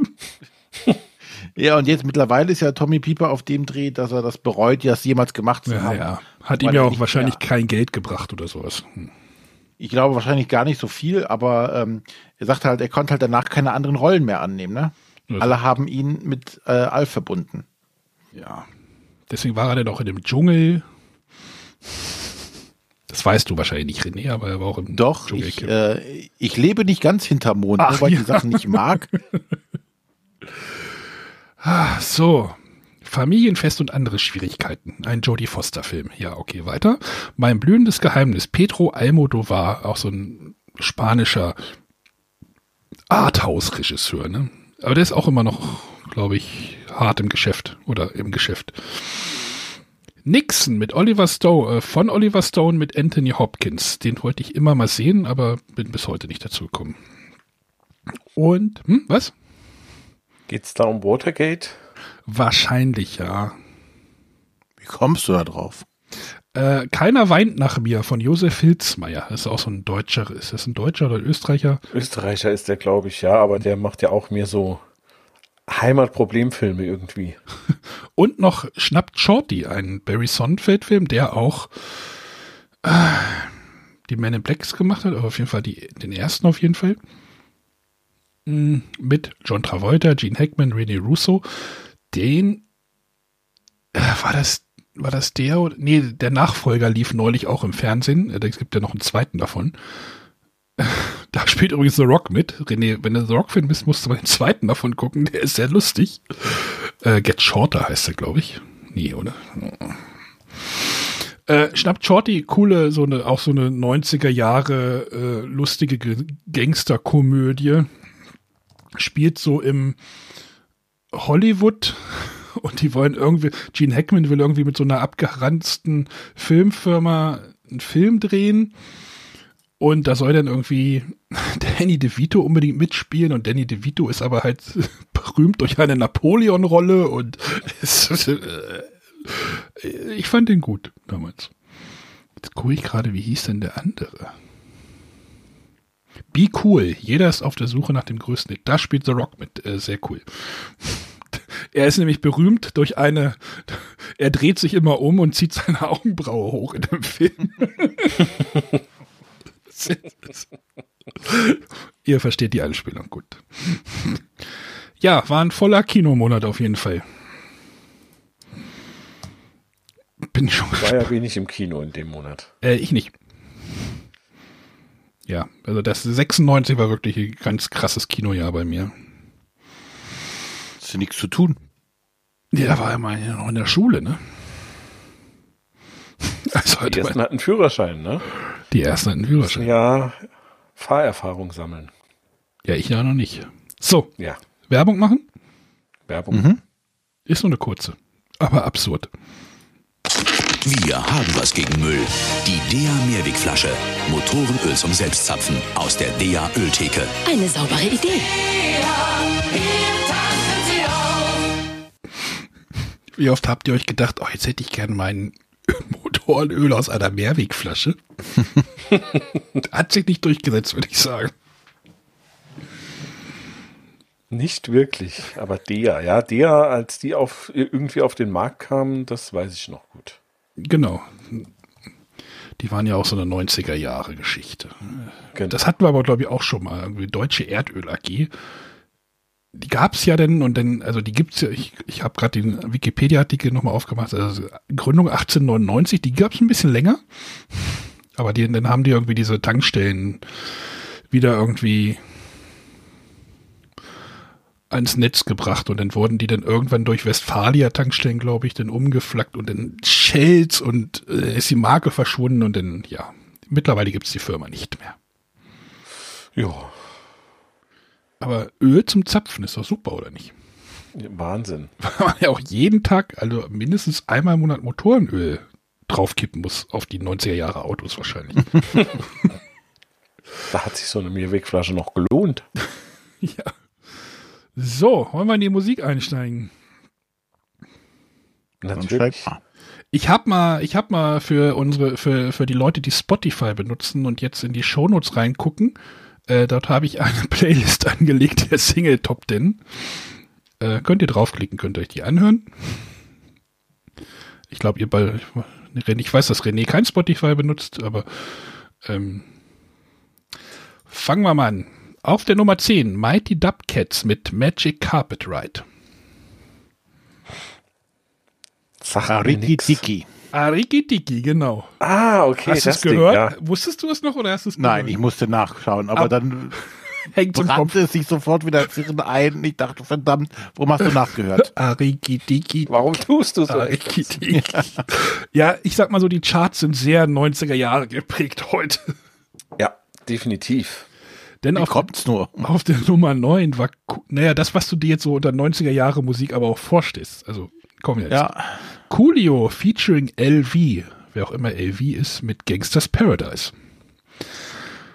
Ja, und jetzt mittlerweile ist ja Tommy Pieper auf dem Dreh, dass er das bereut, das jemals gemacht zu Ja, haben. ja. Hat ihm ja auch wahrscheinlich mehr- kein Geld gebracht oder sowas. Hm. Ich glaube wahrscheinlich gar nicht so viel, aber ähm, er sagte halt, er konnte halt danach keine anderen Rollen mehr annehmen. Ne? Ja. Alle haben ihn mit äh, Alf verbunden. Ja. Deswegen war er dann auch in dem Dschungel. Das weißt du wahrscheinlich nicht, René, aber er war auch im Doch, Dschungel. ich, äh, ich lebe nicht ganz hinterm Mond, Ach, nur weil ich ja. die Sachen nicht mag. Ah, so. Familienfest und andere Schwierigkeiten. Ein Jodie Foster-Film. Ja, okay, weiter. Mein blühendes Geheimnis. Pedro Almodovar, auch so ein spanischer Arthouse-Regisseur, ne? Aber der ist auch immer noch, glaube ich, hart im Geschäft oder im Geschäft. Nixon mit Oliver Stone, äh, von Oliver Stone mit Anthony Hopkins. Den wollte ich immer mal sehen, aber bin bis heute nicht dazu gekommen. Und, hm, was? Geht's da um Watergate? Wahrscheinlich, ja. Wie kommst du da drauf? Äh, Keiner weint nach mir von Josef Hilzmeier. Das ist auch so ein Deutscher. Ist das ein Deutscher oder ein Österreicher? Österreicher ist der, glaube ich, ja, aber der macht ja auch mehr so Heimatproblemfilme irgendwie. Und noch Schnappt Shorty, ein Barry Sonnenfeld-Film, der auch äh, die Men in Blacks gemacht hat, aber auf jeden Fall die, den ersten auf jeden Fall. Mm, Mit John Travolta, Gene Hackman, René Russo. Den äh, war das war das der oder nee, der Nachfolger lief neulich auch im Fernsehen. Es gibt ja noch einen zweiten davon. Da spielt übrigens The Rock mit. René, wenn du The Rock-Fan bist, musst du mal den zweiten davon gucken. Der ist sehr lustig. Äh, Get Shorter heißt er, glaube ich. Nee, oder? Äh, schnappt Shorty, coole, so eine, auch so eine 90er Jahre äh, lustige Ge- Gangsterkomödie. Spielt so im Hollywood und die wollen irgendwie, Gene Hackman will irgendwie mit so einer abgeranzten Filmfirma einen Film drehen. Und da soll dann irgendwie Danny DeVito unbedingt mitspielen und Danny DeVito ist aber halt berühmt durch eine Napoleon-Rolle und äh, ich fand den gut damals. Jetzt gucke ich gerade, wie hieß denn der andere? Be cool. Jeder ist auf der Suche nach dem größten Hit. Da spielt The Rock mit. Äh, sehr cool. Er ist nämlich berühmt durch eine, er dreht sich immer um und zieht seine Augenbraue hoch in dem Film. Ihr versteht die Anspielung gut. Ja, war ein voller Kinomonat auf jeden Fall. Bin schon War ja wenig im Kino in dem Monat. Äh, ich nicht. Ja, also das 96 war wirklich ein ganz krasses Kinojahr bei mir. Hast du nichts zu tun? Ja, da war ja mal noch in der Schule, ne? Also Die ersten hatten Führerschein, ne? Die ersten hatten Führerschein. Ja, Fahrerfahrung sammeln. Ja, ich ja noch nicht. So, Ja, Werbung machen? Werbung. Ist nur eine kurze, aber absurd. Wir haben was gegen Müll. Die Dea Mehrwegflasche. Motorenöl zum Selbstzapfen aus der Dea Öltheke. Eine saubere Idee. Wie oft habt ihr euch gedacht, oh, jetzt hätte ich gern mein Motorenöl aus einer Mehrwegflasche? Hat sich nicht durchgesetzt, würde ich sagen. Nicht wirklich, aber der, ja, der, als die auf irgendwie auf den Markt kamen, das weiß ich noch gut. Genau. Die waren ja auch so eine 90er Jahre Geschichte. Genau. Das hatten wir aber, glaube ich, auch schon mal. Deutsche Erdöl AG. Die gab es ja denn und dann, also die gibt's ja, ich, ich habe gerade den Wikipedia-Artikel nochmal aufgemacht, also Gründung 1899, die gab es ein bisschen länger. Aber die, dann haben die irgendwie diese Tankstellen wieder irgendwie ans Netz gebracht und dann wurden die dann irgendwann durch Westfalia-Tankstellen, glaube ich, dann umgeflaggt und dann Shells und äh, ist die Marke verschwunden und dann, ja, mittlerweile gibt es die Firma nicht mehr. Ja, Aber Öl zum Zapfen ist doch super, oder nicht? Wahnsinn. Weil man ja auch jeden Tag, also mindestens einmal im Monat Motorenöl draufkippen muss auf die 90er Jahre Autos wahrscheinlich. Da hat sich so eine Mehrwegflasche noch gelohnt. ja. So, wollen wir in die Musik einsteigen? Natürlich. Ich habe mal, ich habe mal für unsere, für, für die Leute, die Spotify benutzen und jetzt in die Shownotes reingucken, äh, dort habe ich eine Playlist angelegt, der Single Top 10. Äh, könnt ihr draufklicken, könnt ihr euch die anhören. Ich glaube, ihr bei, ich weiß, dass René kein Spotify benutzt, aber ähm, fangen wir mal an. Auf der Nummer 10, Mighty Dubcats mit Magic Carpet Ride. Sag Ariki Tiki, genau. Ah, okay. Hast du es gehört? ja. Wusstest du es noch oder hast du es Nein, gehört? ich musste nachschauen, aber Ab- dann Hängt zum Kopf. brannte es sich sofort wieder Zirren ein. Ich dachte, verdammt, warum hast du nachgehört? Ariki Tiki. Warum tust du so? Ariki Tiki. Ja, ich sag mal so, die Charts sind sehr 90er Jahre geprägt heute. Ja, definitiv. Denn Wie auf, kommt's nur? auf der Nummer 9 war, naja, das, was du dir jetzt so unter 90er Jahre Musik aber auch vorstellst. Also, komm jetzt. Ja, Coolio featuring LV, wer auch immer LV ist, mit Gangsters Paradise.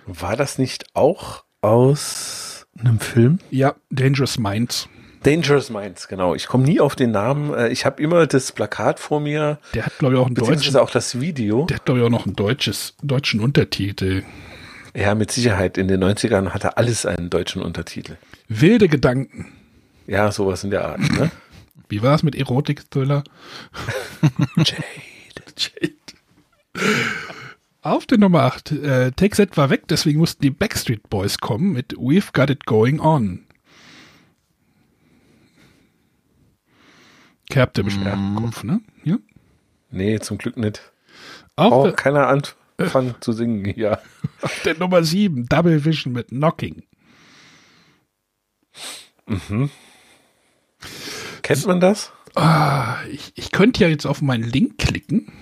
War das nicht auch aus einem Film? Ja, Dangerous Minds. Dangerous Minds, genau. Ich komme nie auf den Namen. Äh, Ich habe immer das Plakat vor mir, Der hat, glaube ich, auch einen deutschen, beziehungsweise auch das Video. der hat, glaube ich, auch noch einen deutsches, deutschen Untertitel. Ja, mit Sicherheit. In den 90ern hatte alles einen deutschen Untertitel. Wilde Gedanken. Ja, sowas in der Art. Ne? Wie war es mit Erotik-Thriller? Jade. Jade. Auf der Nummer 8. Äh, Take That war weg, deswegen mussten die Backstreet Boys kommen mit We've Got It Going On. Kerbt ihr bestimmt im Kopf, ne? Ja. Nee, zum Glück nicht. Auf, Oh, keiner anfangen zu singen. Ja. auf der Nummer 7. Double Vision mit Knocking. Kennt man das? Ah, ich, ich könnte ja jetzt auf meinen Link klicken.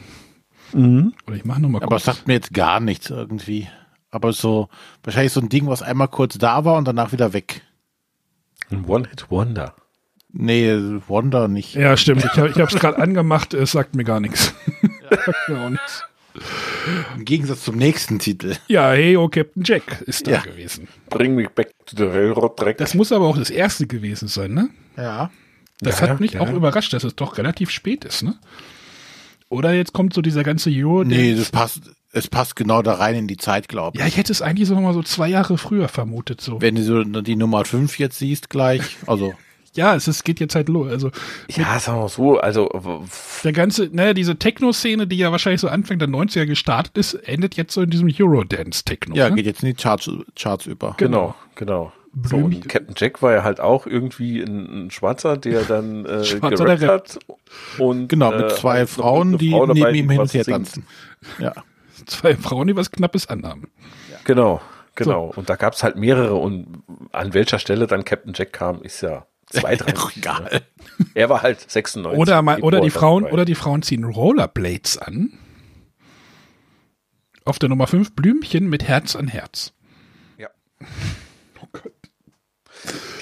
Mhm. Oder ich mache nochmal Aber es sagt mir jetzt gar nichts irgendwie. Aber so, wahrscheinlich so ein Ding, was einmal kurz da war und danach wieder weg. Ein One-Hit-Wonder. Nee, Wonder nicht. Ja, stimmt. Ich habe es gerade angemacht, es sagt mir gar nichts. sagt mir auch nichts. Im Gegensatz zum nächsten Titel. Ja, hey, oh Captain Jack ist da Ja. gewesen. Bring me back to the railroad track. Das muss aber auch das erste gewesen sein, ne? Ja. Das Ja, hat mich ja. auch überrascht, dass es doch relativ spät ist, ne? Oder jetzt kommt so dieser ganze Euro. Nee, das passt, es passt genau da rein in die Zeit, glaube ich. Ja, ich hätte es eigentlich so noch mal so zwei Jahre früher vermutet. So. Wenn du so die Nummer 5 jetzt siehst gleich, also Ja, es ist, geht jetzt halt los. Also Ja, sagen wir so, also der ganze, naja, diese Techno-Szene, die ja wahrscheinlich so Anfang der 90er gestartet ist, endet jetzt so in diesem Eurodance-Techno. ja, ne? geht jetzt in die Charts, Charts über. genau, genau. So, und Captain Jack war ja halt auch irgendwie ein, ein Schwarzer, der dann äh, Schwarzer, gerappt der hat. Und, Genau, mit äh, zwei noch Frauen, die Frau dabei, neben ihm hin und her tanzen. Ja. Zwei Frauen, die was Knappes anhaben. Genau, genau. Und da gab es halt mehrere und an welcher Stelle dann Captain Jack kam, ist ja zweitrangig. Egal. ne? Er war halt 96. Oder, mal, oder die Frauen, dabei. oder die Frauen ziehen Rollerblades an. Auf der Nummer 5 Blümchen mit Herz an Herz.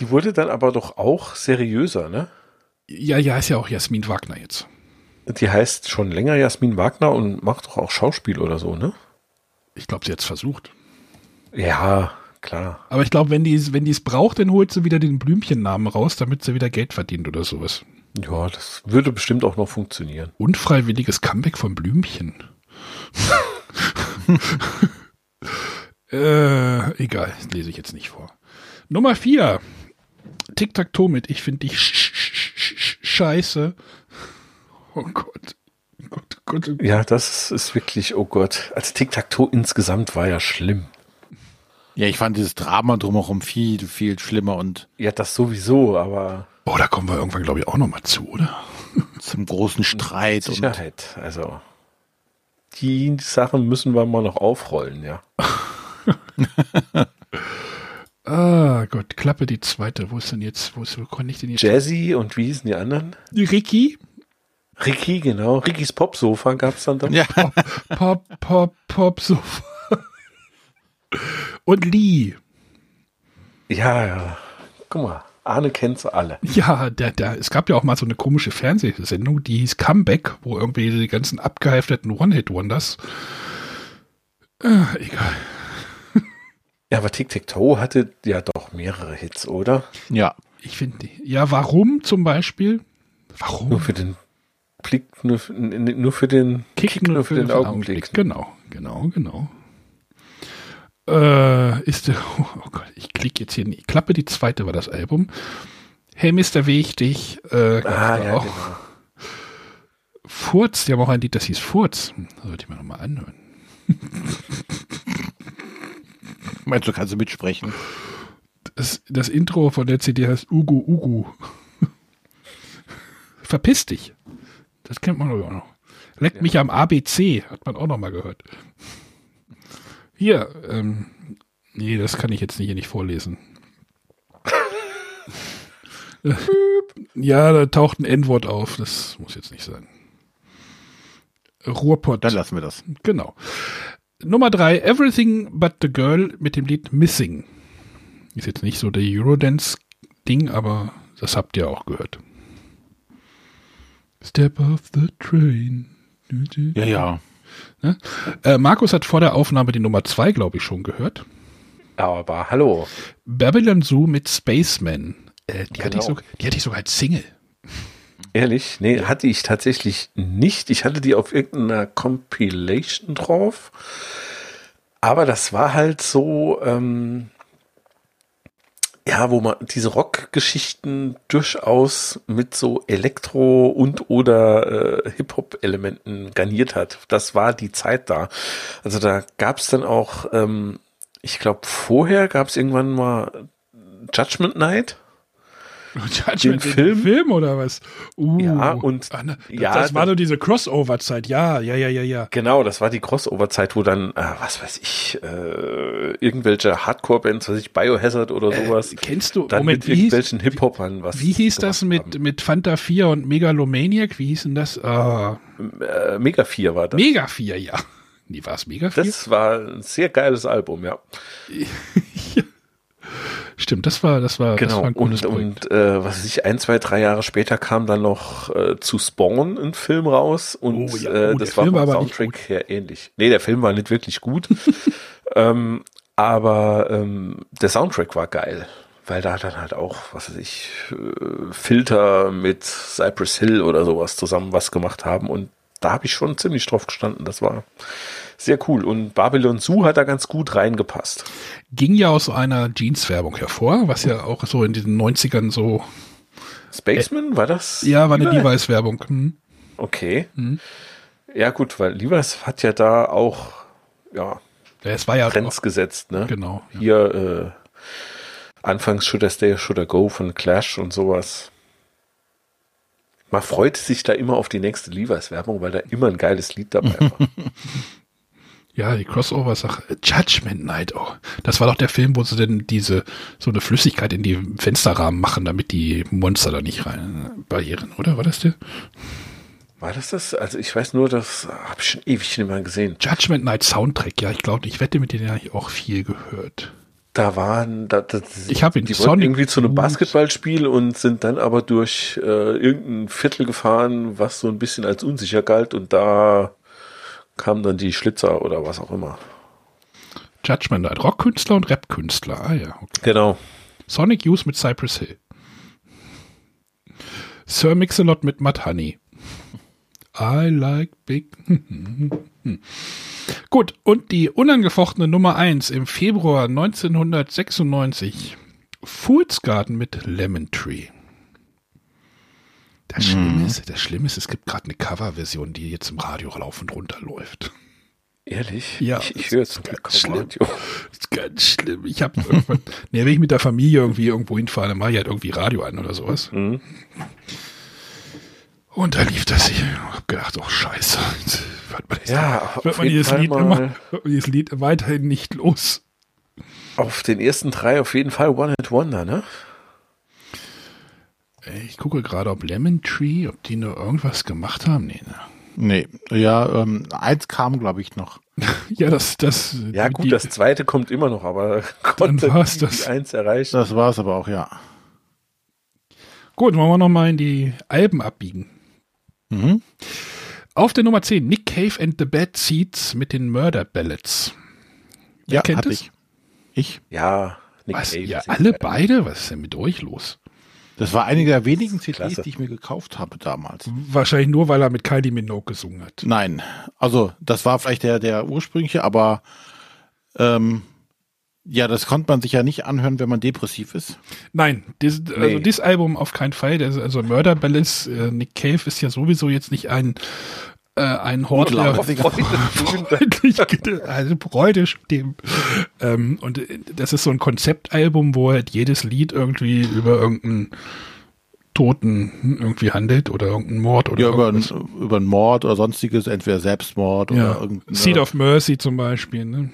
Die wurde dann aber doch auch seriöser, ne? Ja, ja, ist ja auch Jasmin Wagner jetzt. Die heißt schon länger Jasmin Wagner und macht doch auch Schauspiel oder so, ne? Ich glaube, sie hat es versucht. Ja, klar. Aber ich glaube, wenn die wenn es braucht, dann holt sie wieder den Blümchennamen raus, damit sie wieder Geld verdient oder sowas. Ja, das würde bestimmt auch noch funktionieren. Unfreiwilliges Comeback von Blümchen. äh, egal, lese ich jetzt nicht vor. Nummer 4. Tic-Tac-Toe mit Ich finde dich sch sch sch sch scheiße. Oh Gott. Oh Gott, oh Gott. Ja, das ist wirklich, oh Gott. Also Tic-Tac-Toe insgesamt war ja schlimm. Ja, ich fand dieses Drama drumherum viel, viel schlimmer und Ja, das sowieso, aber Oh, da kommen wir irgendwann, glaube ich, auch noch mal zu, oder? zum großen Streit und Sicherheit. Also die Sachen müssen wir mal noch aufrollen, ja. Ah Gott, Klappe die zweite. Wo ist denn jetzt, wo, ist, wo konnte ich denn jetzt? Jazzy und wie hießen die anderen? Ricky? Ricky, genau. Rickys Popsofa gab es dann doch. Ja. Pop, Pop, Pop, so. Und Lee. ja, ja. Guck mal, Arne kennt sie alle. Ja, der, der, es gab ja auch mal so eine komische Fernsehsendung, die hieß Comeback, wo irgendwie die ganzen abgehalfterten One-Hit-Wonders. Äh, egal. Ja, aber Tic-Tac-Toe hatte ja doch mehrere Hits, oder? ja. Ich finde, die- ja, warum zum Beispiel? Warum? Nur für den Blick, nur für, nur für den Kick nur für den Augenblick. Genau, genau, genau. Äh, ist der, oh Gott, ich klicke jetzt hier, nicht. Klappe die zweite war das Album. Hey Mr. Wichtig, äh, Ah, ja, auch. genau. Furz, die haben auch ein Lied, das hieß Furz. Sollte ich mir nochmal anhören. Meinst du, kannst du mitsprechen? Das, das Intro von der CD heißt Ugu Ugu. Verpiss dich. Das kennt man doch auch noch. Leck mich am ABC, hat man auch noch mal gehört. Hier, ähm, nee, das kann ich jetzt hier nicht vorlesen. Ja, da taucht ein N-Wort auf, das muss jetzt nicht sein. Ruhrpott. Dann lassen wir das. Genau. Nummer drei, Everything But the Girl mit dem Lied Missing. Ist jetzt nicht so der Eurodance-Ding, aber das habt ihr auch gehört. Step off the train. Ja, ja. Ne? Äh, Markus hat vor der Aufnahme die Nummer zwei, glaube ich, schon gehört. Aber hallo. Babylon Zoo mit Spaceman. Äh, die, hatte ich Genau. so, die hatte ich sogar als Single. Ehrlich? Nee, hatte ich tatsächlich nicht. Ich hatte die auf irgendeiner Compilation drauf. Aber das war halt so, ähm, ja, wo man diese Rockgeschichten durchaus mit so Elektro- und oder äh, Hip-Hop-Elementen garniert hat. Das war die Zeit da. Also da gab es dann auch, ähm, ich glaube, vorher gab es irgendwann mal Judgment Night. Den Film. Film oder was? Uh, Ja, und ah, ne, das, ja, das war so diese Crossover-Zeit. Ja, ja, ja, ja, ja. Genau, das war die Crossover-Zeit, wo dann, äh, was weiß ich, äh, irgendwelche Hardcore-Bands, was weiß ich, Biohazard oder sowas. Äh, kennst du, dann Moment, mit irgendwelchen Hip-Hopern was. Wie hieß das mit, mit Fanta 4 und Megalomaniac? Wie hieß denn das? Äh, Mega 4 war das. Mega 4, ja. Nee, war es Mega 4? Das war ein sehr geiles Album, ja. Stimmt, das war, das war, das Genau. war ein gutes und Projekt. und äh, was weiß ich, ein, zwei, drei Jahre später kam dann noch äh, zu Spawn ein Film raus und Oh ja, äh, oh, das der war Film vom Soundtrack her ähnlich. Nee, der Film war nicht wirklich gut. ähm, aber ähm, der Soundtrack war geil. Weil da dann halt auch, was weiß ich, äh, Filter mit Cypress Hill oder sowas zusammen was gemacht haben. Und da habe ich schon ziemlich drauf gestanden. Das war sehr cool. Und Babylon Zoo hat da ganz gut reingepasst. Ging ja aus einer Jeans-Werbung hervor, was ja auch so in diesen 90ern so. Spaceman, war das? Ja, war eine Levi? Levi's-Werbung. Hm. Okay. Mhm. Ja, gut, weil Levi's hat ja da auch ja, Ja, es war ja Trends gesetzt, ne? Genau. Hier äh, anfangs Should I Stay or Should I Go von Clash und sowas. Man freut sich da immer auf die nächste Levi's-Werbung, weil da immer ein geiles Lied dabei war. Ja, die Crossover-Sache. Judgment Night, oh. Das war doch der Film, wo sie denn diese, so eine Flüssigkeit in die Fensterrahmen machen, damit die Monster da nicht rein barrieren, oder? War das der? War das das? Also ich weiß nur, das habe ich schon ewig nicht mehr gesehen. Judgment Night Soundtrack, ja, ich glaube, ich wette, mit denen habe ich auch viel gehört. Da waren, da, das, Ich hab ihn, die Sonic irgendwie zu einem. Basketballspiel und sind dann aber durch äh, irgendein Viertel gefahren, was so ein bisschen als unsicher galt und da kamen dann die Schlitzer oder was auch immer. Judgment Night, Rockkünstler und Rapkünstler, ah ja, okay. Genau. Sonic Youth mit Cypress Hill. Sir Mix-a-Lot mit Matt Honey. I like big. Gut, und die unangefochtene Nummer 1 im Februar 1996. Fool's Garden mit Lemon Tree. Das Schlimme ist, das Schlimme ist, es gibt gerade eine Coverversion, die jetzt im Radio laufend runterläuft. Ehrlich? Ja, Ich, ich höre jetzt ganz schlimm. Ist ganz schlimm. Ich habe irgendwann, ne, wenn ich mit der Familie irgendwie irgendwo hinfahre, dann mache ich halt irgendwie Radio an oder sowas. Mhm. Und da lief das. Ich hab gedacht, oh Scheiße. Jetzt hört man, Ja, auf man dieses Lied immer, dieses Lied weiterhin nicht los. Auf den ersten drei auf jeden Fall One Hit Wonder, ne? Ich gucke gerade, ob Lemon Tree, ob die nur irgendwas gemacht haben. Nee, ne. Nee, ja, ähm, eins kam, glaube ich, noch. Ja, das, das. Ja, gut, das zweite kommt immer noch, aber konnte war's nie das. die eins erreichen. Das war es aber auch, ja. Gut, wollen wir nochmal in die Alben abbiegen. Mhm. Auf der Nummer 10, Nick Cave and the Bad Seeds mit den Murder Ballads. Wer Ja, kennt hatte es? ich. Ich? Ja, Nick Was, Cave ja, alle geil. beide? Was ist denn mit euch los? Das war eine der wenigen CDs, Klasse. die ich mir gekauft habe damals. Wahrscheinlich nur, weil er mit Kylie Minogue gesungen hat. Nein, also das war vielleicht der, der ursprüngliche, aber ähm, ja, das konnte man sich ja nicht anhören, wenn man depressiv ist. Nein, das, also Nee. dieses Album auf keinen Fall. Das, also Murder Ballads, äh, Nick Cave ist ja sowieso jetzt nicht ein äh, ein Hort der freundlich, also Freude dem. Ähm, und äh, das ist so ein Konzeptalbum, wo halt jedes Lied irgendwie über irgendeinen Toten irgendwie handelt oder irgendeinen Mord oder Ja, über, einen- über einen Mord oder sonstiges, entweder Selbstmord oder ja. irgendeine, Seed of Mercy zum Beispiel. Ne?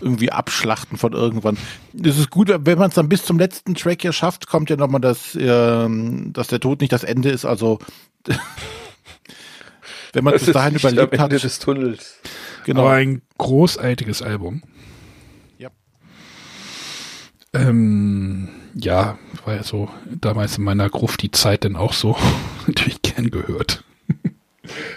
irgendwie Abschlachten von irgendwann. Das ist gut, wenn man es dann bis zum letzten Track hier schafft, kommt ja nochmal, dass, ähm, dass der Tod nicht das Ende ist. Also wenn man Das bis dahin am überlebt Ende hat, des Tunnels. genau. Aber ein großartiges Album. Ja. Ähm, ja, war ja so damals in meiner Gruft die Zeit dann auch so natürlich gern gehört.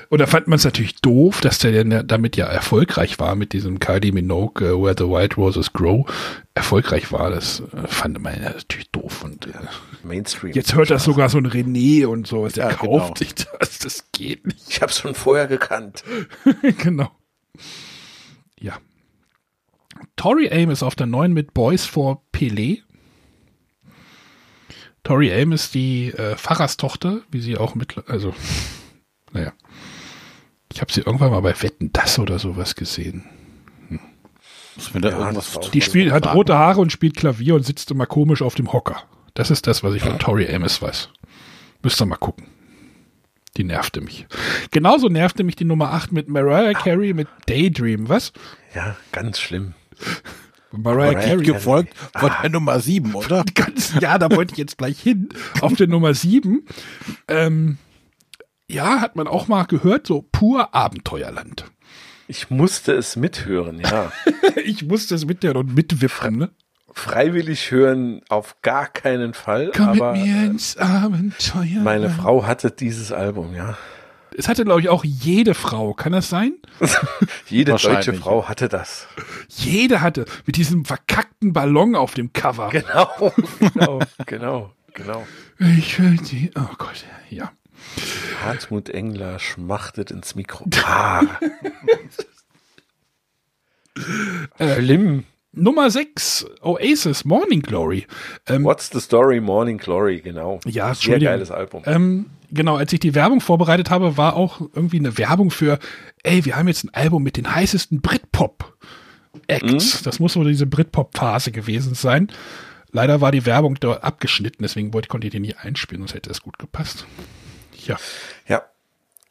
Und da fand man es natürlich doof, dass der ja damit ja erfolgreich war mit diesem Kylie Minogue, äh, Where the White Roses Grow, erfolgreich war. Das äh, fand man ja natürlich doof. Und äh, Mainstream. jetzt hört das sogar so ein René und sowas, der Ja, kauft genau. sich das, das geht nicht. Ich habe es schon vorher gekannt. genau. Ja. Tori Aim ist auf der 9 mit Boys for Pelé. Tori Aim ist die äh, Pfarrerstochter, wie sie auch mit, also, naja. Ich habe sie irgendwann mal bei Wetten das oder sowas gesehen. Muss mir da Ja, Die spielt, hat rote Haare und spielt Klavier und sitzt immer komisch auf dem Hocker. Das ist das, was ich von Tori Amos weiß. Müsst ihr mal gucken. Die nervte mich. Genauso nervte mich die Nummer 8 mit Mariah Carey mit Daydream. Was? Ja, ganz schlimm. Mariah, Mariah Carey. gefolgt von der Nummer 7, oder? Ganz, ja, da wollte ich jetzt gleich hin. Auf der Nummer 7. Ähm, ja, hat man auch mal gehört, so pur Abenteuerland. Ich musste es mithören, ja. ich musste es mithören und mitwiffen, ne? Freiwillig hören auf gar keinen Fall, Komm aber mit mir ins Abenteuer. meine Frau hatte dieses Album, ja. Es hatte, glaube ich, auch jede Frau. Kann das sein? Jede deutsche Frau hatte das. Jede hatte. Mit diesem verkackten Ballon auf dem Cover. Genau, genau, genau, genau. Ich will die. Oh Gott, ja. Hartmut Engler schmachtet ins Mikro. Ah. Schlimm. Nummer 6, Oasis, Morning Glory. Ähm, What's the Story, Morning Glory, genau. Ja, Sehr geiles Album. Ähm, genau, als ich die Werbung vorbereitet habe, war auch irgendwie eine Werbung für, ey, wir haben jetzt ein Album mit den heißesten Britpop-Acts. Das muss wohl diese Britpop-Phase gewesen sein. Leider war die Werbung dort abgeschnitten, deswegen wollte, konnte ich die nie einspielen, sonst hätte es gut gepasst. Ja. Ja,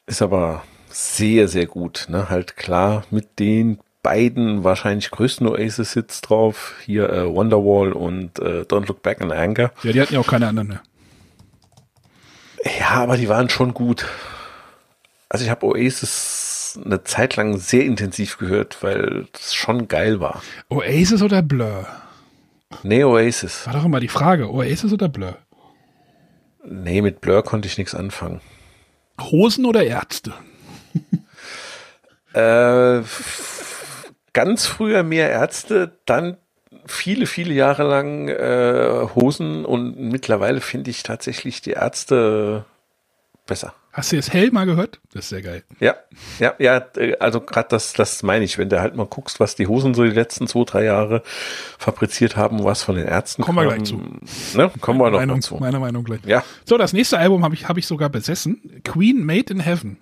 ist aber sehr, sehr gut. Ne? Halt klar mit den beiden wahrscheinlich größten Oasis-Hits drauf. Hier äh, Wonderwall und äh, Don't Look Back in Anger. Ja, die hatten ja auch keine anderen mehr. Ja, aber die waren schon gut. Also ich habe Oasis eine Zeit lang sehr intensiv gehört, weil es schon geil war. Oasis oder Blur? Nee, Oasis. War doch immer die Frage, Oasis oder Blur? Nee, mit Blur konnte ich nichts anfangen. Hosen oder Ärzte? Äh, ganz früher mehr Ärzte, dann viele, viele Jahre lang äh, Hosen und mittlerweile finde ich tatsächlich die Ärzte besser. Hast du jetzt Hell mal gehört? Das ist sehr geil. Ja, ja, ja, äh, also gerade das, das meine ich, wenn du halt mal guckst, was die Hosen so die letzten zwei, drei Jahre fabriziert haben, was von den Ärzten Kommen wir kam, gleich zu. Ne? Kommen wir noch Meinung, dazu. Meiner Meinung gleich. Ja. So, das nächste Album habe ich, hab ich sogar besessen. Queen Made in Heaven.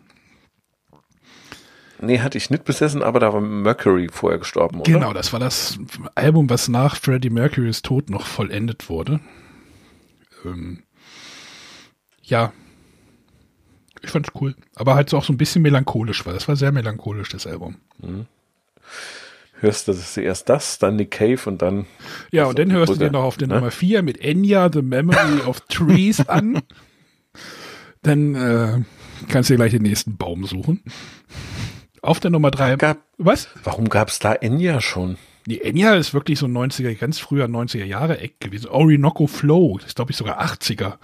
Nee, hatte ich nicht besessen, aber da war Mercury vorher gestorben, oder? Genau, das war das Album, was nach Freddie Mercurys Tod noch vollendet wurde. Ähm, ja, ich fand's cool. Aber halt so auch so ein bisschen melancholisch war. Das war sehr melancholisch, das Album. Mhm. Hörst du das erst das, dann Nick Cave und dann. Ja, und dann hörst du Brücke, dir noch auf der ne? Nummer 4 mit Enya, The Memory of Trees an. Dann äh, kannst du dir gleich den nächsten Baum suchen. Auf der Nummer 3. Was? Warum gab es da Enya schon? Die Enya ist wirklich so ein 90er, ganz früher 90er Jahre Eck gewesen. Orinoco Flow, das ist glaube ich sogar 80er.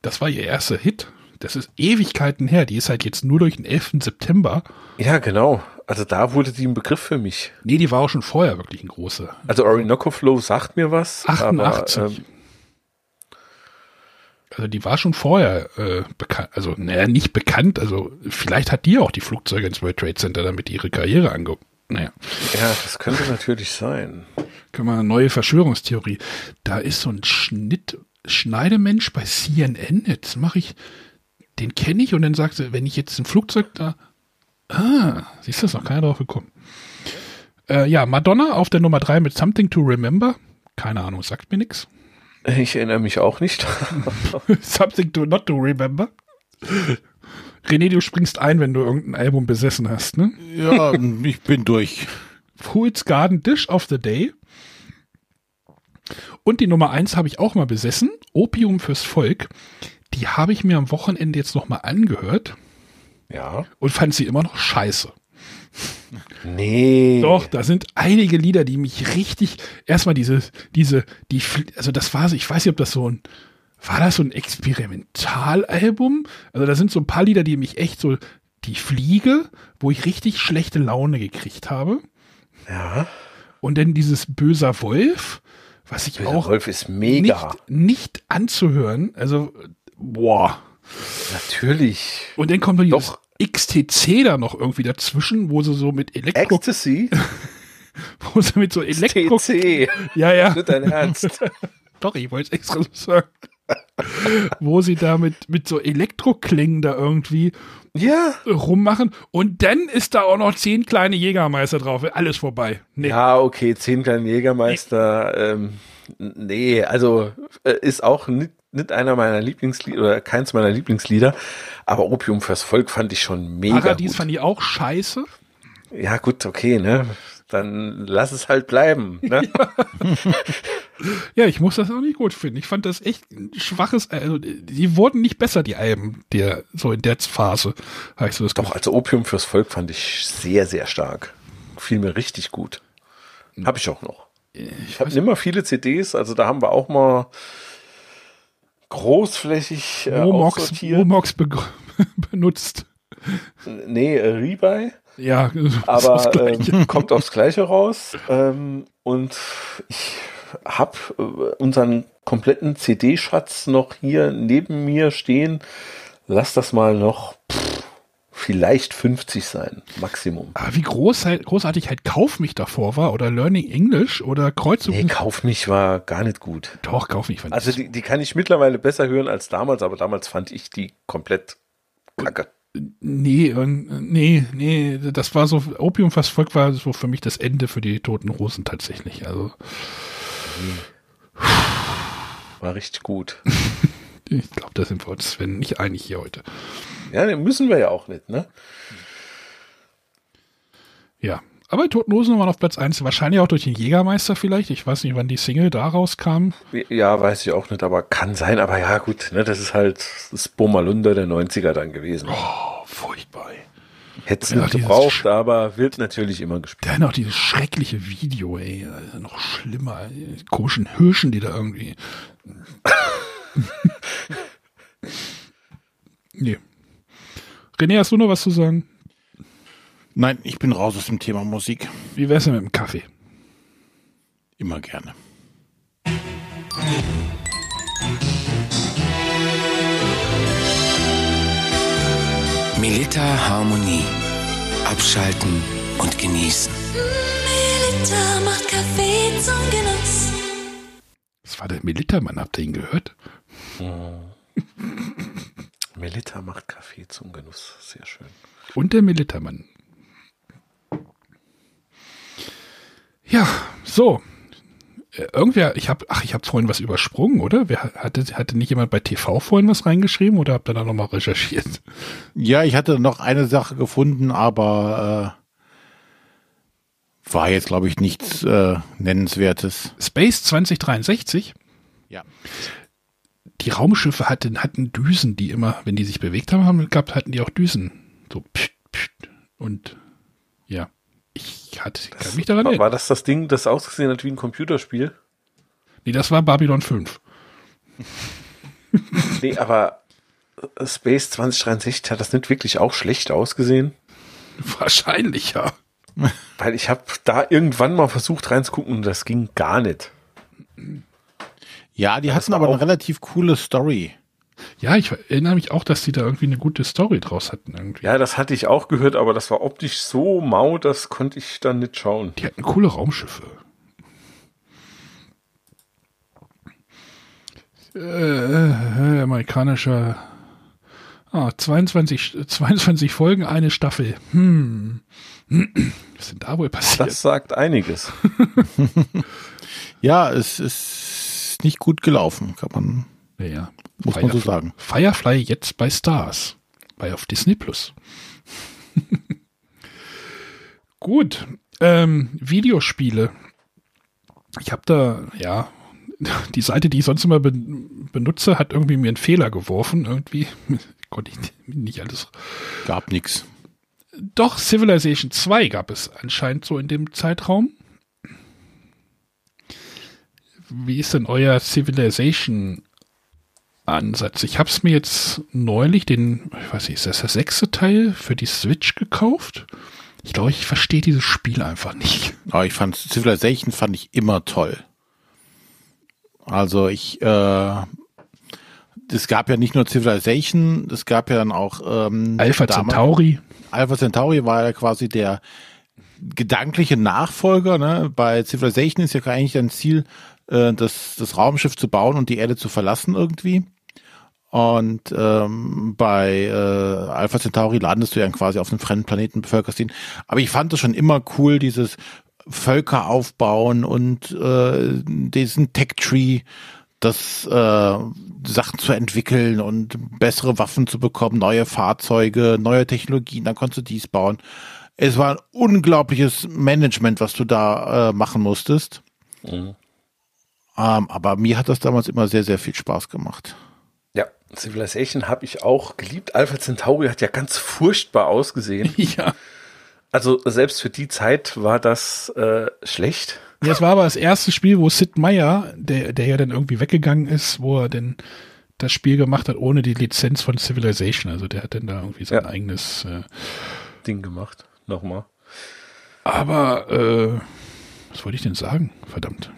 Das war ihr erster Hit. Das ist Ewigkeiten her. Die ist halt jetzt nur durch den 11. September. Ja, genau. Also da wurde die ein Begriff für mich. Nee, die war auch schon vorher wirklich ein großer. Also Orinoco Flow sagt mir was. 88. Aber, ähm, Also die war schon vorher äh, bekannt, also naja, nicht bekannt, also vielleicht hat die auch die Flugzeuge ins World Trade Center damit ihre Karriere ange... Naja, ja, das könnte natürlich sein. können wir eine neue Verschwörungstheorie. Da ist so ein Schnitt, Schneidemensch bei CNN, jetzt mache ich, den kenne ich und dann sagt sie, wenn ich jetzt ein Flugzeug da, ah, siehst du, ist noch keiner drauf gekommen. Äh, ja, Madonna auf der Nummer 3 mit Something to Remember, keine Ahnung, sagt mir nichts. Ich erinnere mich auch nicht. Something to not to remember. René, du springst ein, wenn du irgendein Album besessen hast, ne? Ja, ich bin durch. Fool's Garden Dish of the Day. Und die Nummer 1 habe ich auch mal besessen. Opium fürs Volk. Die habe ich mir am Wochenende jetzt noch mal angehört. Ja. Und fand sie immer noch scheiße. Nee. Doch, da sind einige Lieder, die mich richtig, erstmal diese, diese, die, also das war so, ich weiß nicht, ob das so ein, war das so ein Experimentalalbum? Also da sind so ein paar Lieder, die mich echt so, die Fliege, wo ich richtig schlechte Laune gekriegt habe. Ja. Und dann dieses böser Wolf, was ich Böser auch Wolf ist mega. Nicht, nicht anzuhören. Also, boah. Natürlich. Und dann kommt noch dieses XTC da noch irgendwie dazwischen, wo sie so mit Elektro... Ecstasy? wo sie mit so Elektro... TC. Ja, ja. Nicht dein Ernst. Doch, ich wollte es extra so sagen. wo sie da mit, mit so Elektroklingen da irgendwie ja. rummachen. Und dann ist da auch noch zehn kleine Jägermeister drauf. Alles vorbei. Nee. Ja, okay, zehn kleine Jägermeister. Ähm, Nee, also äh, ist auch nicht, nicht einer meiner Lieblingslieder oder keins meiner Lieblingslieder, aber Opium fürs Volk fand ich schon mega Paradies gut. fand ich auch scheiße. Ja, gut, okay, ne? Dann lass es halt bleiben. Ne? Ja, ich muss das auch nicht gut finden. Ich fand das echt ein schwaches, also die wurden nicht besser, die Alben, der, so in der Phase. Hab ich so das Doch, also Opium fürs Volk fand ich sehr, sehr stark. Fiel mir richtig gut. Habe ich auch noch. Ich habe nimmer viele CDs, also da haben wir auch mal großflächig äh, Momox, aussortiert. Momox be benutzt. Nee, äh, Rebuy. Ja, aber ähm, kommt aufs Gleiche raus. Ähm, und ich habe äh, unseren kompletten CD-Schatz noch hier neben mir stehen. Lass das mal noch pff, vielleicht 50 sein, Maximum. Aber wie groß halt, großartig halt Kauf mich davor war oder Learning English oder Kreuzung. Nee, Kauf mich war gar nicht gut. Doch, Kauf mich fand Also die, die kann ich mittlerweile besser hören als damals, aber damals fand ich die komplett kacke. Nee, nee, nee, das war so, Opium fast Volk war so für mich das Ende für die Toten Hosen tatsächlich. Also, War richtig gut. ich glaube, da sind wir uns, Sven, nicht einig hier heute. Ja, den müssen wir ja auch nicht, ne? Ja. Aber die Toten Hosen waren auf Platz 1, wahrscheinlich auch durch den Jägermeister vielleicht. Ich weiß nicht, wann die Single da rauskam. Ja, weiß ich auch nicht, aber kann sein. Aber ja, gut, ne, das ist halt das Bomalunder der 90er dann gewesen. Oh, furchtbar. Hätte es nicht gebraucht, aber wird natürlich immer gespielt. Dann noch dieses schreckliche Video, ey. Noch schlimmer. Komischen Hirschen, die da irgendwie. nee. René, hast du noch was zu sagen? Nein, ich bin raus aus dem Thema Musik. Wie wär's denn mit dem Kaffee? Immer gerne. Melita Harmonie. Abschalten und genießen. Melita macht Kaffee zum Genuss. Das war der Militermann, habt ihr ihn gehört? Melita macht Kaffee zum Genuss. Sehr schön. Und der Militermann. Ja, so. Äh, Irgendwer, ich habe, ach, ich habe vorhin was übersprungen, oder? Wer hatte, hatte nicht jemand bei TV vorhin was reingeschrieben oder habt ihr da nochmal recherchiert? Ja, ich hatte noch eine Sache gefunden, aber äh, war jetzt, glaube ich, nichts äh, Nennenswertes. Space 2063? Ja. Die Raumschiffe hatten, hatten Düsen, die immer, wenn die sich bewegt haben, haben gehabt, hatten die auch Düsen. So pst, pst. Und ja, ich hatte, kann mich daran erinnern. war das das Ding, das ausgesehen hat wie ein Computerspiel? Nee, das war Babylon 5. Nee, aber äh, Space 2063 hat das nicht wirklich auch schlecht ausgesehen? Wahrscheinlich, ja. Weil ich habe da irgendwann mal versucht reinzugucken und das ging gar nicht. Ja, die hatten aber eine relativ coole Story. Ja, ich erinnere mich auch, dass die da irgendwie eine gute Story draus hatten. Irgendwie. Ja, das hatte ich auch gehört, aber das war optisch so mau, das konnte ich dann nicht schauen. Die hatten coole Raumschiffe. Äh, äh, amerikanischer. Ah, 22, 22 Folgen, eine Staffel. Hm. Was ist denn da wohl passiert? Das sagt einiges. Ja, es ist nicht gut gelaufen, kann man, Ja, muss man so sagen. Firefly jetzt bei Stars. Bei auf Disney Plus. Gut. Ähm, Videospiele. Ich habe da, ja, die Seite, die ich sonst immer be benutze, hat irgendwie mir einen Fehler geworfen. Irgendwie konnte ich nicht alles. Gab nix. Doch, Civilization 2 gab es anscheinend so in dem Zeitraum. Wie ist denn euer Civilization Ansatz? Ich habe es mir jetzt neulich, den, ich weiß nicht, ist das der sechste Teil für die Switch gekauft? Ich glaube, ich verstehe dieses Spiel einfach nicht. Aber ich fand Civilization fand ich immer toll. Also ich, äh, es gab ja nicht nur Civilization, es gab ja dann auch ähm, Alpha Centauri. Alpha Centauri war ja quasi der gedankliche Nachfolger. Ne? Bei Civilization ist ja eigentlich dein Ziel, äh, das, das Raumschiff zu bauen und die Erde zu verlassen irgendwie. Und ähm, bei äh, Alpha Centauri landest du ja quasi auf einem fremden Planeten, bevölkerst ihn. Aber ich fand das schon immer cool, dieses Völker aufbauen und äh, diesen Tech-Tree, das äh, Sachen zu entwickeln und bessere Waffen zu bekommen, neue Fahrzeuge, neue Technologien, dann konntest du dies bauen. Es war ein unglaubliches Management, was du da äh, machen musstest. Mhm. Ähm, aber mir hat das damals immer sehr, sehr viel Spaß gemacht. Ja, Civilization habe ich auch geliebt. Alpha Centauri hat ja ganz furchtbar ausgesehen. ja. Also selbst für die Zeit war das äh, schlecht. Ja, es war aber das erste Spiel, wo Sid Meier, der, der ja dann irgendwie weggegangen ist, wo er denn das Spiel gemacht hat ohne die Lizenz von Civilization. Also der hat dann da irgendwie sein eigenes äh, Ding gemacht. Nochmal. Aber äh, was wollte ich denn sagen? Verdammt.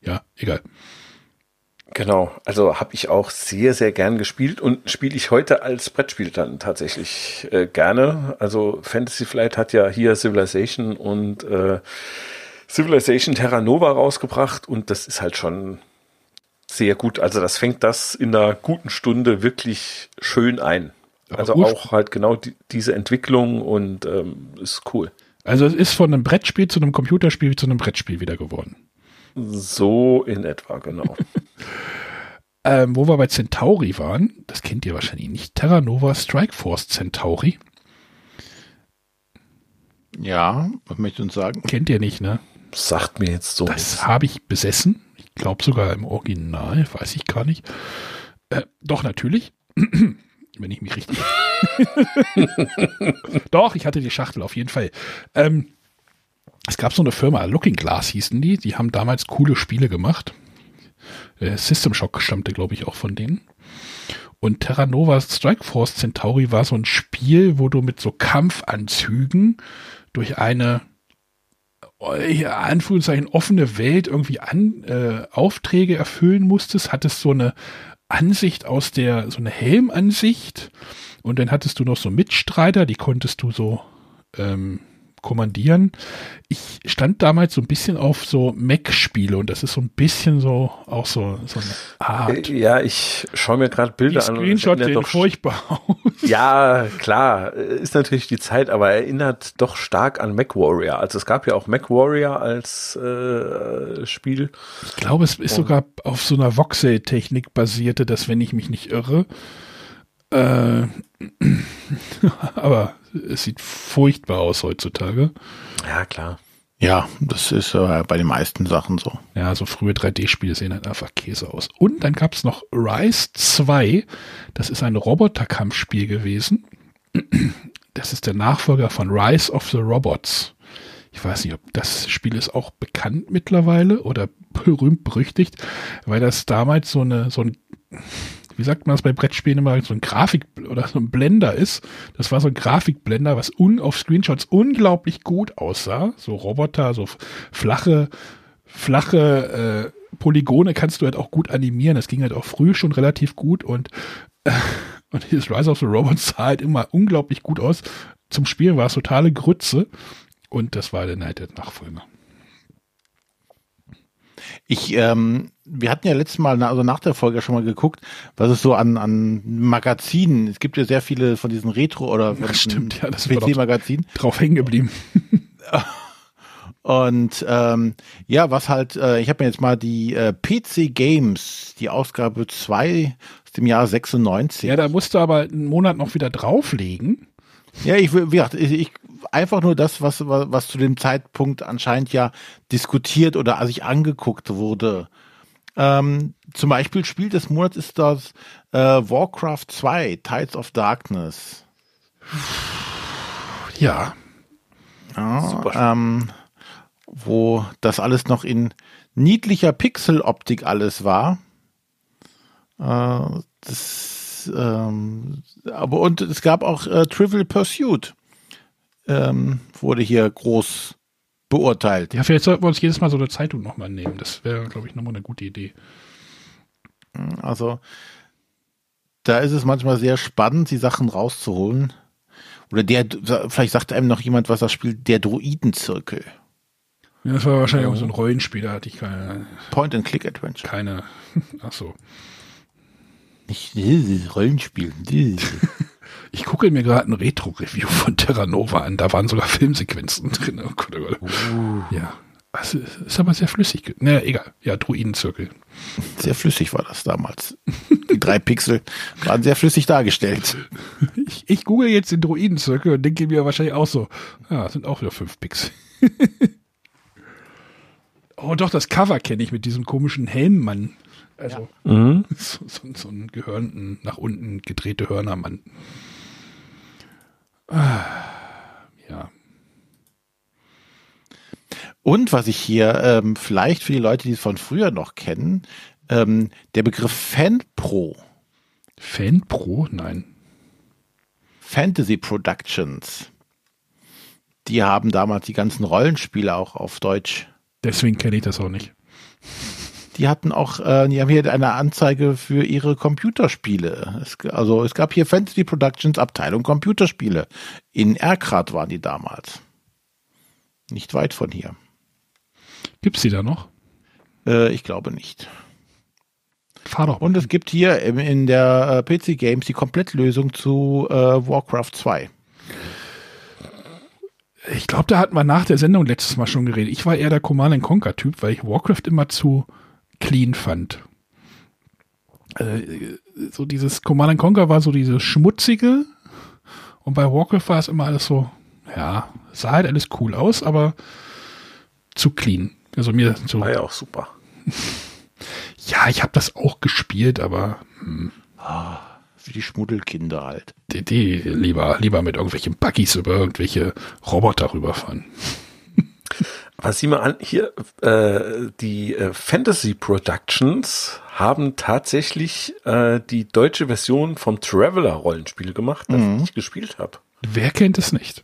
Ja, egal. Genau, also habe ich auch sehr, sehr gern gespielt und spiele ich heute als Brettspiel dann tatsächlich äh, gerne. Also Fantasy Flight hat ja hier Civilization und äh, Civilization Terra Nova rausgebracht und das ist halt schon sehr gut. Also das fängt das in einer guten Stunde wirklich schön ein. Aber Also auch halt genau die, diese Entwicklung und ähm, ist cool. Also es ist von einem Brettspiel zu einem Computerspiel zu einem Brettspiel wieder geworden. So in etwa, genau. Ähm, wo wir bei Centauri waren, das kennt ihr wahrscheinlich nicht, Terra Nova Strike Force Centauri. Ja, was möchtest du uns sagen? Kennt ihr nicht, ne? Sagt mir jetzt so. Das habe ich besessen. Ich glaube sogar im Original, weiß ich gar nicht. Äh, doch, natürlich. Wenn ich mich richtig. doch, ich hatte die Schachtel auf jeden Fall. Ähm, es gab so eine Firma, Looking Glass hießen die, die haben damals coole Spiele gemacht. Äh, System Shock stammte, glaube ich, auch von denen. Und Terra Nova Strike Force Centauri war so ein Spiel, wo du mit so Kampfanzügen durch eine äh, ja, Anführungszeichen offene Welt irgendwie an äh, Aufträge erfüllen musstest, hattest so eine Ansicht aus der, so eine Helmansicht und dann hattest du noch so Mitstreiter, die konntest du so ähm, kommandieren. Ich stand damals so ein bisschen auf so Mac-Spiele und das ist so ein bisschen so auch so, so eine Art. Äh, Ja, ich schaue mir gerade Bilder Die an. und erinnert sehen doch- furchtbar aus. Ja, klar, äh, ist natürlich die Zeit, aber erinnert doch stark an MacWarrior. Also es gab ja auch MacWarrior als äh, Spiel. Ich glaube, es ist sogar auf so einer Voxel-Technik basierte, das, wenn ich mich nicht irre. Äh, aber es sieht furchtbar aus heutzutage. Ja, klar. Ja, das ist äh, bei den meisten Sachen so. Ja, so frühe 3D-Spiele sehen halt einfach Käse aus. Und dann gab es noch Rise 2. Das ist ein Roboterkampfspiel gewesen. Das ist der Nachfolger von Rise of the Robots. Ich weiß nicht, ob das Spiel ist auch bekannt mittlerweile oder berühmt berüchtigt, weil das damals so eine, so ein, wie sagt man das bei Brettspielen immer, so ein Grafik oder so ein Blender ist. Das war so ein Grafikblender, was un, auf Screenshots unglaublich gut aussah. So Roboter, so flache, flache äh, Polygone kannst du halt auch gut animieren. Das ging halt auch früh schon relativ gut und äh, und dieses Rise of the Robots sah halt immer unglaublich gut aus. Zum Spielen war es totale Grütze und das war dann halt der Nachfolger. Ich, ähm, wir hatten ja letztes Mal, also nach der Folge schon mal geguckt, was es so an, an Magazinen, es gibt ja sehr viele von diesen Retro- oder diesen stimmt, ja, das PC-Magazinen. Drauf hängen geblieben. Und ähm, ja, was halt, äh, ich habe mir jetzt mal die äh, PC Games, die Ausgabe 2 aus dem Jahr 96. Ja, da musst du aber einen Monat noch wieder drauflegen. Ja, ich, will- wie gesagt, ich, ich einfach nur das, was, was, zu dem Zeitpunkt anscheinend ja diskutiert oder sich angeguckt wurde. Ähm, zum Beispiel Spiel des Monats ist das äh, Warcraft 2, Tides of Darkness. Ja. ja ähm, wo das alles noch in niedlicher Pixeloptik alles war. Äh, das, ähm, aber und es gab auch äh, Trivial Pursuit. Ähm, wurde hier groß beurteilt. Ja, vielleicht sollten wir uns jedes Mal so eine Zeitung nochmal nehmen. Das wäre, glaube ich, nochmal eine gute Idee. Also da ist es manchmal sehr spannend, die Sachen rauszuholen. Oder der, vielleicht sagt einem noch jemand, was das spielt, der Druidenzirkel. Ja, das war wahrscheinlich auch so ein Rollenspiel, da hatte ich keine. Point-and-Click-Adventure. Keine. Ach so. Nicht dieses Rollenspiel. Ich gucke mir gerade ein Retro-Review von Terra Nova an. Da waren sogar Filmsequenzen drin. Oh Gott, oh Gott. Ja. Also, ist aber sehr flüssig. Naja, egal. Ja, Druidenzirkel. Sehr flüssig war das damals. Die drei Pixel waren sehr flüssig dargestellt. Ich, ich google jetzt den Druidenzirkel und denke mir wahrscheinlich auch so, ja, das sind auch wieder fünf Pixel. oh, doch, das Cover kenne ich mit diesem komischen Helmmann. Also, Mhm. so, so, so einen gehörnten, nach unten gedrehte Hörnermann. Ah, ja. Und was ich hier ähm, vielleicht für die Leute, die es von früher noch kennen, ähm, der Begriff FanPro. FanPro? Nein. Fantasy Productions. Die haben damals die ganzen Rollenspiele auch auf Deutsch. Deswegen kenne ich das auch nicht. Die hatten auch, äh, die haben hier eine Anzeige für ihre Computerspiele. Es, also es gab hier Fantasy Productions Abteilung Computerspiele. In Erkrath waren die damals. Nicht weit von hier. Gibt's die da noch? Äh, ich glaube nicht. Fahr doch. Und es gibt hier im- in der äh, PC Games die Komplettlösung zu äh, Warcraft 2. Ich glaube, da hatten wir nach der Sendung letztes Mal schon geredet. Ich war eher der Command Conquer Typ, weil ich Warcraft immer zu clean fand. Äh, so dieses Command Conquer war so dieses schmutzige und bei Warcraft war es immer alles so, ja, sah halt alles cool aus, aber zu clean. Also mir so. War ja auch super. Ja, ich habe das auch gespielt, aber hm, Für die Schmuddelkinder halt. die, die lieber lieber mit irgendwelchen Buggies über irgendwelche Roboter rüberfahren. Was sieh mal an, hier, äh, die äh, Fantasy Productions haben tatsächlich äh, die deutsche Version vom Traveler-Rollenspiel gemacht, das Mhm. ich gespielt habe. Wer kennt es nicht?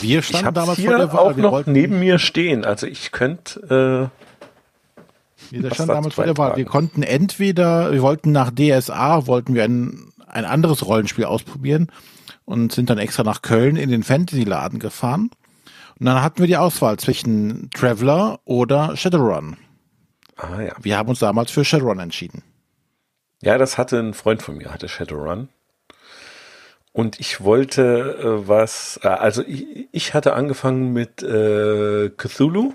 Wir Ich standen habe damals hier vor der Wahl. auch wir noch wollten, neben mir stehen. Also ich könnte wir was standen damals vor der Wahl. Wir konnten entweder, wir wollten nach DSA, wollten wir ein, ein anderes Rollenspiel ausprobieren und sind dann extra nach Köln in den Fantasy-Laden gefahren. Und dann hatten wir die Auswahl zwischen Traveler oder Shadowrun. Ah ja. Wir haben uns damals für Shadowrun entschieden. Ja, das hatte ein Freund von mir, hatte Shadowrun. Und ich wollte äh, was, äh, also ich, ich hatte angefangen mit äh, Cthulhu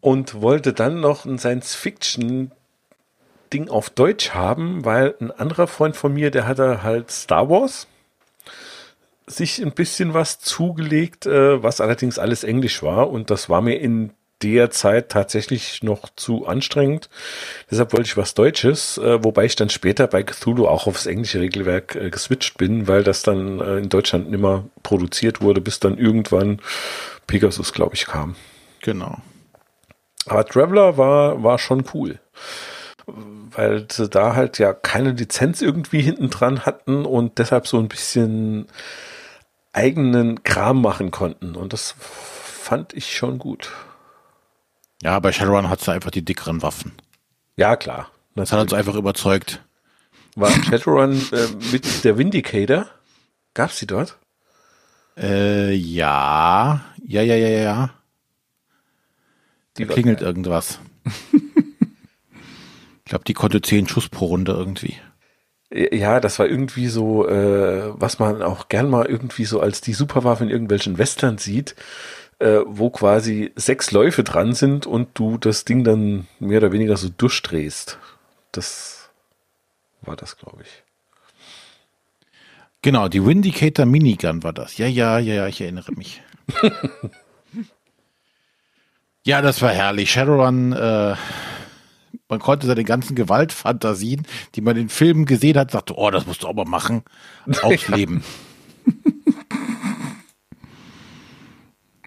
und wollte dann noch ein Science-Fiction-Ding auf Deutsch haben, weil ein anderer Freund von mir, der hatte halt Star Wars sich ein bisschen was zugelegt, äh, was allerdings alles Englisch war und das war mir in der Zeit tatsächlich noch zu anstrengend. Deshalb wollte ich was Deutsches, äh, wobei ich dann später bei Cthulhu auch aufs englische Regelwerk äh, geswitcht bin, weil das dann äh, in Deutschland nimmer produziert wurde, bis dann irgendwann Pegasus, glaube ich, kam. Genau. Aber Traveler war, war schon cool. Weil sie da halt ja keine Lizenz irgendwie hinten dran hatten und deshalb so ein bisschen eigenen Kram machen konnten. Und das fand ich schon gut. Ja, bei Shadowrun hat sie einfach die dickeren Waffen. Ja, klar. Das hat uns einfach überzeugt. War Shadowrun äh, mit der Vindicator? Gab's die dort? Äh, ja. Ja, ja, ja, ja. Die Da klingelt geil. irgendwas. ich glaube, die konnte zehn Schuss pro Runde irgendwie. Ja, das war irgendwie so, äh, was man auch gern mal irgendwie so als die Superwaffe in irgendwelchen Western sieht, äh, wo quasi sechs Läufe dran sind und du das Ding dann mehr oder weniger so durchdrehst. Das war das, glaube ich. Genau, die Windicator Minigun war das. Ja, ja, ja, ja, ich erinnere mich. ja, das war herrlich. Shadowrun, äh, man konnte seine ganzen Gewaltfantasien, die man in Filmen gesehen hat, sagte, oh, das musst du auch mal machen, ausleben.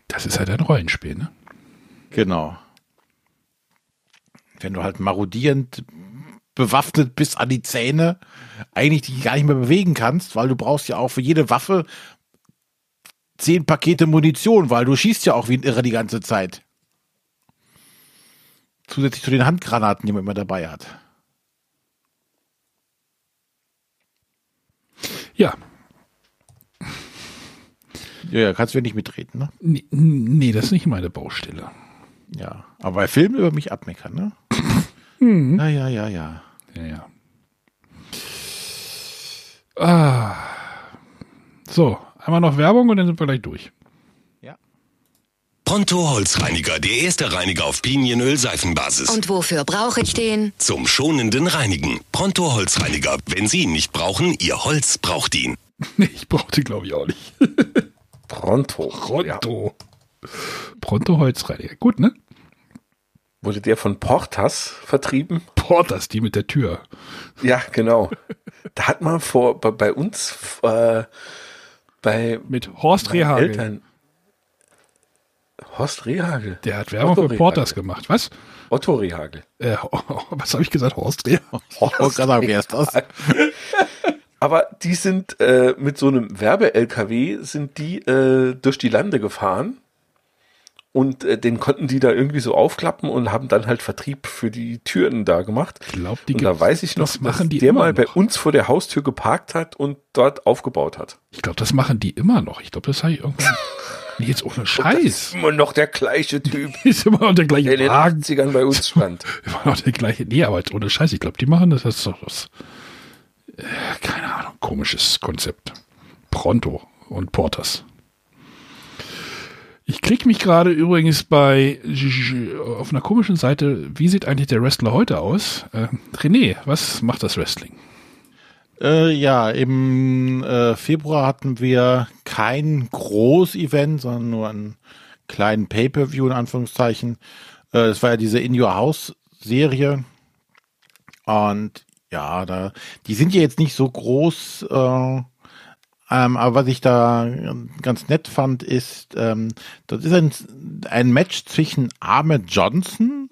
Das ist halt ein Rollenspiel, ne? Genau. Wenn du halt marodierend bewaffnet bist an die Zähne, eigentlich dich gar nicht mehr bewegen kannst, weil du brauchst ja auch für jede Waffe zehn Pakete Munition, weil du schießt ja auch wie ein Irre die ganze Zeit. Zusätzlich zu den Handgranaten, die man immer dabei hat. Ja. Ja, ja, kannst du ja nicht mitreden, ne? Nee, nee, das ist nicht meine Baustelle. Ja. Aber bei Filmen über mich abmeckern, ne? Mhm. Ja, ja, ja, ja. Ja, ja. Ah, So, einmal noch Werbung und dann sind wir gleich durch. Pronto Holzreiniger, der erste Reiniger auf Pinienöl-Seifenbasis. Und wofür brauche ich den? Zum schonenden Reinigen. Pronto Holzreiniger. Wenn Sie ihn nicht brauchen, Ihr Holz braucht ihn. Nee, ich brauche die, glaube ich, auch nicht. Pronto. Pronto. Pronto Holzreiniger. Gut, ne? Wurde der von Portas vertrieben? Portas, die mit der Tür. Ja, genau. Da hat man vor bei, bei uns äh, bei mit Horst Rehagel. Eltern Horst Rehagel. Der hat Werbung Otto für Rehagel. gemacht. Was? Otto Rehagel. Äh, was habe ich gesagt? Horst Rehagel. Horst Rehagel. Aber die sind äh, mit so einem Werbe-LKW sind die äh, durch die Lande gefahren und äh, den konnten die da irgendwie so aufklappen und haben dann halt Vertrieb für die Türen da gemacht. Glaub, die und da weiß ich noch, das machen dass die der immer mal bei noch. uns vor der Haustür geparkt hat und dort aufgebaut hat. Ich glaube, das machen die immer noch. Ich glaube, das habe ich irgendwann. Jetzt ohne Scheiß. Immer noch der gleiche Typ. ist immer noch der gleiche der in den Wagen. 80ern bei uns stand. Immer noch der gleiche. Nee, aber jetzt ohne Scheiß. Ich glaube, die machen das. Das ist doch was. Äh, keine Ahnung. Komisches Konzept. Pronto und Portas. Ich klicke mich gerade übrigens bei auf einer komischen Seite. Wie sieht eigentlich der Wrestler heute aus? Äh, René, was macht das Wrestling? Äh, ja, im äh, Februar hatten wir kein Groß-Event, sondern nur einen kleinen Pay-Per-View in Anführungszeichen. Äh, war ja diese In Your House-Serie. Und ja, da, die sind ja jetzt nicht so groß, äh, ähm, aber was ich da ganz nett fand, ist, ähm, das ist ein, ein Match zwischen Ahmed Johnson,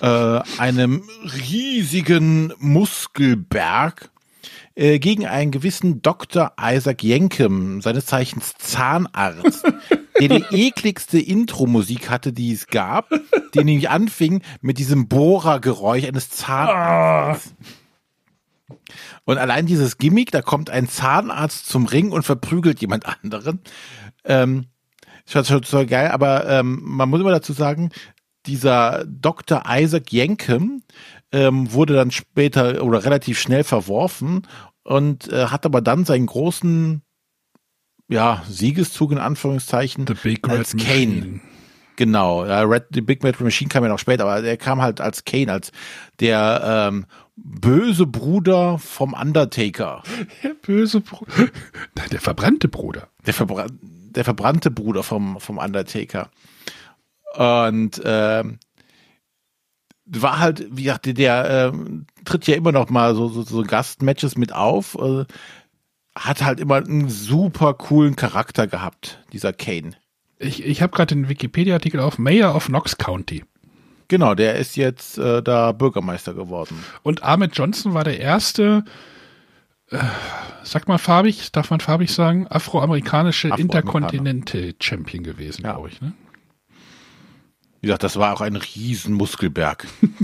äh, einem riesigen Muskelberg, äh, gegen einen gewissen Dr. Isaac Jenkem, seines Zeichens Zahnarzt, der die ekligste Intro-Musik hatte, die es gab, die nämlich anfing mit diesem Bohrergeräusch eines Zahnarztes. Und allein dieses Gimmick, da kommt ein Zahnarzt zum Ring und verprügelt jemand anderen. Ähm, ist schon total geil, aber ähm, man muss immer dazu sagen, dieser Dr. Isaac Jenkem ähm, wurde dann später oder relativ schnell verworfen und äh, hat aber dann seinen großen ja, Siegeszug in Anführungszeichen The Big als Red Kane. Machine. Genau, ja, Red, The Big Red Machine kam ja noch später, aber er kam halt als Kane, als der ähm, böse Bruder vom Undertaker. Der böse Bruder. Der verbrannte Bruder. Der, verbra der verbrannte Bruder vom, vom Undertaker. Und ähm, war halt, wie gesagt, der, der ähm, tritt ja immer noch mal so, so, so Gastmatches mit auf. Äh, hat halt immer einen super coolen Charakter gehabt, dieser Kane. Ich, ich habe gerade den Wikipedia-Artikel auf Mayor of Knox County. Genau, der ist jetzt äh, da Bürgermeister geworden. Und Ahmed Johnson war der erste, äh, sag mal farbig, darf man farbig sagen, afroamerikanische Afroamerikaner. Intercontinental-Champion gewesen, glaube ich. Ne? Wie gesagt, das war auch ein riesen Muskelberg.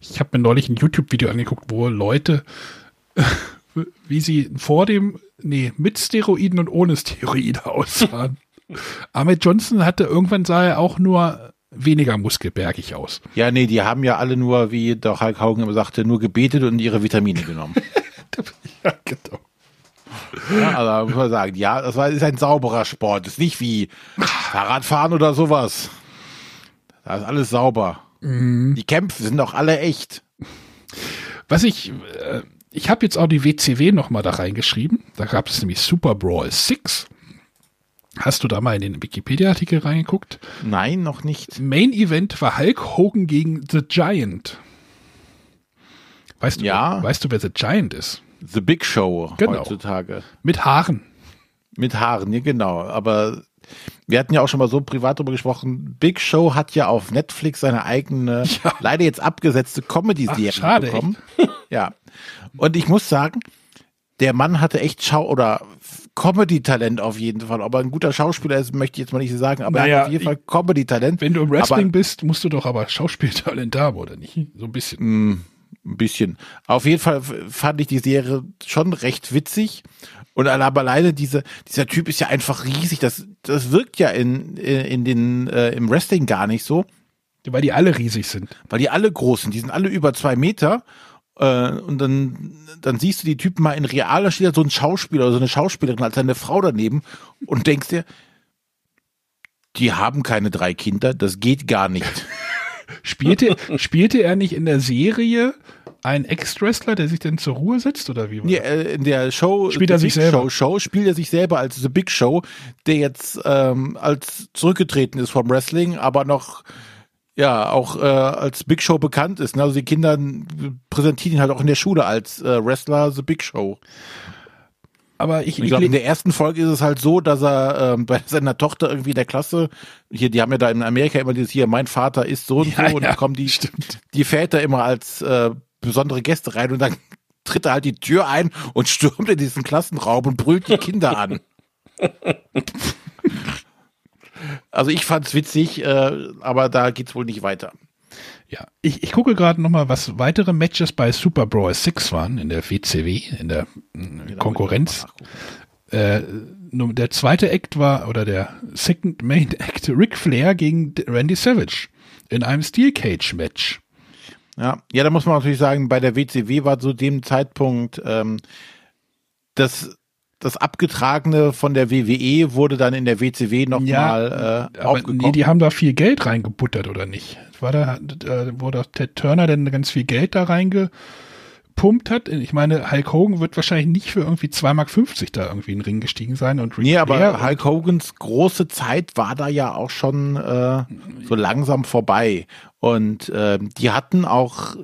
Ich habe mir neulich ein YouTube-Video angeguckt, wo Leute, wie sie vor dem, nee, mit Steroiden und ohne Steroide aussahen. Ahmed Johnson hatte irgendwann sah er auch nur weniger muskelbergig aus. Ja, nee, die haben ja alle nur, wie der Hulk Hogan immer sagte, nur gebetet und ihre Vitamine genommen. ja, genau. Ja, also muss man sagen, ja, das war, ist ein sauberer Sport. ist nicht wie Fahrradfahren oder sowas. Da ist alles sauber. Mhm. Die Kämpfe sind doch alle echt. Was ich, äh, ich habe jetzt auch die WCW nochmal da reingeschrieben. Da gab es nämlich Super Brawl 6. Hast du da mal in den Wikipedia-Artikel reingeguckt? Nein, noch nicht. Main Event war Hulk Hogan gegen The Giant. Weißt du, Ja. weißt du, wer The Giant ist? The Big Show Genau. heutzutage. Mit Haaren. Mit Haaren, ja genau. Aber wir hatten ja auch schon mal so privat darüber gesprochen. Big Show hat ja auf Netflix seine eigene, leider jetzt abgesetzte Comedy-Serie bekommen. Ja. Und ich muss sagen, der Mann hatte echt Schau- oder Comedy-Talent auf jeden Fall. Ob er ein guter Schauspieler ist, möchte ich jetzt mal nicht sagen, aber er Naja, hat auf jeden Fall Comedy-Talent. Wenn du im Wrestling aber, bist, musst du doch aber Schauspieltalent haben, oder nicht? So ein bisschen. Mm, ein bisschen. Auf jeden Fall fand ich die Serie schon recht witzig. Und aber alleine diese, dieser Typ ist ja einfach riesig. Das, das wirkt ja in, in den, äh, im Wrestling gar nicht so. Weil die alle riesig sind. Weil die alle groß sind. Die sind alle über zwei Meter. Äh, und dann, dann siehst du die Typen mal in real, da steht so ein Schauspieler oder so eine Schauspielerin als seine Frau daneben und denkst dir, die haben keine drei Kinder, das geht gar nicht. Spielte, spielte er nicht in der Serie einen Ex-Wrestler, der sich denn zur Ruhe setzt oder wie? war Nee, das? äh, in der Show Spielt er sich Big selber? Show, Show spielt er sich selber als The Big Show, der jetzt ähm, als zurückgetreten ist vom Wrestling, aber noch ja auch äh, als Big Show bekannt ist. Ne? Also die Kinder präsentieren ihn halt auch in der Schule als äh, Wrestler The Big Show. Aber ich, Ich glaube, in der ersten Folge ist es halt so, dass er ähm, bei seiner Tochter irgendwie in der Klasse, hier, die haben ja da in Amerika immer dieses hier, mein Vater ist so und Ja, so, und ja, dann kommen die, die Väter immer als äh, besondere Gäste rein und dann tritt er halt die Tür ein und stürmt in diesen Klassenraum und brüllt die Kinder an. Also ich fand's witzig, äh, aber da geht's wohl nicht weiter. Ja, ich, ich gucke gerade noch mal, was weitere Matches bei Super Brawl 6 waren in der WCW, in der mm, Konkurrenz. Äh, der zweite Act war, oder der Second Main Act, Ric Flair gegen Randy Savage in einem Steel Cage Match. Ja, ja, da muss man natürlich sagen, bei der WCW war zu dem Zeitpunkt ähm, das das abgetragene von der WWE wurde dann in der WCW nochmal äh, aber aufgekommen. nee, die haben da viel Geld reingebuttert, oder nicht? War da, äh, wo doch Ted Turner denn ganz viel Geld da reingepumpt hat? Ich meine, Hulk Hogan wird wahrscheinlich nicht für irgendwie 2,50 Mark da irgendwie in den Ring gestiegen sein und Ric Nee, aber Hulk Hogans große Zeit war da ja auch schon äh, so langsam vorbei. Und äh, die hatten auch,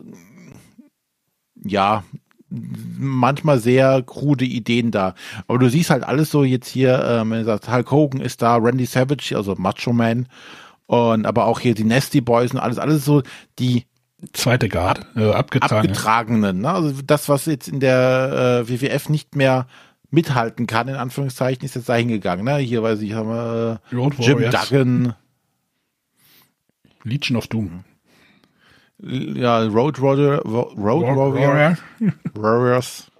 ja, manchmal sehr krude Ideen da. Aber du siehst halt alles so jetzt hier, ähm, wenn du sagst, Hulk Hogan ist da, Randy Savage, also Macho Man, und aber auch hier die Nasty Boys und alles, alles so die zweite Guard, äh, abgetragen. abgetragenen. Ne? Also das, was jetzt in der äh, WWF nicht mehr mithalten kann, in Anführungszeichen, ist jetzt da hingegangen. Ne? Hier weiß ich, haben wir äh, Jim. Duggan, Legion of Doom. Ja, Road Warrior, Road War- Warrior, Warriors.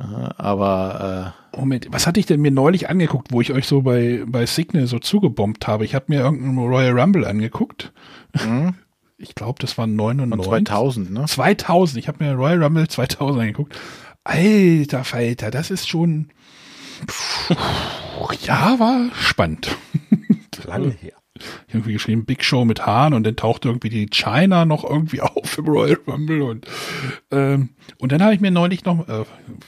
Äh, aber Moment, was hatte ich denn mir neulich angeguckt, wo ich euch so bei, bei Signal so zugebombt habe? Ich habe mir irgendeinen Royal Rumble angeguckt. Ich glaube, das war 99. Von 2000, ne? 2000. Ich habe mir Royal Rumble 2000 angeguckt. Alter Falter, das ist schon. Ja, war spannend. Lange her. Irgendwie geschrieben Big Show mit Hahn und dann tauchte irgendwie die China noch irgendwie auf im Royal Rumble und ähm, und dann habe ich mir neulich noch äh,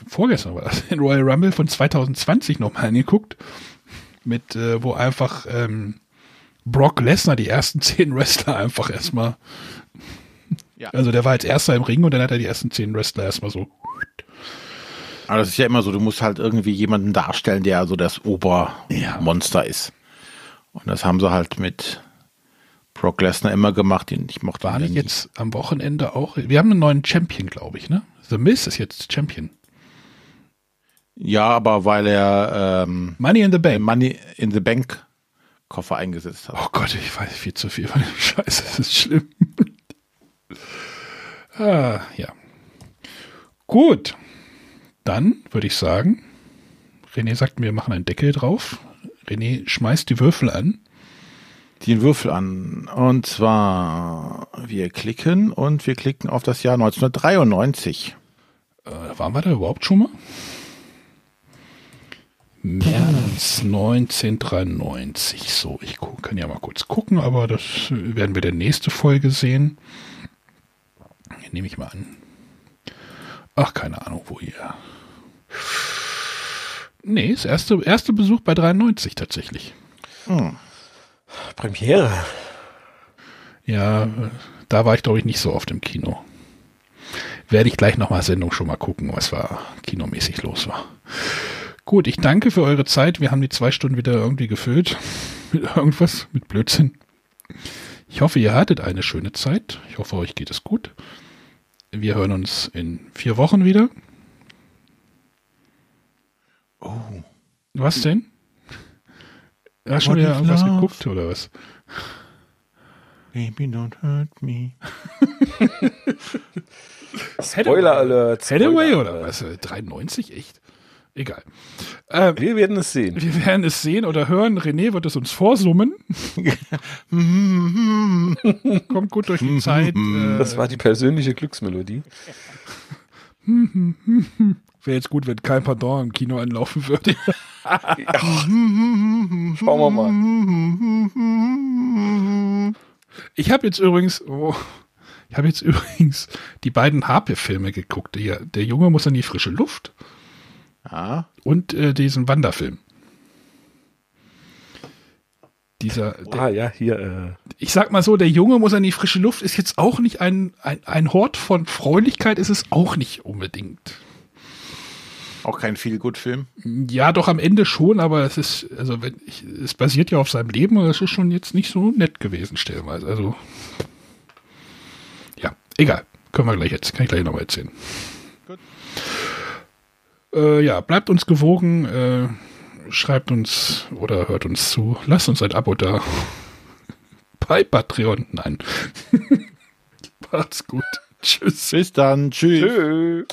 vorgestern war das den Royal Rumble von 2020 noch mal angeguckt mit äh, wo einfach ähm, Brock Lesnar die ersten zehn Wrestler einfach erstmal Ja. also der war als erster im Ring und dann hat er die ersten zehn Wrestler erstmal so Aber das ist ja immer so, du musst halt irgendwie jemanden darstellen, der so das Obermonster ist. Und das haben sie halt mit Brock Lesnar immer gemacht, ich mochte. war nie. jetzt am Wochenende auch wir haben einen neuen Champion glaube ich ne The Miz ist jetzt Champion Ja, aber weil er ähm, Money in the Bank. Money in the Bank Koffer eingesetzt hat. Oh Gott, ich weiß viel zu viel von dem Scheiß. Das ist schlimm. ah, ja. Gut. Dann würde ich sagen, René sagt, wir machen einen Deckel drauf. René schmeißt die Würfel an. Den Würfel an. Und zwar, wir klicken und wir klicken auf das Jahr 1993. Äh, waren wir da überhaupt schon mal? März 1993. So, ich kann ja mal kurz gucken, aber das äh, werden wir der nächste Folge sehen. Nehme ich mal an. Ach, keine Ahnung, wo ihr. Nee, das erste, erste Besuch bei 93 tatsächlich. Hm. Premiere. Ja, da war ich, glaube ich, nicht so oft im Kino. Werde ich gleich nochmal Sendung schon mal gucken, was da kinomäßig los war. Gut, ich danke für eure Zeit. Wir haben die zwei Stunden wieder irgendwie gefüllt. Mit irgendwas, mit Blödsinn. Ich hoffe, ihr hattet eine schöne Zeit. Ich hoffe, euch geht es gut. Wir hören uns in vier Wochen wieder. Oh. Was denn? Hast schon What wieder irgendwas love? geguckt oder was? Baby, don't hurt me. Spoiler Alert. Hathaway oder was? Äh, 93? Echt? Egal. Ähm, Wir werden es sehen. wir werden es sehen oder hören. René wird es uns vorsummen. Kommt gut durch die Zeit. Äh, Das war die persönliche Glücksmelodie. Wäre jetzt gut, wenn kein Pardon im Kino anlaufen würde. Schauen wir mal. Ich habe jetzt übrigens, oh, ich habe jetzt übrigens die beiden Harpe-Filme geguckt. Der, der Junge muss an die frische Luft. Ja. Und äh, diesen Wanderfilm. Dieser, Ah, ja, hier. Äh, ich sag mal so, der Junge muss an die frische Luft ist jetzt auch nicht ein, ein, ein Hort von Freundlichkeit, ist es auch nicht unbedingt. Auch kein Feel-Good-Film. Ja, doch am Ende schon, aber es ist, also wenn ich, es basiert ja auf seinem Leben, aber es ist schon jetzt nicht so nett gewesen, stellenweise. Also, ja, egal. Können wir gleich jetzt, kann ich gleich nochmal erzählen. Gut. Äh, ja, bleibt uns gewogen, äh, schreibt uns oder hört uns zu, lasst uns ein Abo da. Bei Patreon, nein. Macht's gut. Tschüss. Bis dann. Tschüss. tschö.